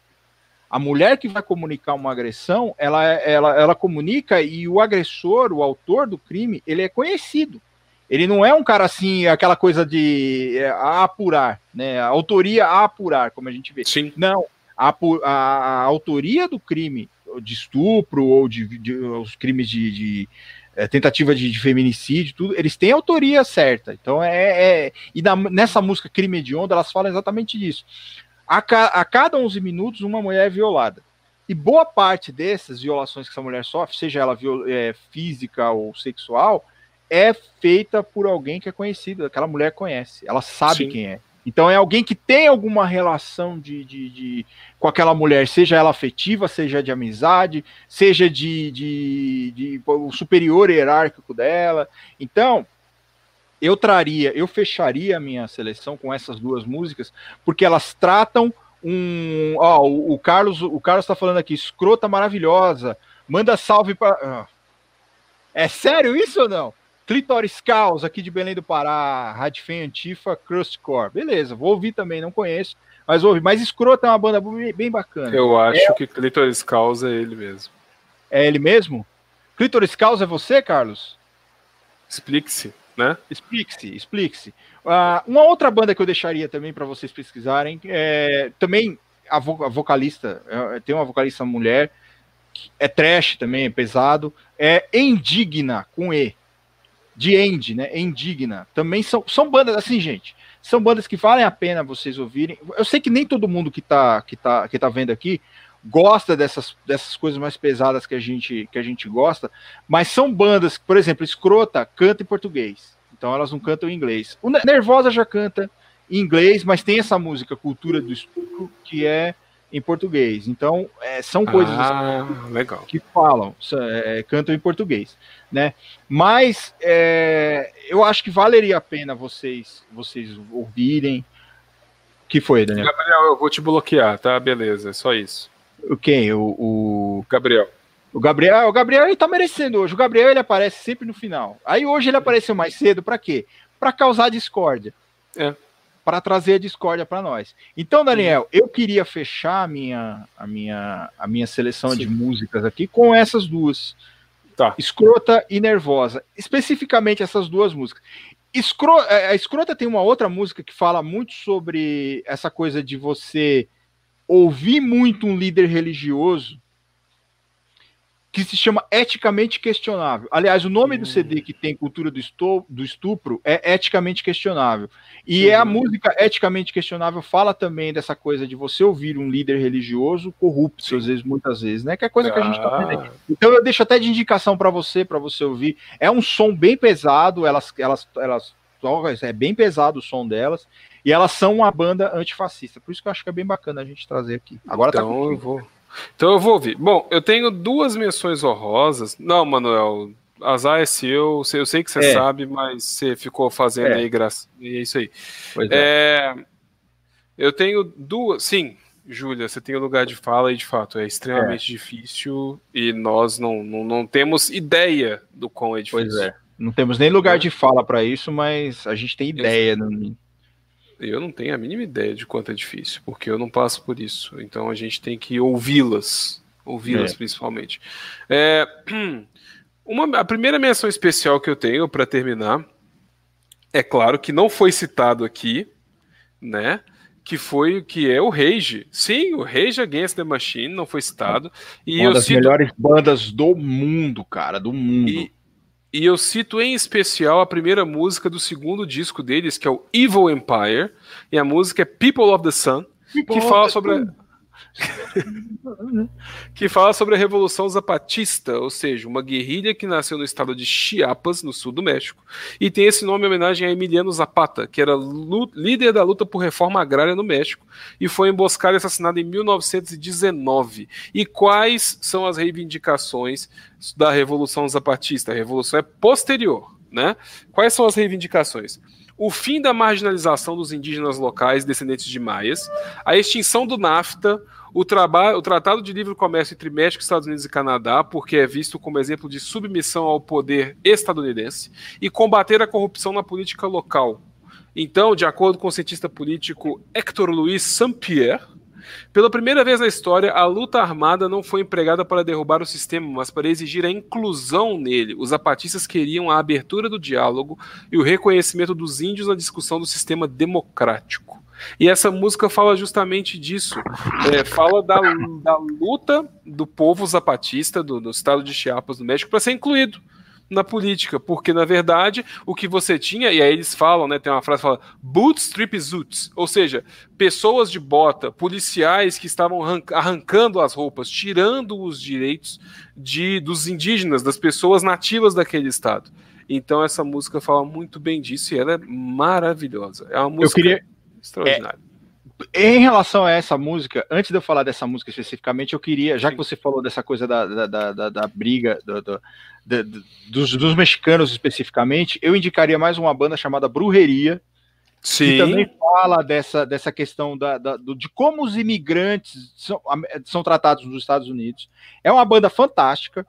A mulher que vai comunicar uma agressão, ela, ela, ela comunica e o agressor, o autor do crime, ele é conhecido. Ele não é um cara assim, aquela coisa de é, a apurar, né? A autoria a apurar, como a gente vê. Sim. Não. A, a, a autoria do crime de estupro ou de, de, de os crimes de, de é, tentativa de, de, feminicídio, tudo, eles têm autoria certa. Então é. é e na, nessa música Crime de Onda, elas falam exatamente disso. A, ca, a cada 11 minutos, uma mulher é violada. E boa parte dessas violações que essa mulher sofre, seja ela viol, é, física ou sexual, é feita por alguém que é conhecido, aquela mulher conhece, ela sabe Sim. quem é. Então é alguém que tem alguma relação de, de, de, com aquela mulher, seja ela afetiva, seja de amizade, seja de, de, de o superior hierárquico dela. Então, eu traria, eu fecharia a minha seleção com essas duas músicas, porque elas tratam um. Ó, o, o Carlos, o Carlos está falando aqui, escrota maravilhosa. Manda salve para. Ah. É sério isso ou não? Clitoris Caos, aqui de Belém do Pará, Radfem Antifa, Crustcore. Beleza, vou ouvir também, não conheço, mas ouvi. Mas Escrota é uma banda bem bacana. Eu acho é... que Clitoris Caos é ele mesmo. É ele mesmo? Clitoris Caos é você, Carlos? Explique-se, né? Explique-se, explique-se. Uh, uma outra banda que eu deixaria também para vocês pesquisarem, é, também a, vo a vocalista, é, tem uma vocalista mulher, é trash também, é pesado, é Indigna, com E de End, né? Indigna. Também são, são bandas assim, gente. São bandas que valem a pena vocês ouvirem. Eu sei que nem todo mundo que tá, que tá, que tá vendo aqui gosta dessas, dessas coisas mais pesadas que a gente que a gente gosta, mas são bandas, por exemplo, Escrota canta em português. Então elas não cantam em inglês. O Nervosa já canta em inglês, mas tem essa música Cultura do Estupro que é em português. Então, é, são coisas ah, que falam, é, cantam em português, né? Mas é, eu acho que valeria a pena vocês vocês ouvirem. que foi, Daniel? Gabriel, eu vou te bloquear, tá? Beleza, é só isso. O quem? O, o... Gabriel. O Gabriel, o Gabriel ele tá merecendo hoje. O Gabriel ele aparece sempre no final. Aí hoje ele apareceu mais cedo para quê? Para causar discórdia. É para trazer a discórdia para nós. Então, Daniel, eu queria fechar a minha, a minha, a minha seleção Sim. de músicas aqui com essas duas. Tá. Escrota e Nervosa. Especificamente essas duas músicas. Escro... É, a Escrota tem uma outra música que fala muito sobre essa coisa de você ouvir muito um líder religioso que se chama Eticamente Questionável. Aliás, o nome do CD que tem Cultura do, Estu do Estupro é Eticamente Questionável. E é a música Eticamente Questionável fala também dessa coisa de você ouvir um líder religioso corrupto, às vezes, muitas vezes, né? Que é coisa ah. que a gente tá vendo Então eu deixo até de indicação para você, para você ouvir. É um som bem pesado, elas, elas, elas é bem pesado o som delas, e elas são uma banda antifascista. Por isso que eu acho que é bem bacana a gente trazer aqui. Agora tá então tá eu vou então eu vou ouvir. Bom, eu tenho duas menções honrosas. Não, Manuel, azar é seu. Eu sei que você é. sabe, mas você ficou fazendo é. aí graça. E é isso aí. É. é. Eu tenho duas. Sim, Júlia, você tem o lugar de fala e de fato é extremamente é. difícil e nós não, não, não, temos ideia do quão é difícil. Pois é. Não temos nem lugar é. de fala para isso, mas a gente tem ideia. No... Eu não tenho a mínima ideia de quanto é difícil, porque eu não passo por isso. Então a gente tem que ouvi-las, ouvi-las é. principalmente. É, uma, a primeira menção especial que eu tenho para terminar, é claro que não foi citado aqui, né? Que foi que é o Rage. Sim, o Rage Against the Machine não foi citado. E uma das cito... melhores bandas do mundo, cara, do mundo. E, e eu cito em especial a primeira música do segundo disco deles, que é o Evil Empire, e a música é People of the Sun, que fala sobre a... que fala sobre a Revolução Zapatista, ou seja, uma guerrilha que nasceu no estado de Chiapas, no sul do México, e tem esse nome em homenagem a Emiliano Zapata, que era líder da luta por reforma agrária no México e foi emboscado e assassinado em 1919. E quais são as reivindicações da Revolução Zapatista? A revolução é posterior, né? Quais são as reivindicações? O fim da marginalização dos indígenas locais descendentes de maias, a extinção do NAFTA, o, o Tratado de Livre Comércio entre México, Estados Unidos e Canadá, porque é visto como exemplo de submissão ao poder estadunidense, e combater a corrupção na política local. Então, de acordo com o cientista político Hector Luiz Saint-Pierre, pela primeira vez na história, a luta armada não foi empregada para derrubar o sistema, mas para exigir a inclusão nele. Os zapatistas queriam a abertura do diálogo e o reconhecimento dos índios na discussão do sistema democrático. E essa música fala justamente disso. É, fala da, da, luta do povo zapatista do, do estado de Chiapas, do México, para ser incluído na política, porque na verdade o que você tinha, e aí eles falam, né, tem uma frase que fala bootstrip zoots, ou seja, pessoas de bota, policiais que estavam arrancando as roupas, tirando os direitos de dos indígenas, das pessoas nativas daquele estado. Então essa música fala muito bem disso e ela é maravilhosa. É uma música Eu queria extraordinário. É, em relação a essa música, antes de eu falar dessa música especificamente, eu queria, já que você falou dessa coisa da, da, da, da briga do, do, do, dos, dos mexicanos especificamente, eu indicaria mais uma banda chamada Brujeria, Sim. que também fala dessa, dessa questão da, de como os imigrantes são, são tratados nos Estados Unidos. É uma banda fantástica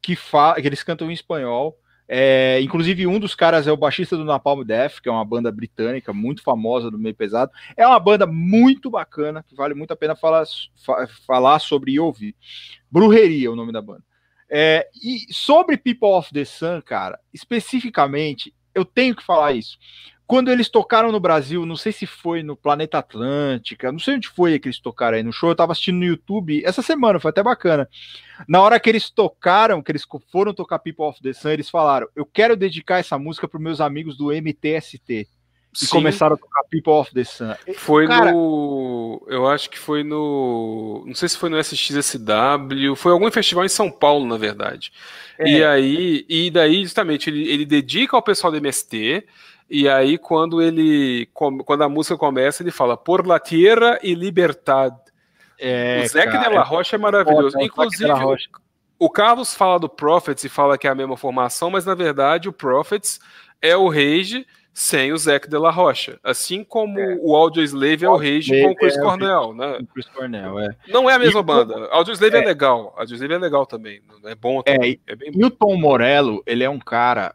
que, fala, que eles cantam em espanhol. É, inclusive, um dos caras é o baixista do Napalm Death, que é uma banda britânica muito famosa do meio pesado. É uma banda muito bacana, que vale muito a pena falar, fa falar sobre e ouvir. Brujeria é o nome da banda. É, e sobre People of the Sun, cara, especificamente, eu tenho que falar isso. Quando eles tocaram no Brasil, não sei se foi no Planeta Atlântica, não sei onde foi que eles tocaram aí no show, eu tava assistindo no YouTube essa semana, foi até bacana. Na hora que eles tocaram, que eles foram tocar People of the Sun, eles falaram: Eu quero dedicar essa música para meus amigos do MTST. E Sim. começaram a tocar People of the Sun. Foi Cara, no. Eu acho que foi no. Não sei se foi no SXSW, foi algum festival em São Paulo, na verdade. É. E aí, e daí, justamente, ele, ele dedica ao pessoal do MST. E aí, quando ele quando a música começa, ele fala Por la tierra e liberdade. É, o Zeca de la Rocha é maravilhoso. Inclusive, o, Carlos fala do Prophets e fala que é a mesma formação, mas na verdade o Prophets é o Rage sem o Zeca de la Rocha. Assim como é. o Audio Slave é o Rage com o Chris é, Cornell, né? Chris Cornell, é. Não é a mesma e banda. O Audio Slave é. é legal. Audio Slave é legal também. É bom é, também. É, bem e o Tom Morello, ele é um cara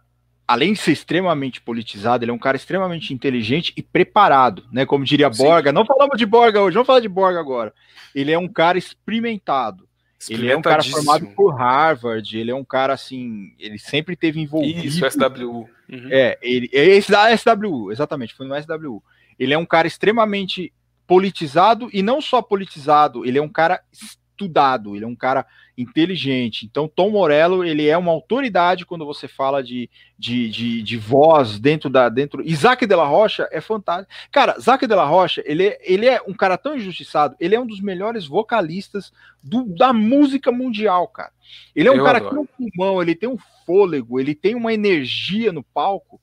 além de ser extremamente politizado, ele é um cara extremamente inteligente e preparado, né? Como diria Borga. Sim. Não falamos de Borga hoje, vamos falar de Borga agora. Ele é um cara experimentado. Ele é um cara formado por Harvard, ele é um cara assim, ele sempre teve envolvido. Isso, SWU. Uhum. É, ele é esse da SWU, exatamente, foi no SWU. Ele é um cara extremamente politizado e não só politizado, ele é um cara estudado, ele é um cara inteligente. Então, Tom Morello, ele é uma autoridade quando você fala de, de, de, de voz dentro da. dentro Isaac de la Rocha é fantástico. Cara, Isaac de la Rocha, ele é, ele é um cara tão injustiçado, ele é um dos melhores vocalistas do, da música mundial, cara. Ele é um Eu cara adoro. que tem um pulmão, ele tem um fôlego, ele tem uma energia no palco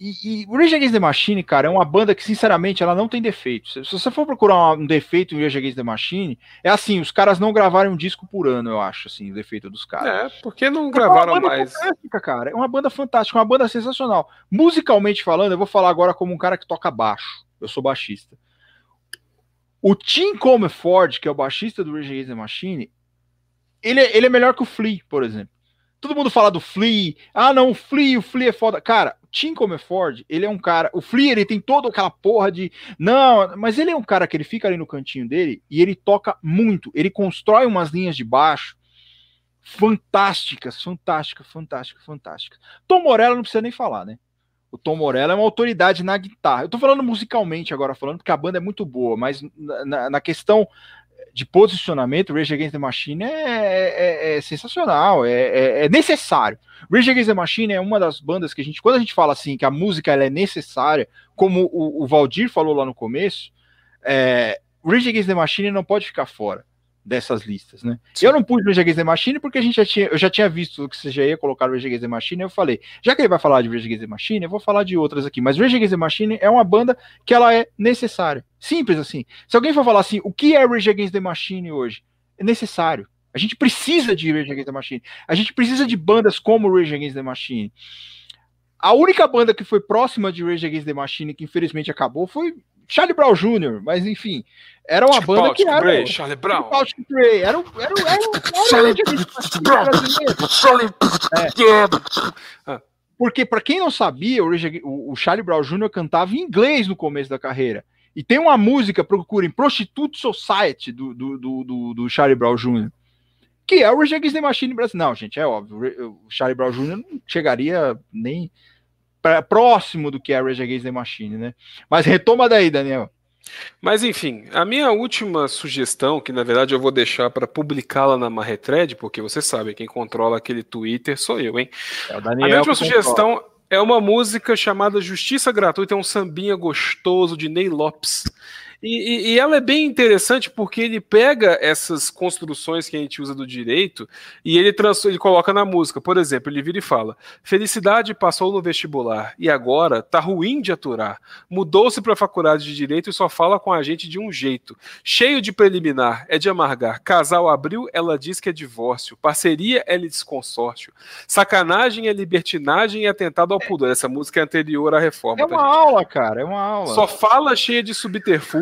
e, e o Rage Against the Machine, cara, é uma banda que, sinceramente, ela não tem defeito. Se, você for procurar um defeito em Rage Against the Machine, é assim, os caras não gravaram um disco por ano, eu acho, assim, o defeito dos caras. É, porque não gravaram é mais. Fantástica, cara. É uma banda fantástica, uma banda sensacional. Musicalmente falando, eu vou falar agora como um cara que toca baixo. Eu sou baixista. O Tim Comeford, que é o baixista do Rage Against the Machine, ele, é, ele é melhor que o Flea, por exemplo. Todo mundo fala do Flea. Ah, não, o Flea, o Flea é foda. Cara, Tim Comerford, ele é um cara. O Flea, ele tem toda aquela porra de. Não, mas ele é um cara que ele fica ali no cantinho dele e ele toca muito. Ele constrói umas linhas de baixo fantásticas, fantásticas, fantásticas, fantásticas. Tom Morello não precisa nem falar, né? O Tom Morello é uma autoridade na guitarra. Eu tô falando musicalmente agora, falando porque a banda é muito boa, mas na, na questão de posicionamento, Rage Against the Machine é, é, é sensacional, é, é, é, necessário. Rage Against the Machine é uma das bandas que a gente, quando a gente fala assim que a música ela é necessária, como o, o Valdir falou lá no começo, é, Rage Against the Machine não pode ficar fora dessas listas, né? Sim. Eu não pus Rage Against the Machine porque a gente já tinha, eu já tinha visto que você já ia colocar Rage Against the Machine, eu falei, já que ele vai falar de Rage Against the Machine, eu vou falar de outras aqui, mas Rage Against the Machine é uma banda que ela é necessária. Simples assim. Se alguém for falar assim, o que é Rage Against the Machine hoje? É necessário. A gente precisa de Rage Against the Machine. A gente precisa de bandas como Rage Against the Machine. A única banda que foi próxima de Rage Against the Machine, que infelizmente acabou, foi Charlie Brown Jr., mas enfim, era uma banda Paul, que era. Ray, Charlie Brown. Paul, Ray, era, era, era, era, Charlie Brown. Porque, para quem não sabia, o, o Charlie Brown Jr. cantava em inglês no começo da carreira. E tem uma música, procurem, Prostitute Society, do, do, do, do Charlie Brown Jr., que é o Rage Against the Machine brasileiro. Não, gente, é óbvio. O Charlie Brown Jr. não chegaria nem pra, próximo do que é a Rage Against the Machine, né? Mas retoma daí, Daniel. Mas enfim, a minha última sugestão, que na verdade eu vou deixar para publicá-la na Marretred, porque você sabe, quem controla aquele Twitter sou eu, hein? É a minha última sugestão controla. é uma música chamada Justiça Gratuita, é um sambinha gostoso de Ney Lopes. E, e, ela é bem interessante porque ele pega essas construções que a gente usa do direito e ele, trans, ele coloca na música. Por exemplo, ele vira e fala: Felicidade passou no vestibular e agora tá ruim de aturar. Mudou-se para a faculdade de direito e só fala com a gente de um jeito. Cheio de preliminar, é de amargar. Casal abriu, ela diz que é divórcio. Parceria é desconsórcio. Sacanagem é libertinagem e atentado ao pudor. Essa música é anterior à reforma. É tá, uma tá, aula, cara, é uma aula. Só fala cheia de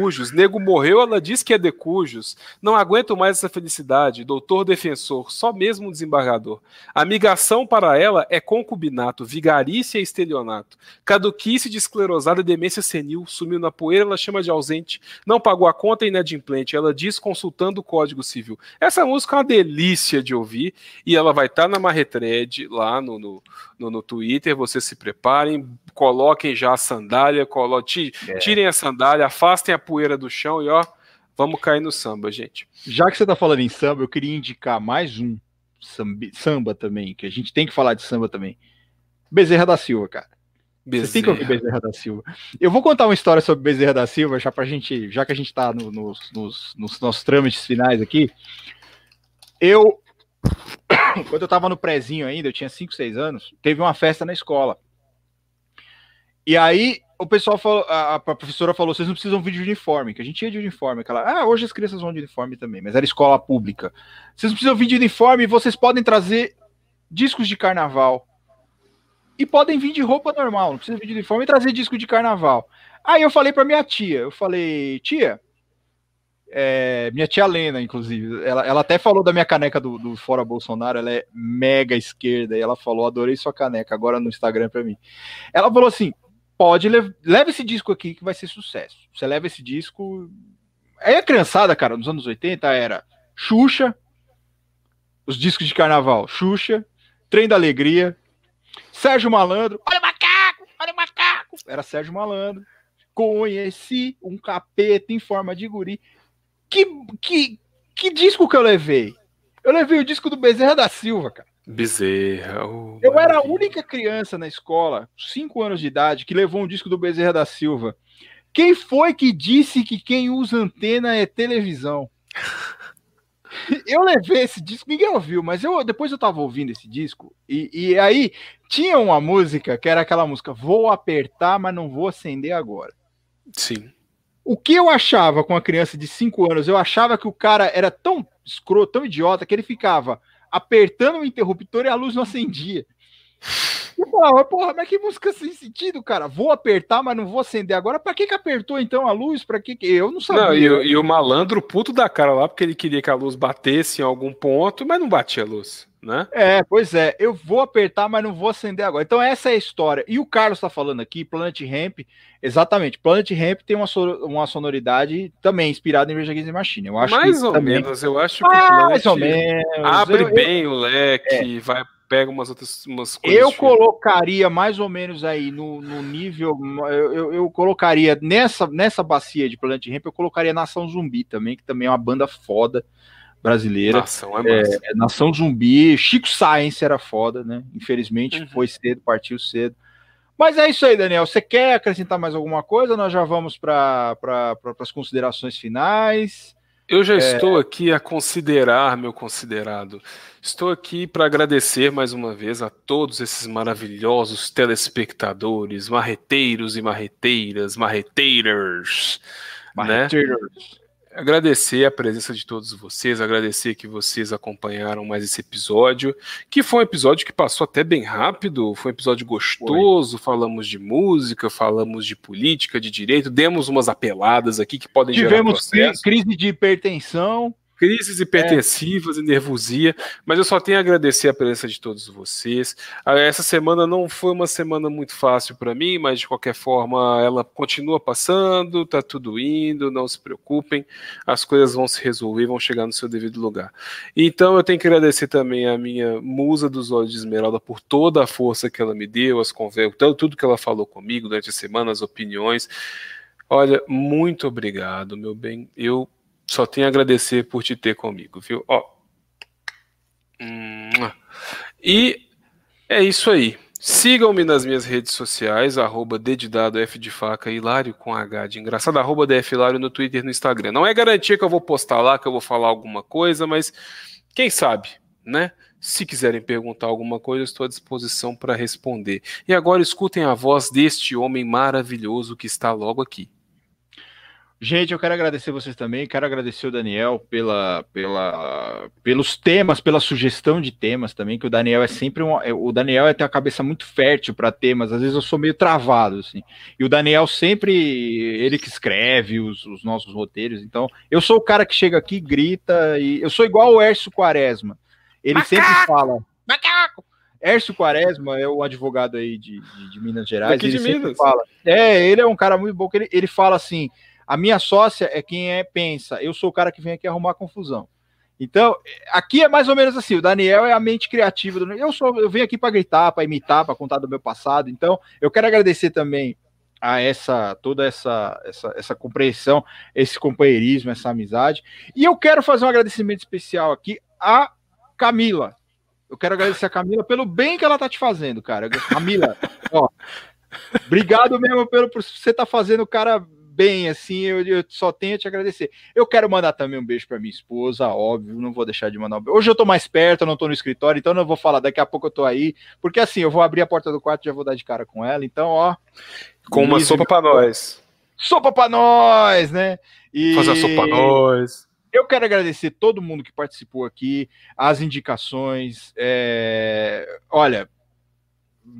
subterfúgios. Nego morreu, ela diz que é decujos. Não aguento mais essa felicidade. Doutor defensor, só mesmo um desembargador. Amigação para ela é concubinato, vigarícia e estelionato. Caduquice de esclerosada e demência senil. Sumiu na poeira, ela chama de ausente. Não pagou a conta inadimplente. Ela diz consultando o Código Civil. Essa música é uma delícia de ouvir e ela vai estar tá na Marretred lá no, no, no, no Twitter. Vocês se preparem, coloquem já a sandália, colo... É. tirem a sandália, afastem a poeira do chão e ó, vamos cair no samba, gente. Já que você tá falando em samba, eu queria indicar mais um samba, samba também, que a gente tem que falar de samba também. Bezerra da Silva, cara. Bezerra. Você tem que ouvir Bezerra da Silva. Eu vou contar uma história sobre Bezerra da Silva, já pra gente, já que a gente tá no, nos, nos, nos nossos trâmites finais aqui. Eu, quando eu tava no prézinho ainda, eu tinha 5, 6 anos, teve uma festa na escola. E aí o pessoal falou, a, a, professora falou, vocês não precisam vir de uniforme, que a gente ia de uniforme. Aquela, ah, hoje as crianças vão de uniforme também, mas era escola pública. Vocês não precisam vir de uniforme, vocês podem trazer discos de carnaval. E podem vir de roupa normal, não precisa vir de uniforme e trazer disco de carnaval. Aí eu falei para minha tia, eu falei, tia, é, minha tia Lena, inclusive, ela, ela até falou da minha caneca do, do, Fora Bolsonaro, ela é mega esquerda, e ela falou, adorei sua caneca, agora no Instagram para mim. Ela falou assim, pode, leva esse disco aqui que vai ser sucesso. Você leva esse disco. Aí a criançada, cara, nos anos 80 era Xuxa, os discos de carnaval, Xuxa, Trem da Alegria, Sérgio Malandro, olha o macaco, olha o macaco. Era Sérgio Malandro. Conheci um capeta em forma de guri. Que, que, que disco que eu levei? Eu levei o disco do Bezerra da Silva, cara. Bezerra. Oh, eu era a única criança na escola, 5 anos de idade, que levou um disco do Bezerra da Silva. Quem foi que disse que quem usa antena é televisão? eu levei esse disco, ninguém ouviu, mas eu depois eu tava ouvindo esse disco, e, e aí tinha uma música que era aquela música: Vou apertar, mas não vou acender agora. Sim. O que eu achava com a criança de 5 anos? Eu achava que o cara era tão escroto, tão idiota, que ele ficava apertando o interruptor e a luz não acendia. Eu falava, porra, mas que música sem sentido, cara? Vou apertar, mas não vou acender agora. Pra que que apertou então a luz? Pra que que... Eu não sabia. Não, e, e, o malandro puto da cara lá, porque ele queria que a luz batesse em algum ponto, mas não batia a luz, né? É, pois é. Eu vou apertar, mas não vou acender agora. Então essa é a história. E o Carlos tá falando aqui, Planet Ramp, exatamente. Planet Ramp tem uma, uma sonoridade também inspirada em Rage Against the Machine. Eu acho mais ou também... menos. Eu acho que o Planet mais ou menos. abre eu, bem eu... o leque, é. vai pega umas outras umas coisas. Eu colocaria mais ou menos aí no, no nível. Eu, eu, eu, colocaria nessa, nessa bacia de Planet Ramp, eu colocaria Nação Zumbi também, que também é uma banda foda brasileira. Nação é, é Nação Zumbi. Chico Science era foda, né? Infelizmente uhum. foi cedo, partiu cedo. Mas é isso aí, Daniel. Você quer acrescentar mais alguma coisa? Nós já vamos para pra, pra, as considerações finais. Eu já é... estou aqui a considerar, meu considerado. Estou aqui para agradecer mais uma vez a todos esses maravilhosos telespectadores, marreteiros e marreteiras, marreteiras, né? marreteiras. Né? Agradecer a presença de todos vocês, agradecer que vocês acompanharam mais esse episódio, que foi um episódio que passou até bem rápido, foi um episódio gostoso, foi. falamos de música, falamos de política, de direito, demos umas apeladas aqui que podem Tivemos gerar Tivemos crise de hipertensão, crises hipertensivas é. e nervosia, mas eu só tenho a agradecer a presença de todos vocês. Ah, essa semana não foi uma semana muito fácil para mim, mas de qualquer forma ela continua passando, tá tudo indo, não se preocupem, as coisas vão se resolver, vão chegar no seu devido lugar. Então eu tenho que agradecer também a minha musa dos olhos de esmeralda por toda a força que ela me deu, as conversas, tudo que ela falou comigo durante a semana, as opiniões. Olha, muito obrigado, meu bem. Eu só tenho a agradecer por te ter comigo, viu? Ó. E é isso aí. Sigam-me nas minhas redes sociais, arroba dedidado F de faca, hilário com H de engraçado, arroba DF Hilário no Twitter e no Instagram. Não é garantia que eu vou postar lá, que eu vou falar alguma coisa, mas quem sabe, né? Se quiserem perguntar alguma coisa, estou à disposição para responder. E agora escutem a voz deste homem maravilhoso que está logo aqui. Gente, eu quero agradecer vocês também, quero agradecer o Daniel pela, pela, pelos temas, pela sugestão de temas também, que o Daniel é sempre um, é, o Daniel é tem a cabeça muito fértil para temas, às vezes eu sou meio travado assim. E o Daniel sempre ele que escreve os, os nossos roteiros, então eu sou o cara que chega aqui, grita e eu sou igual o Ércio Quaresma. Ele Macaco! sempre fala: "Macaco!" Ércio Quaresma é o advogado aí de, de, de Minas Gerais. Aqui ele de Minas. Fala, é, ele é um cara muito bom. Que ele, ele fala assim: a minha sócia é quem é pensa, eu sou o cara que vem aqui arrumar confusão. Então, aqui é mais ou menos assim, o Daniel é a mente criativa do eu sou eu venho aqui para gritar, para imitar, para contar do meu passado. Então, eu quero agradecer também a essa toda essa, essa essa compreensão, esse companheirismo, essa amizade. E eu quero fazer um agradecimento especial aqui a Camila. Eu quero agradecer a Camila pelo bem que ela tá te fazendo, cara. Camila, ó, obrigado mesmo pelo por você tá fazendo, cara, bem, assim, eu, eu, só tenho a te agradecer. Eu quero mandar também um beijo para minha esposa, óbvio, não vou deixar de mandar um beijo. Hoje eu tô mais perto, eu não tô no escritório, então não vou falar, daqui a pouco eu tô aí, porque assim, eu vou abrir a porta do quarto e já vou dar de cara com ela, então, ó. Com uma sopa para nós. Sopa para nós, né? E... Fazer a sopa pra nós. Eu quero agradecer todo mundo que participou aqui, as indicações. É... Olha,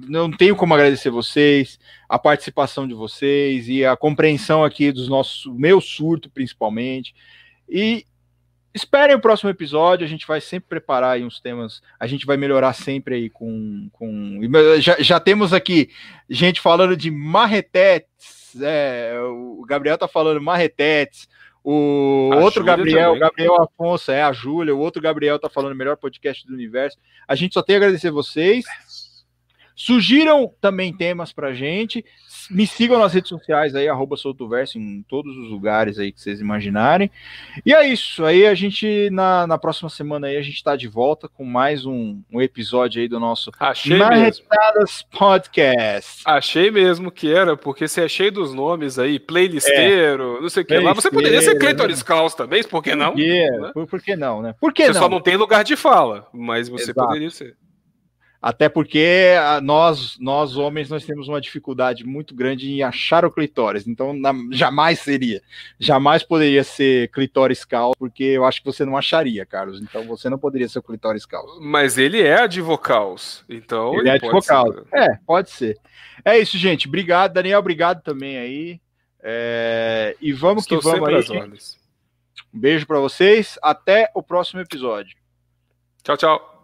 não tenho como agradecer vocês, a participação de vocês e a compreensão aqui dos nossos, meu surto principalmente. E esperem o próximo episódio, a gente vai sempre preparar aí uns temas, a gente vai melhorar sempre aí com. com já, já temos aqui gente falando de marretetes, é, o Gabriel tá falando marretetes. O a outro Júlia Gabriel, o Gabriel Afonso, é a Júlia, o outro Gabriel tá falando melhor podcast do universo. A gente só tem a agradecer vocês. Sugiram também temas pra gente. Me sigam nas redes sociais aí, arroba Soltoverso, em todos os lugares aí que vocês imaginarem. E é isso. Aí a gente, na, na próxima semana aí, a gente tá de volta com mais um, um episódio aí do nosso Achei Marretadas Podcast. Achei mesmo que era, porque você é cheio dos nomes aí, playlisteiro, é. não sei o que lá. Você poderia ser Cleitoris Klaus também, por que não? Por que, né? por, por que não, né? Por que você não? só não tem lugar de fala, mas você Exato. poderia ser. Até porque nós, nós homens, nós temos uma dificuldade muito grande em achar o clitóris. Então, na, jamais seria. Jamais poderia ser clitóris caos, porque eu acho que você não acharia, Carlos. Então, você não poderia ser o clitóris caos. Mas ele é advocaus. Então, ele, ele é advocaus. É, pode ser. É isso, gente. Obrigado, Daniel. Obrigado também aí. É... E vamos Estou que vamos aí. Um beijo para vocês. Até o próximo episódio. Tchau, tchau.